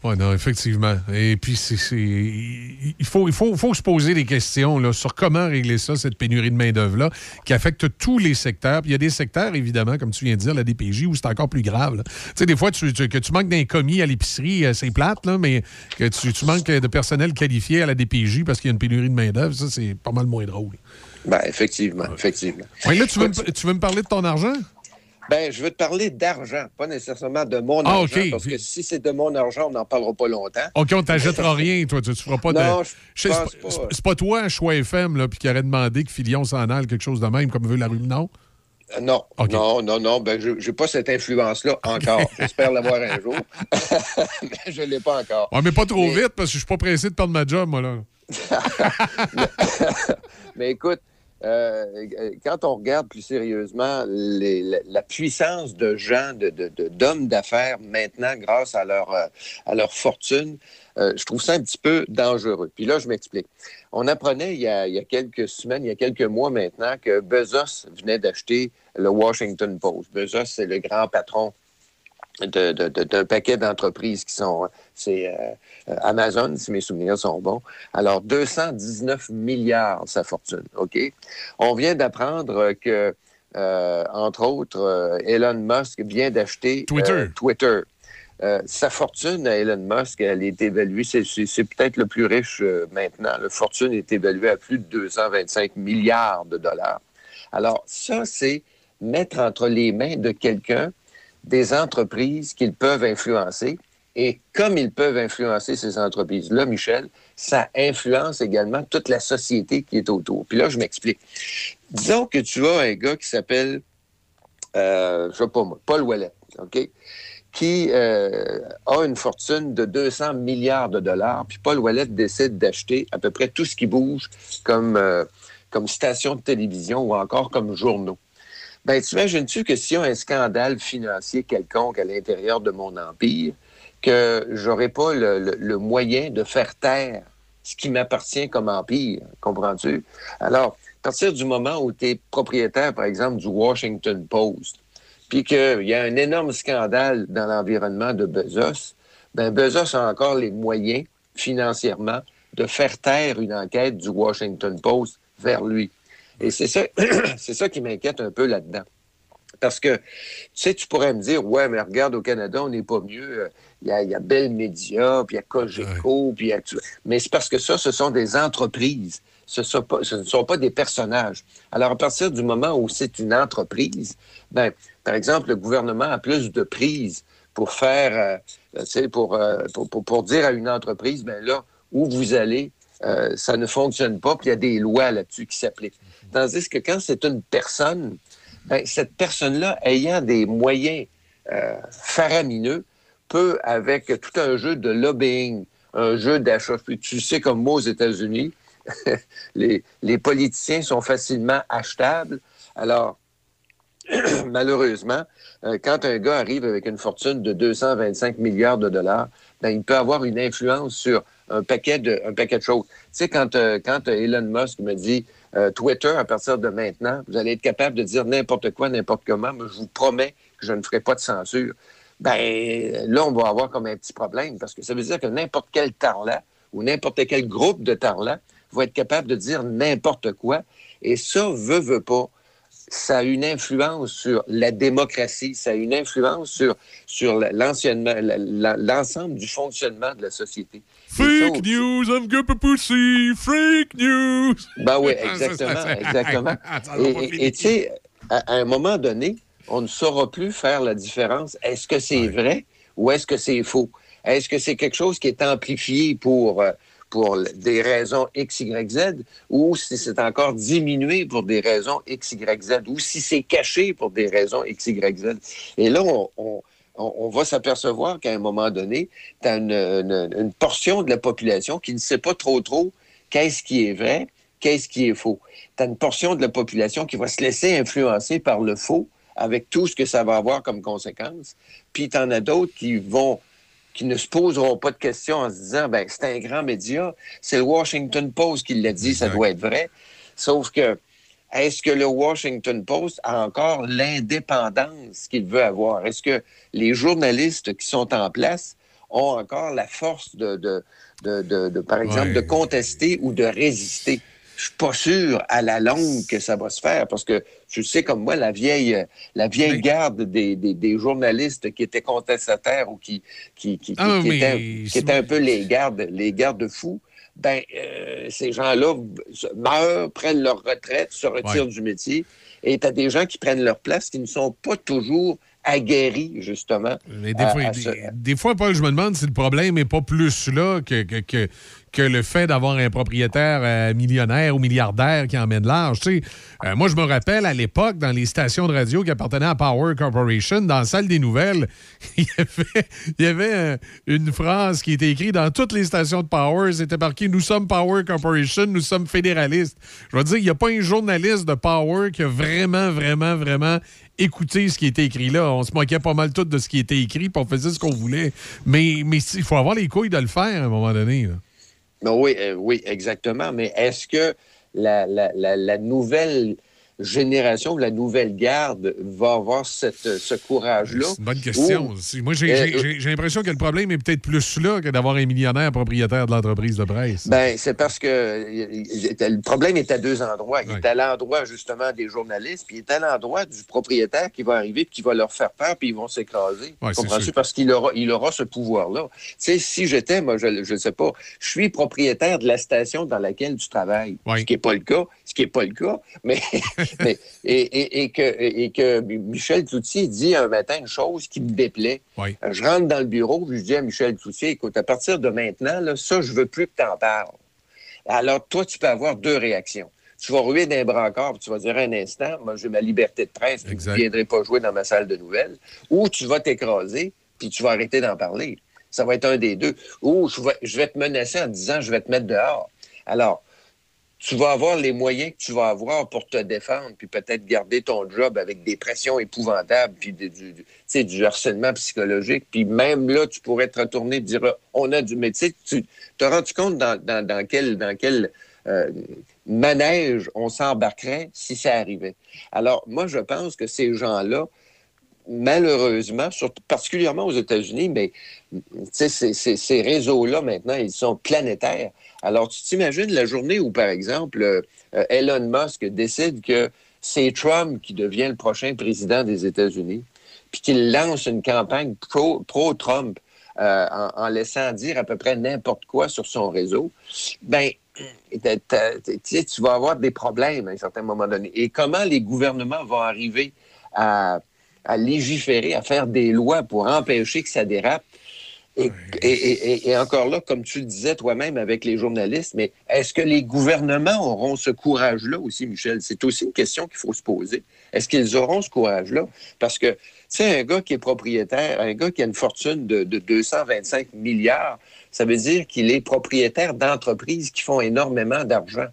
Oui, non, effectivement. Et puis, c'est, il faut, il faut, faut se poser des questions là, sur comment régler ça, cette pénurie de main-d'œuvre-là, qui affecte tous les secteurs. Puis il y a des secteurs, évidemment, comme tu viens de dire, la DPJ, où c'est encore plus grave. Tu sais, des fois, tu- tu- que tu manques d'un commis à l'épicerie, euh, c'est plate, là, mais que tu, tu manques de personnel qualifié à la DPJ parce qu'il y a une pénurie de main-d'œuvre, ça, c'est pas mal moins drôle. Ben, effectivement, effectivement. Ouais, là, tu veux, me- tu veux me parler de ton argent? Ben, je veux te parler d'argent, pas nécessairement de mon Ah, argent, parce que si c'est de mon argent, on n'en parlera pas longtemps. OK, on t'achètera rien, toi. Tu, tu feras pas de. Non, pense c'est, pas. pas toi, un choix FM, là, puis qui aurait demandé que Filion s'en aille, quelque chose de même, comme veut la rue, non? Euh, Non, non, non, non, ben, je n'ai pas cette influence-là encore. J'espère l'avoir un jour, <laughs> mais je ne l'ai pas encore. Ouais, mais pas trop vite, parce que je suis pas pressé de perdre ma job, moi, là. <laughs> Mais écoute, euh, quand on regarde plus sérieusement la, puissance de gens, d'hommes d'affaires maintenant grâce à leur, euh, fortune, euh, je trouve ça un petit peu dangereux. Puis là, je m'explique. On apprenait il y, a, quelques semaines, il y a quelques mois maintenant, que Bezos venait d'acheter le Washington Post. Bezos, c'est le grand patron d'un paquet d'entreprises qui sont, c'est euh, euh, Amazon, si mes souvenirs sont bons. Alors, 219 milliards, sa fortune, OK? On vient d'apprendre que, euh, entre autres, Elon Musk vient d'acheter Twitter. Twitter. Euh, sa fortune à Elon Musk, elle est évaluée, c'est, peut-être le plus riche euh, maintenant. La fortune est évaluée à plus de 225 milliards de dollars. Alors, ça, c'est mettre entre les mains de quelqu'un des entreprises qu'ils peuvent influencer. Et comme ils peuvent influencer ces entreprises-là, Michel, ça influence également toute la société qui est autour. Puis là, je m'explique. Disons que tu as un gars qui s'appelle, euh, je sais pas moi, Paul Ouellet, OK? qui euh, a une fortune de 200 milliards de dollars, puis Paul Ouellet décide d'acheter à peu près tout ce qui bouge comme, euh, comme station de télévision ou encore comme journaux. Ben, tu imagines-tu que s'il y a un scandale financier quelconque à l'intérieur de mon empire, que j'aurais pas le, moyen de faire taire ce qui m'appartient comme empire, comprends-tu? Alors, à partir du moment où tu es propriétaire, par exemple, du Washington Post, puis qu'il y a un énorme scandale dans l'environnement de Bezos, ben Bezos a encore les moyens financièrement de faire taire une enquête du Washington Post vers lui. Et c'est ça, <clears throat> c'est ça qui m'inquiète un peu là-dedans. Parce que, tu sais, tu pourrais me dire, ouais, mais regarde, au Canada, on n'est pas mieux. Euh, Il y a, il y a Bell Media, puis il y a Cogeco, puis il y a... Mais c'est parce que ça, ce sont des entreprises. Ce, sont pas- ce ne sont pas des personnages. Alors, à partir du moment où c'est une entreprise, ben, par exemple, le gouvernement a plus de prise pour faire, euh, tu sais, pour, euh, pour, pour, pour dire à une entreprise, ben là, où vous allez, euh, ça ne fonctionne pas, puis il y a des lois là-dessus qui s'appliquent. Tandis que quand c'est une personne, ben, cette personne-là, ayant des moyens euh, faramineux, peut, avec tout un jeu de lobbying, un jeu d'achat, tu sais comme moi aux États-Unis, <laughs> les, les politiciens sont facilement achetables. Alors, <clears throat> malheureusement, euh, quand un gars arrive avec une fortune de 225 milliards de dollars, ben, il peut avoir une influence sur un paquet de, un paquet de choses. Tu sais, quand, euh, quand Elon Musk me dit euh, Twitter, à partir de maintenant, vous allez être capable de dire n'importe quoi, n'importe comment, mais je vous promets que je ne ferai pas de censure. Ben là, on va avoir comme un petit problème parce que ça veut dire que n'importe quel tarlat ou n'importe quel groupe de tarlats va être capable de dire n'importe quoi. Et ça, veut, veut pas, ça a une influence sur la démocratie, ça a une influence sur, sur l'ensemble du fonctionnement de la société. Fake news, I'm gonna pussy, fake news. Ben oui, <laughs> exactement, exactement. <laughs> pas Et- tu sais, à, à un moment donné, on ne saura plus faire la différence. Est-ce que c'est vrai ou est-ce que c'est faux? Est-ce que c'est quelque chose qui est amplifié pour, euh, pour des raisons X, Y, Z ou si c'est encore diminué pour des raisons X, Y, Z ou si c'est caché pour des raisons X, Y, Z? Et là, on, on- on- on va s'apercevoir qu'à un moment donné, tu as une, une- une portion de la population qui ne sait pas trop trop qu'est-ce qui est vrai, qu'est-ce qui est faux. Tu as une portion de la population qui va se laisser influencer par le faux avec tout ce que ça va avoir comme conséquence. Puis tu en as d'autres qui vont qui ne se poseront pas de questions en se disant ben c'est un grand média, c'est le Washington Post qui l'a dit, ça doit être vrai. Sauf que est-ce que le Washington Post a encore l'indépendance qu'il veut avoir? Est-ce que les journalistes qui sont en place ont encore la force de, de, de, de- de, par exemple, Ouais. de contester ou de résister? Je suis pas sûr à la longue que ça va se faire parce que je sais comme moi la vieille la vieille garde des, des, des journalistes qui étaient contestataires ou qui qui, qui, qui- Ah, qui mais étaient, qui c'est- étaient un peu les gardes les gardes fous. Ben euh, ces gens-là meurent, prennent leur retraite, se retirent Ouais. du métier et tu as des gens qui prennent leur place qui ne sont pas toujours aguerris justement. Mais des, à- fois, à des, ce- des fois, Paul, je me demande si le problème n'est pas plus là que, que, que, que le fait d'avoir un propriétaire euh, millionnaire ou milliardaire qui emmène large. Euh, moi, je me rappelle à l'époque, dans les stations de radio qui appartenaient à Power Corporation, dans la salle des nouvelles, <laughs> il y avait, une phrase qui était écrite dans toutes les stations de Power. C'était marqué Nous sommes Power Corporation, nous sommes fédéralistes. Je veux dire, il n'y a pas un journaliste de Power qui a vraiment, vraiment, vraiment écouté ce qui était écrit là. On se moquait pas mal tout de ce qui était écrit, puis on faisait ce qu'on voulait. Mais il faut avoir les couilles de le faire à un moment donné. Ben oui, euh, oui, exactement. Mais est-ce que la, la, la, la nouvelle génération, la nouvelle garde va avoir cette, ce courage-là? C'est une bonne question. Moi, j'ai Euh, l'impression que le problème est peut-être plus là que d'avoir un millionnaire propriétaire de l'entreprise de presse. Ben, c'est parce que le problème est à deux endroits. Il est à l'endroit, justement, des journalistes, puis il est à l'endroit du propriétaire qui va arriver, puis qui va leur faire peur, puis ils vont s'écraser. Comprends-tu? Parce qu'il aura, il aura ce pouvoir-là. Tu sais, si j'étais, moi, je ne sais pas, je suis propriétaire de la station dans laquelle tu travailles. Ce qui n'est pas le cas. Ce qui n'est pas le cas. Mais, <laughs> <laughs> mais et, et- et que, et que Michel Cloutier dit un matin une chose qui me déplaît. Oui. Euh, Je rentre dans le bureau, puis je dis à Michel Cloutier, écoute, à partir de maintenant, là, ça, je veux plus que tu en parles. Alors, toi, tu peux avoir deux réactions. Tu vas ruer d'un brancard, tu vas dire un instant, moi, j'ai ma liberté de presse, puis je ne viendrai pas jouer dans ma salle de nouvelles. Ou tu vas t'écraser, puis tu vas arrêter d'en parler. Ça va être un des deux. Ou je vais, je vais te menacer en te disant, je vais te mettre dehors. Alors, tu vas avoir les moyens que tu vas avoir pour te défendre, puis peut-être garder ton job avec des pressions épouvantables, puis du, harcèlement psychologique. Puis même là, tu pourrais te retourner et dire, on a du... Mais tu te rends-tu compte dans, quel, euh, manège on s'embarquerait si ça arrivait? Alors, moi, je pense que ces gens-là, malheureusement, surtout, particulièrement aux États-Unis, mais ces réseaux-là, maintenant, ils sont planétaires. Alors, tu t'imagines la journée où, par exemple, euh, euh, Elon Musk décide que c'est Trump qui devient le prochain président des États-Unis, puis qu'il lance une campagne pro- pro-Trump euh, en, laissant dire à peu près n'importe quoi sur son réseau, ben, <clears throat> tu vas avoir des problèmes à un certain moment donné. Et comment les gouvernements vont arriver à légiférer, à faire des lois pour empêcher que ça dérape, Et, et- et- et encore là, comme tu le disais toi-même avec les journalistes, mais est-ce que les gouvernements auront ce courage-là aussi, Michel? C'est aussi une question qu'il faut se poser. Est-ce qu'ils auront ce courage-là? Parce que, tu sais, un gars qui est propriétaire, un gars qui a une fortune de, de 225 milliards, ça veut dire qu'il est propriétaire d'entreprises qui font énormément d'argent.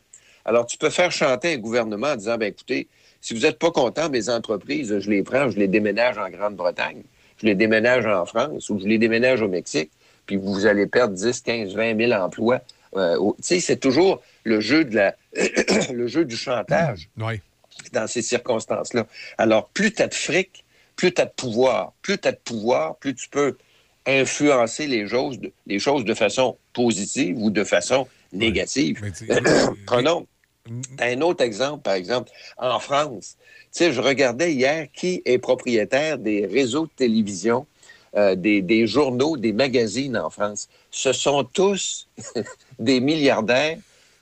Alors, tu peux faire chanter un gouvernement en disant, ben écoutez, si vous n'êtes pas content, mes entreprises, je les prends, je les déménage en Grande-Bretagne, je les déménage en France ou je les déménage au Mexique, puis vous allez perdre 10, 15, 20 000 emplois. Euh, tu sais, c'est toujours le jeu, de la, <clears throat> le jeu du chantage Oui. dans ces circonstances-là. Alors, plus tu as de fric, plus tu as de pouvoir. Plus tu as de pouvoir, plus tu peux influencer les choses, les choses de façon positive ou de façon négative. <clears throat> Prenons un autre exemple, par exemple, en France. Tu sais, je regardais hier qui est propriétaire des réseaux de télévision, euh, des, des journaux, des magazines en France. Ce sont tous <laughs> des milliardaires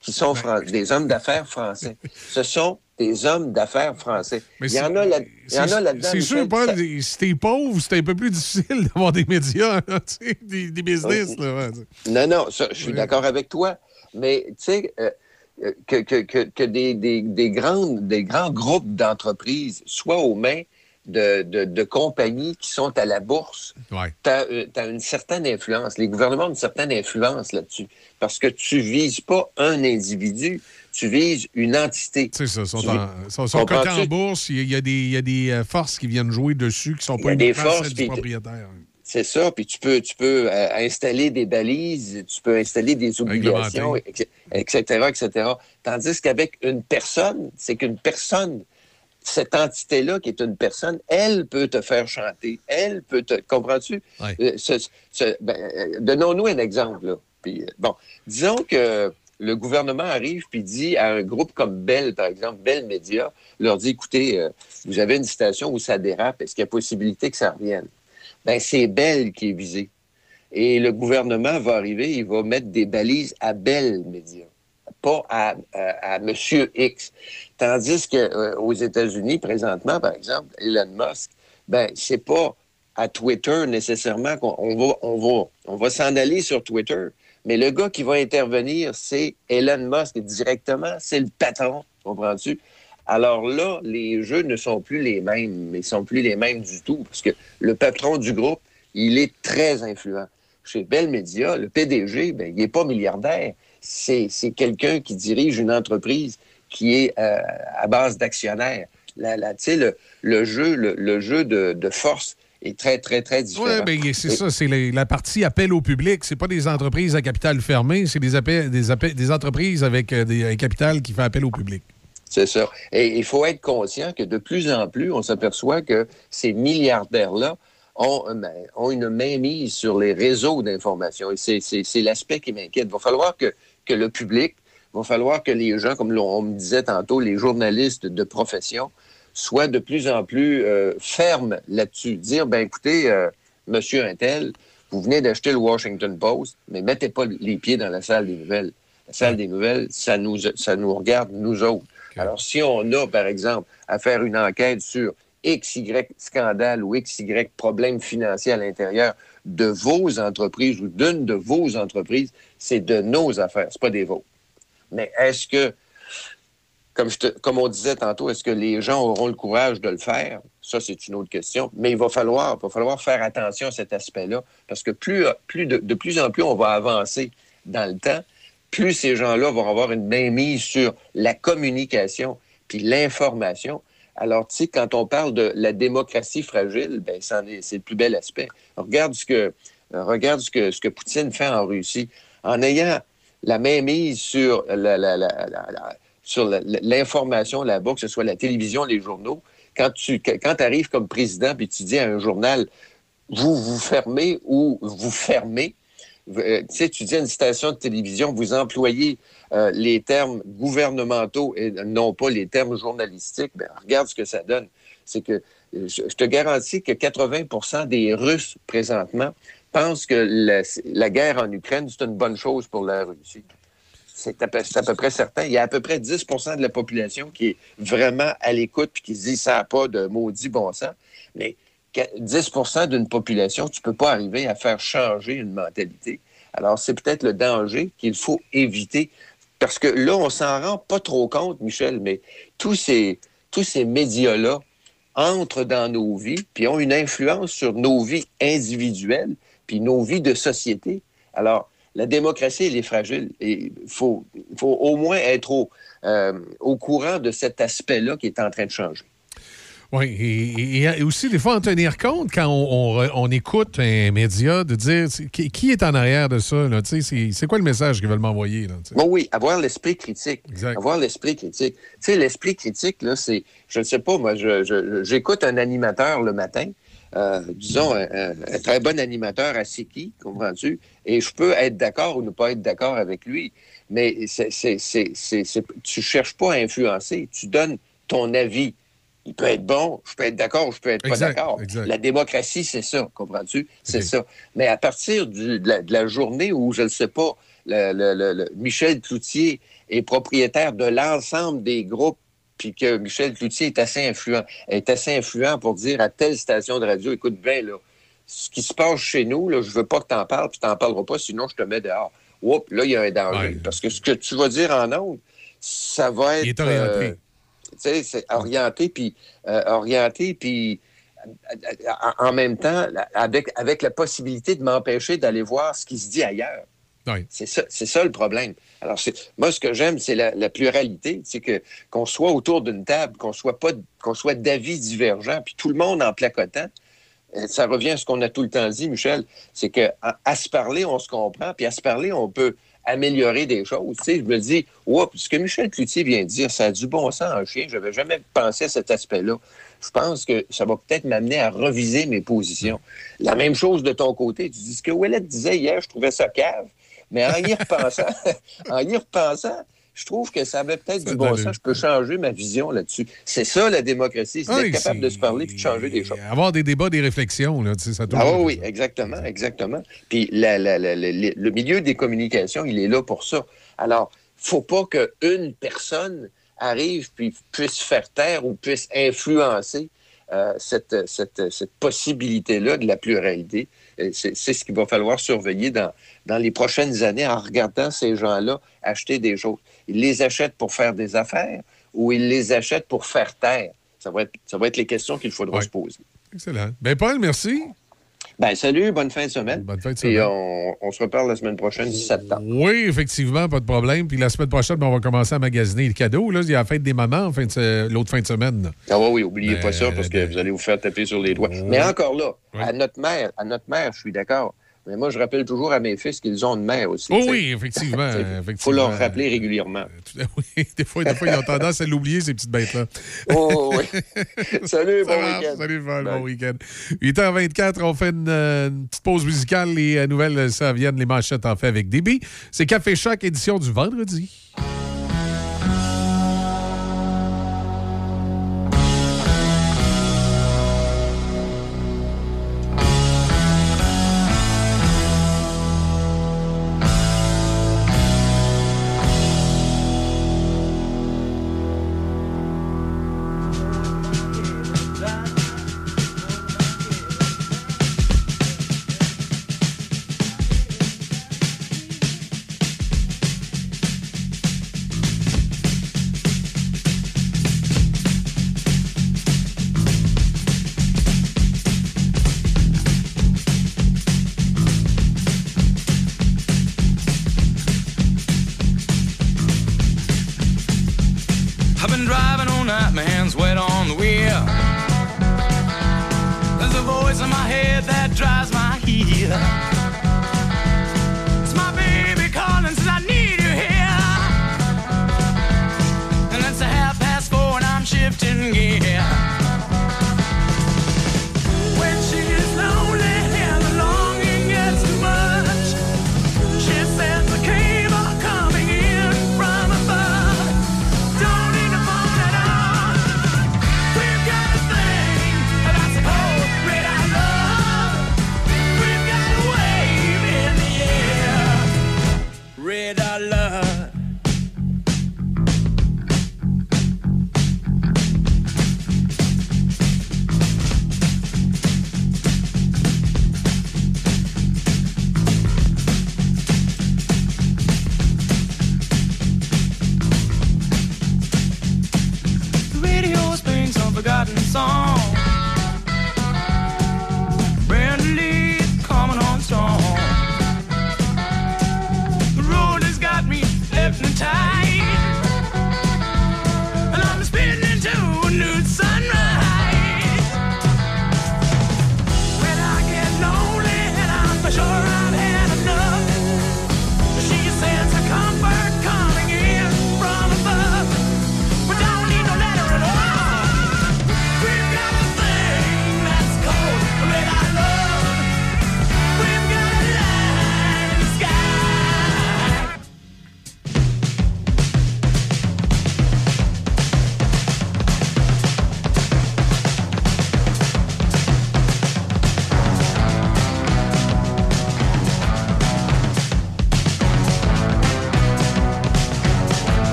qui sont fran- des hommes d'affaires français. <laughs> Ce sont des hommes d'affaires français. Mais il y en a là- il y en a là-dedans. C'est sûr, Paul, ça- si t'es pauvre, c'est un peu plus difficile <laughs> d'avoir des médias, là, tu sais, des, des business. Là, ouais. Non, non, ça, je suis d'accord avec toi. Mais tu sais, euh, euh, que, que, que, que des, des, des, grandes, des grands groupes d'entreprises soient aux mains de, de, de compagnies qui sont à la bourse, Ouais. tu as, une certaine influence. Les gouvernements ont une certaine influence là-dessus. Parce que tu vises pas un individu, tu vises une entité. C'est ça, sont, Tu en, sont, sont cotés en bourse. Il y a, des, il y a des euh, forces qui viennent jouer dessus qui sont pas des forces, du propriétaire. C'est ça, puis tu peux, tu peux euh, installer des balises, tu peux installer des obligations, etc., etc.. Tandis qu'avec une personne, c'est qu'une personne, cette entité-là qui est une personne, elle peut te faire chanter, elle peut te... Comprends-tu? Ouais. Euh, ben, euh, Donnons-nous un exemple, là. Puis, bon, disons que le gouvernement arrive puis dit à un groupe comme Bell, par exemple, Bell Media, leur dit, écoutez, vous avez une station où ça dérape, est-ce qu'il y a possibilité que ça revienne? Ben, c'est Bell qui est visé. Et le gouvernement va arriver, il va mettre des balises à Bell Media, pas à, à, à Monsieur X. Tandis que euh, aux États-Unis, présentement, par exemple, Elon Musk, ben, c'est pas à Twitter nécessairement qu'on on va, on va, on va s'en aller sur Twitter. Mais le gars qui va intervenir, c'est Elon Musk directement, c'est le patron, comprends-tu? Alors là, les jeux ne sont plus les mêmes, mais sont plus les mêmes du tout, parce que le patron du groupe, il est très influent. Chez Bell Media, le PDG, ben, il n'est pas milliardaire. C'est c'est quelqu'un qui dirige une entreprise qui est euh, à base d'actionnaires. Tu sais, le, le jeu, le, le jeu de, de force est très, très, très différent. Oui, bien, c'est ça. C'est la partie appel au public. C'est pas des entreprises à capital fermé, c'est des, appels- des, appels- des entreprises avec euh, des, un capital qui fait appel au public. C'est ça. Et il faut être conscient que de plus en plus, on s'aperçoit que ces milliardaires-là ont, euh, ben, une mainmise sur les réseaux d'information. Et c'est- l'aspect qui m'inquiète. Il va falloir que, que le public, il va falloir que les gens, comme on me disait tantôt, les journalistes de profession, soient de plus en plus euh, fermes là-dessus. Dire, ben écoutez, euh, monsieur Intel, vous venez d'acheter le Washington Post, mais mettez pas les pieds dans la salle des nouvelles. La salle des nouvelles, ça nous, ça nous regarde, nous autres. Alors, si on a, par exemple, à faire une enquête sur XY scandale ou XY problème financier à l'intérieur de vos entreprises ou d'une de vos entreprises, c'est de nos affaires, c'est pas des vôtres. Mais est-ce que, comme, on disait tantôt, est-ce que les gens auront le courage de le faire? Ça, c'est une autre question. Mais il va falloir, va falloir faire attention à cet aspect-là, parce que plus, de plus en plus on va avancer dans le temps, plus ces gens-là vont avoir une mainmise sur la communication puis l'information. Alors, tu sais, quand on parle de la démocratie fragile, ben, c'est le plus bel aspect. Regarde ce que, regarde ce que, Poutine fait en Russie. En ayant la mainmise sur la- l'information là-bas, que ce soit la télévision, les journaux, quand tu arrives comme président puis tu dis à un journal, vous vous fermez ou vous fermez, euh, tu sais, tu dis à une station de télévision, vous employez euh, les termes gouvernementaux et non pas les termes journalistiques, ben, regarde ce que ça donne. C'est que euh, je, te garantis que 80% des Russes présentement pensent que la, guerre en Ukraine, c'est une bonne chose pour la Russie. C'est à, peu- c'est à peu près certain. Il y a à peu près 10% de la population qui est vraiment à l'écoute puis qui se dit ça n'a pas de maudit bon sens. Mais 10% d'une population, tu ne peux pas arriver à faire changer une mentalité. Alors, c'est peut-être le danger qu'il faut éviter. Parce que là, on s'en rend pas trop compte, Michel, mais tous ces, tous ces médias-là entrent dans nos vies, puis ont une influence sur nos vies individuelles, puis nos vies de société. Alors, la démocratie, elle est fragile. Et il faut, faut au moins être au, euh, au courant de cet aspect-là qui est en train de changer. Oui, et, et aussi, des fois, en tenir compte quand on, on- on écoute un média, de dire qui, qui est en arrière de ça. C'est c'est quoi le message qu'ils veulent m'envoyer? Bon, oui, avoir l'esprit critique. Avoir l'esprit critique. Tu sais, l'esprit critique, là, c'est, je ne sais pas, moi, j'écoute un animateur le matin, euh, disons, un, un- un très bon animateur à Siki, comprends-tu? Et je peux être d'accord ou ne pas être d'accord avec lui, mais c'est, c'est, c'est, c'est, c'est- tu cherches pas à influencer, tu donnes ton avis. Il peut être bon, je peux être d'accord ou je peux être pas d'accord. La démocratie, c'est ça, comprends-tu? C'est ça. Mais à partir du- de, la, de la journée où, je ne sais pas, le, le- le- le- Michel Cloutier est propriétaire de l'ensemble des groupes, puis que Michel Cloutier est assez influent, est assez influent pour dire à telle station de radio, écoute bien, là, ce qui se passe chez nous, là, je veux pas que tu en parles, puis tu n'en parleras pas, sinon je te mets dehors. Oups, là, il y a un danger. Parce que ce que tu vas dire en ondes, ça va être... Il est orienté. euh, sais, c'est orienté, puis euh, orienté, puis en même temps, avec, avec la possibilité de m'empêcher d'aller voir ce qui se dit ailleurs. C'est ça, ça le problème. Alors, c'est, moi, ce que j'aime, c'est la, la pluralité, c'est que qu'on soit autour d'une table, qu'on soit pas, qu'on soit d'avis divergents, puis tout le monde en placotant. Euh, Ça revient à ce qu'on a tout le temps dit, Michel, c'est que à, à se parler, on se comprend, puis à se parler, on peut améliorer des choses. Tu sais, je me dis, Oups, ce que Michel Cloutier vient de dire, ça a du bon sens en chien. Je n'avais jamais pensé à cet aspect-là. Je pense que ça va peut-être m'amener à reviser mes positions. La même chose de ton côté. Tu dis ce que Ouellette disait hier, je trouvais ça cave. Mais en y repensant, <laughs> en y repensant, je trouve que ça avait peut-être du bon sens. Je peux changer ma vision là-dessus. C'est ça, la démocratie. C'est d'être oui, capable de se parler et de changer des choses. Avoir des débats, des réflexions, là, tu sais, ça Ah oui, exactement, exactement. Puis la- la- la- la- le le milieu des communications, il est là pour ça. Alors, faut pas qu'une personne arrive puis puisse faire taire ou puisse influencer euh, cette, cette, cette possibilité-là de la pluralité. C'est ce qu'il va falloir surveiller dans, dans les prochaines années en regardant ces gens-là acheter des choses. Ils les achètent pour faire des affaires ou ils les achètent pour faire taire. Ça va être, ça va être les questions qu'il faudra se poser. Excellent. Ben, Paul, merci. Ben, salut, bonne fin de semaine. Bonne fin de semaine. on, on se reparle la semaine prochaine, 17 septembre. Oui, effectivement, pas de problème. Puis la semaine prochaine, ben, on va commencer à magasiner le cadeau. Là. Il y a la fête des mamans fin de l'autre fin de semaine. Ah oui, oui, oubliez Ben, pas ça parce que vous allez vous faire taper sur les doigts. Mais encore là, à notre mère, à notre mère, je suis d'accord. Mais moi, je rappelle toujours à mes fils qu'ils ont une mère aussi. Oh oui, effectivement, <laughs> Il faut leur rappeler régulièrement. <laughs> Oui, des fois, des fois, ils ont tendance à l'oublier, ces petites bêtes-là. <laughs> Oh oui. Salut, Ça bon week-end. Salut, Bye. bon week-end. 8h24, on fait une, euh, une petite pause musicale. Les euh, nouvelles, ça viennent, les manchettes en fait avec DB. C'est Café Choc, édition du vendredi.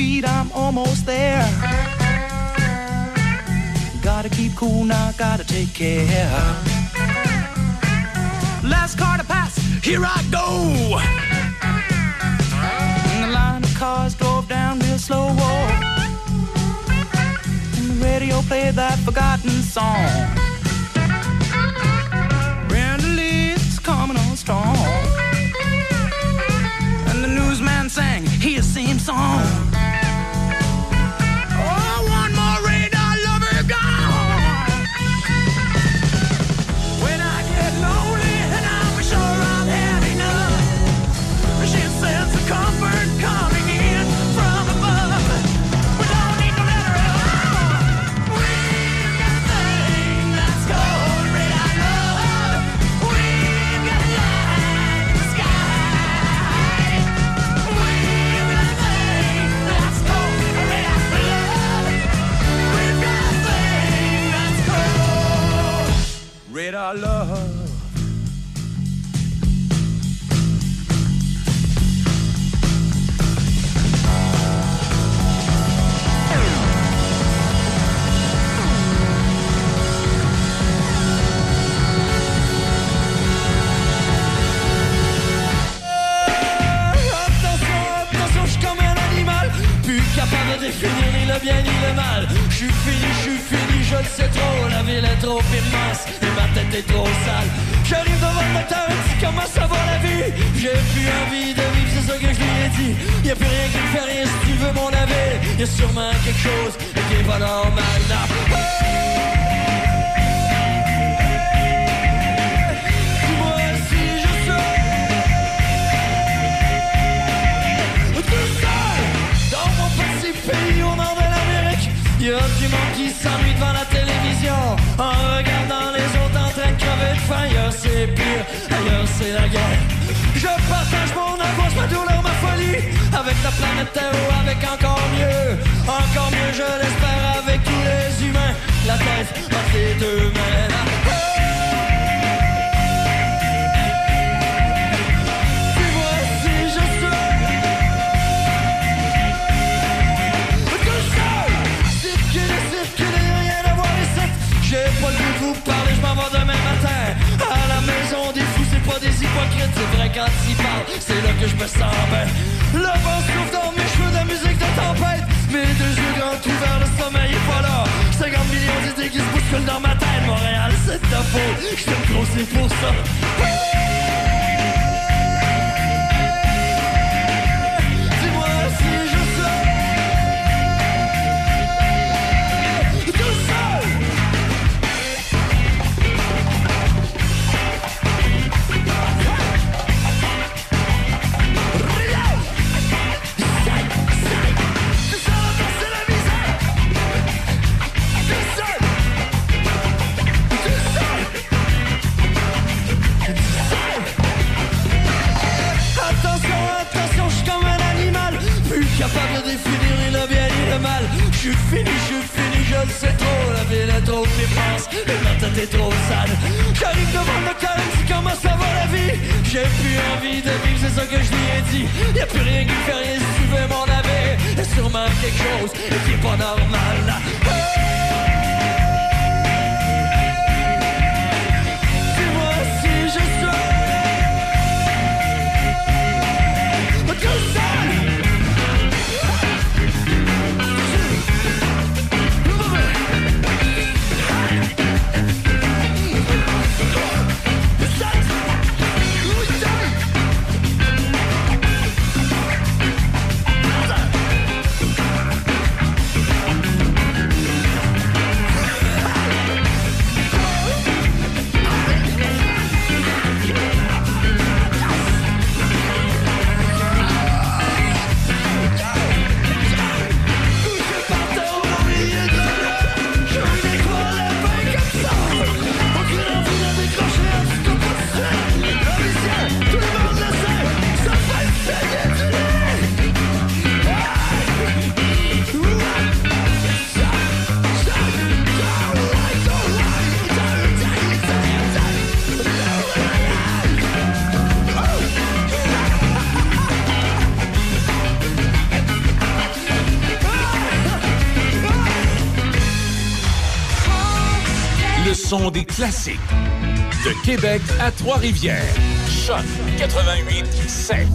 Speed, I'm almost there. Gotta keep cool now, gotta take care. Last car to pass, here I go. And the line of cars drove down real slow. And the radio played that forgotten song. Brenda coming on strong. And the newsman sang his same song. Et ma tête est trop sale. J'arrive devant le docteur, dit comment ça va la vie? J'ai plus envie de vivre, c'est ça que je lui ai dit. Y'a plus rien qui me fait rien si tu veux mon avis. Y'a sûrement quelque chose qui est pas normal là. L'Amérique Y'a du monde qui s'ennuie devant la Ailleurs c'est pire, ailleurs c'est la guerre. Je partage mon angoisse, ma douleur, ma folie. Avec la planète Terre ou avec encore mieux. Encore mieux je l'espère avec tous les humains. La tête entre les deux mains c'est vrai quand ils parlent, c'est là que je me sens bien. Le vent souffle dans mes cheveux, de la musique de tempête. Mes deux yeux grands ouverts, le sommeil est pas là. 50 millions d'idées qui se bousculent dans ma tête. Montréal, c'est de ta faute, je trop, c'est pour ça mal Je suis fini, je suis fini, je le sais trop. La ville est trop immense et ma tête est trop sale. J'arrive devant le calme, c'est comment ça va la vie. J'ai plus envie de vivre, c'est ça que je lui ai dit. Y'a plus rien qui fait rien si tu veux mon avis Y'a sûrement quelque chose qui est pas normal Dis-moi si je tout classiques. De Québec à Trois-Rivières. Choc 88 7.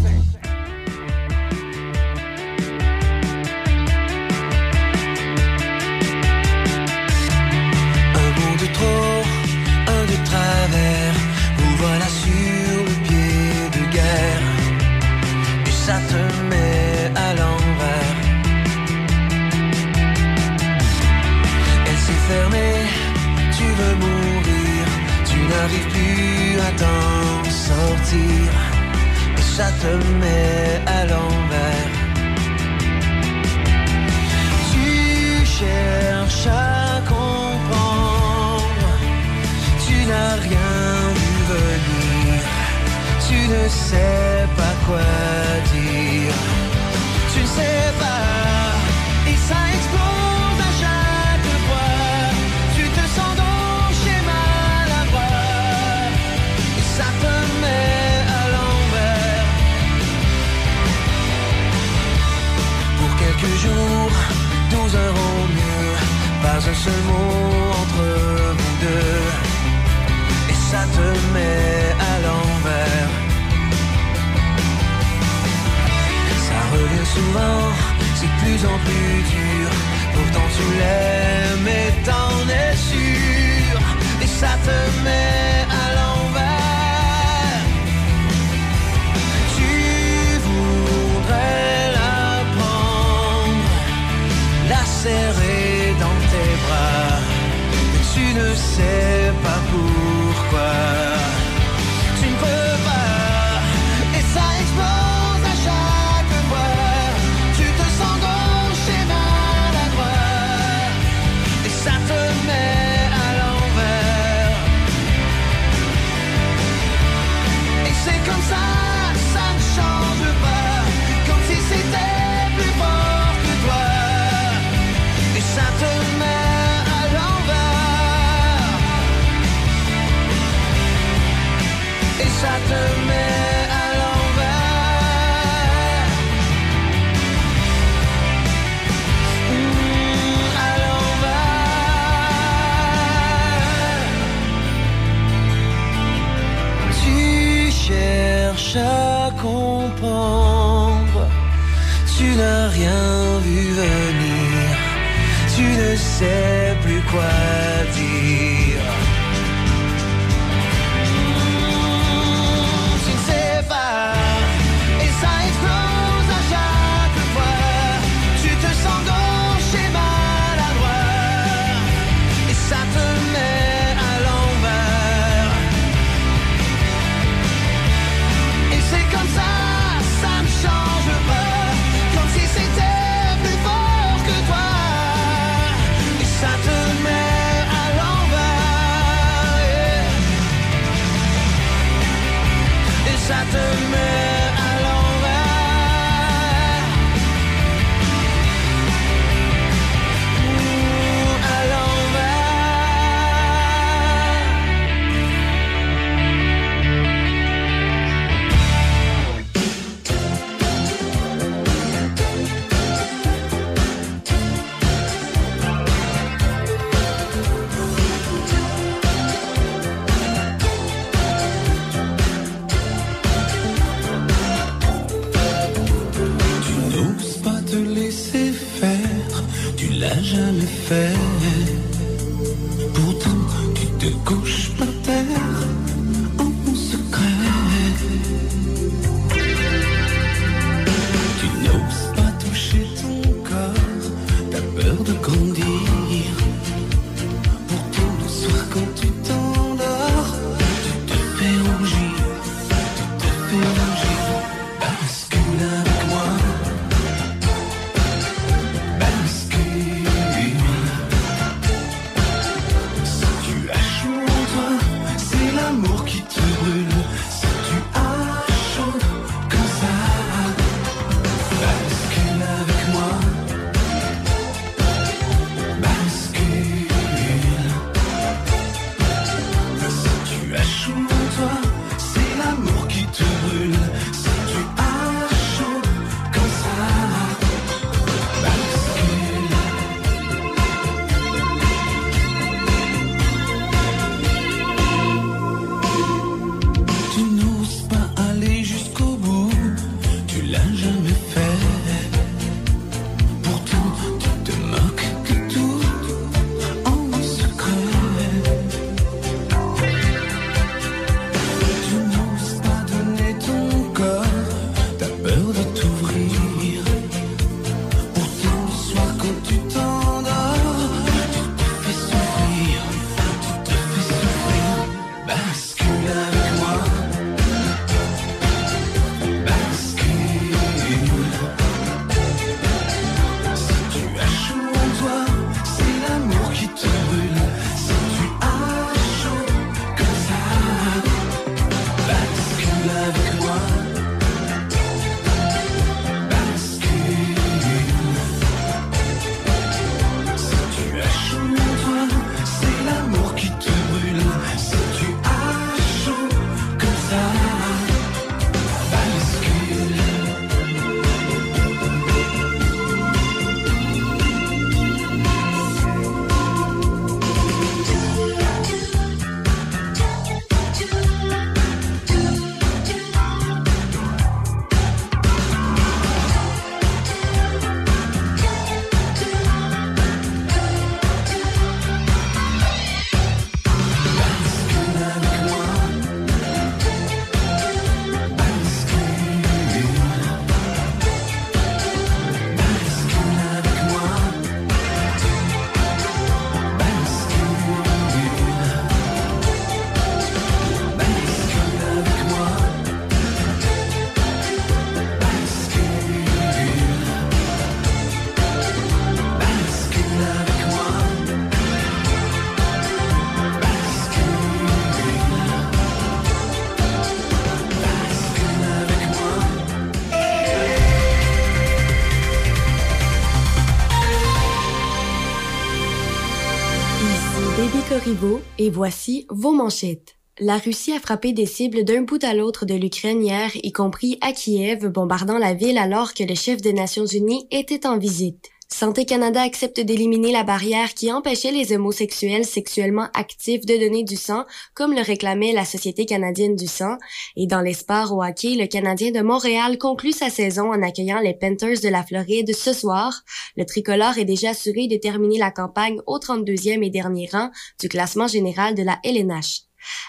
Et voici vos manchettes. La Russie a frappé des cibles d'un bout à l'autre de l'Ukraine hier, y compris à Kiev, bombardant la ville alors que le chef des Nations Unies était en visite. Santé Canada accepte d'éliminer la barrière qui empêchait les homosexuels sexuellement actifs de donner du sang, comme le réclamait la Société canadienne du sang. Et dans les sports au hockey, le Canadien de Montréal conclut sa saison en accueillant les Panthers de la Floride ce soir. Le tricolore est déjà assuré de terminer la campagne au 32e et dernier rang du classement général de la LNH.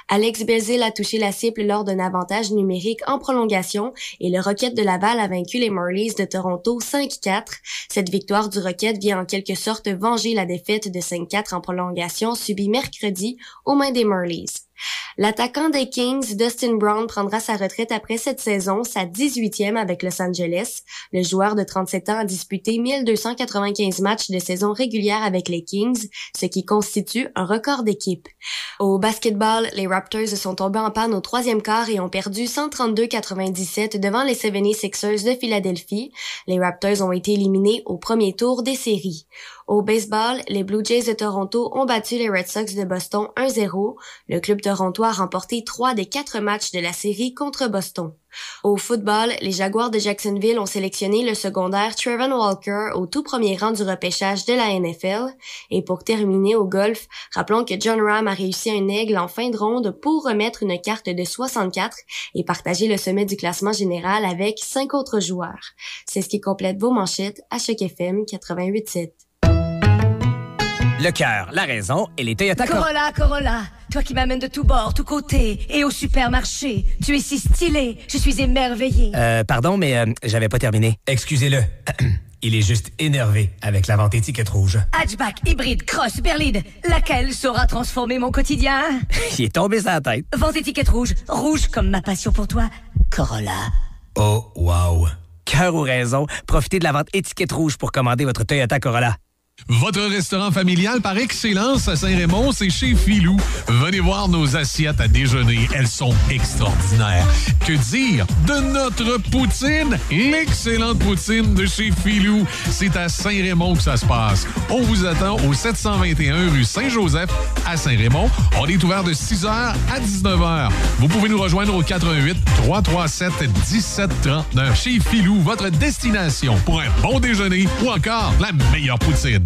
Alex Belzil a touché la cible lors d'un avantage numérique en prolongation et le Rocket de Laval a vaincu les Marlies de Toronto 5-4. Cette victoire du Rocket vient en quelque sorte venger la défaite de 5-4 en prolongation subie mercredi aux mains des Marlies. L'attaquant des Kings, Dustin Brown, prendra sa retraite après cette saison, sa 18e avec Los Angeles. Le joueur de 37 ans a disputé 1295 matchs de saison régulière avec les Kings, ce qui constitue un record d'équipe. Au basketball, les Raptors sont tombés en panne au troisième quart et ont perdu 132-97 devant les 76ers de Philadelphie. Les Raptors ont été éliminés au premier tour des séries. Au baseball, les Blue Jays de Toronto ont battu les Red Sox de Boston 1-0. Le club torontois a remporté trois des quatre matchs de la série contre Boston. Au football, les Jaguars de Jacksonville ont sélectionné le secondaire Trevor Walker au tout premier rang du repêchage de la NFL. Et pour terminer au golf, rappelons que John Ram a réussi un aigle en fin de ronde pour remettre une carte de 64 et partager le sommet du classement général avec cinq autres joueurs. C'est ce qui complète vos manchettes à chaque FM 88.7. Le cœur, la raison et les Toyota Corolla. Corolla, Corolla, toi qui m'amènes de tous bords, tous côtés et au supermarché. Tu es si stylé, je suis émerveillée. Euh, pardon, mais euh, j'avais pas terminé. Excusez-le. <clears throat> Il est juste énervé avec la vente étiquette rouge. Hatchback, hybride, cross, berlide, laquelle saura transformer mon quotidien? <laughs> Il est tombé sur la tête. Vente étiquette rouge, rouge comme ma passion pour toi. Corolla. Oh, wow. Cœur ou raison, profitez de la vente étiquette rouge pour commander votre Toyota Corolla. Votre restaurant familial par excellence à Saint-Raymond, c'est chez Filou. Venez voir nos assiettes à déjeuner. Elles sont extraordinaires. Que dire de notre poutine? L'excellente poutine de chez Filou. C'est à Saint-Raymond que ça se passe. On vous attend au 721 rue Saint-Joseph à Saint-Raymond. On est ouvert de 6h à 19h. Vous pouvez nous rejoindre au 88 337 1739 chez Filou, votre destination pour un bon déjeuner ou encore la meilleure poutine.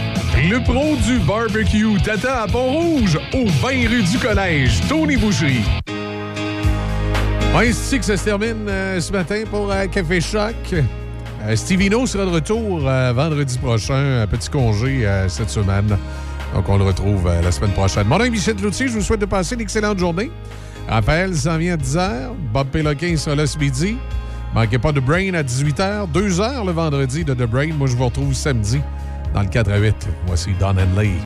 Le pro du barbecue Tata à Pont-Rouge, au 20 rue du Collège, Tony Boucherie. Ici que ça se termine euh, ce matin pour euh, Café Choc. Euh, Stevino sera de retour euh, vendredi prochain, petit congé cette semaine. Donc, on le retrouve la semaine prochaine. Mon nom est Michel Cloutier, je vous souhaite de passer une excellente journée. Raphaël s'en vient à 10h. Bob Péloquin sera là ce midi. Manquez pas de Brain à 18h. 2h le vendredi de The Brain. Moi, je vous retrouve samedi dans le 4 à 8. Voici Don Henley.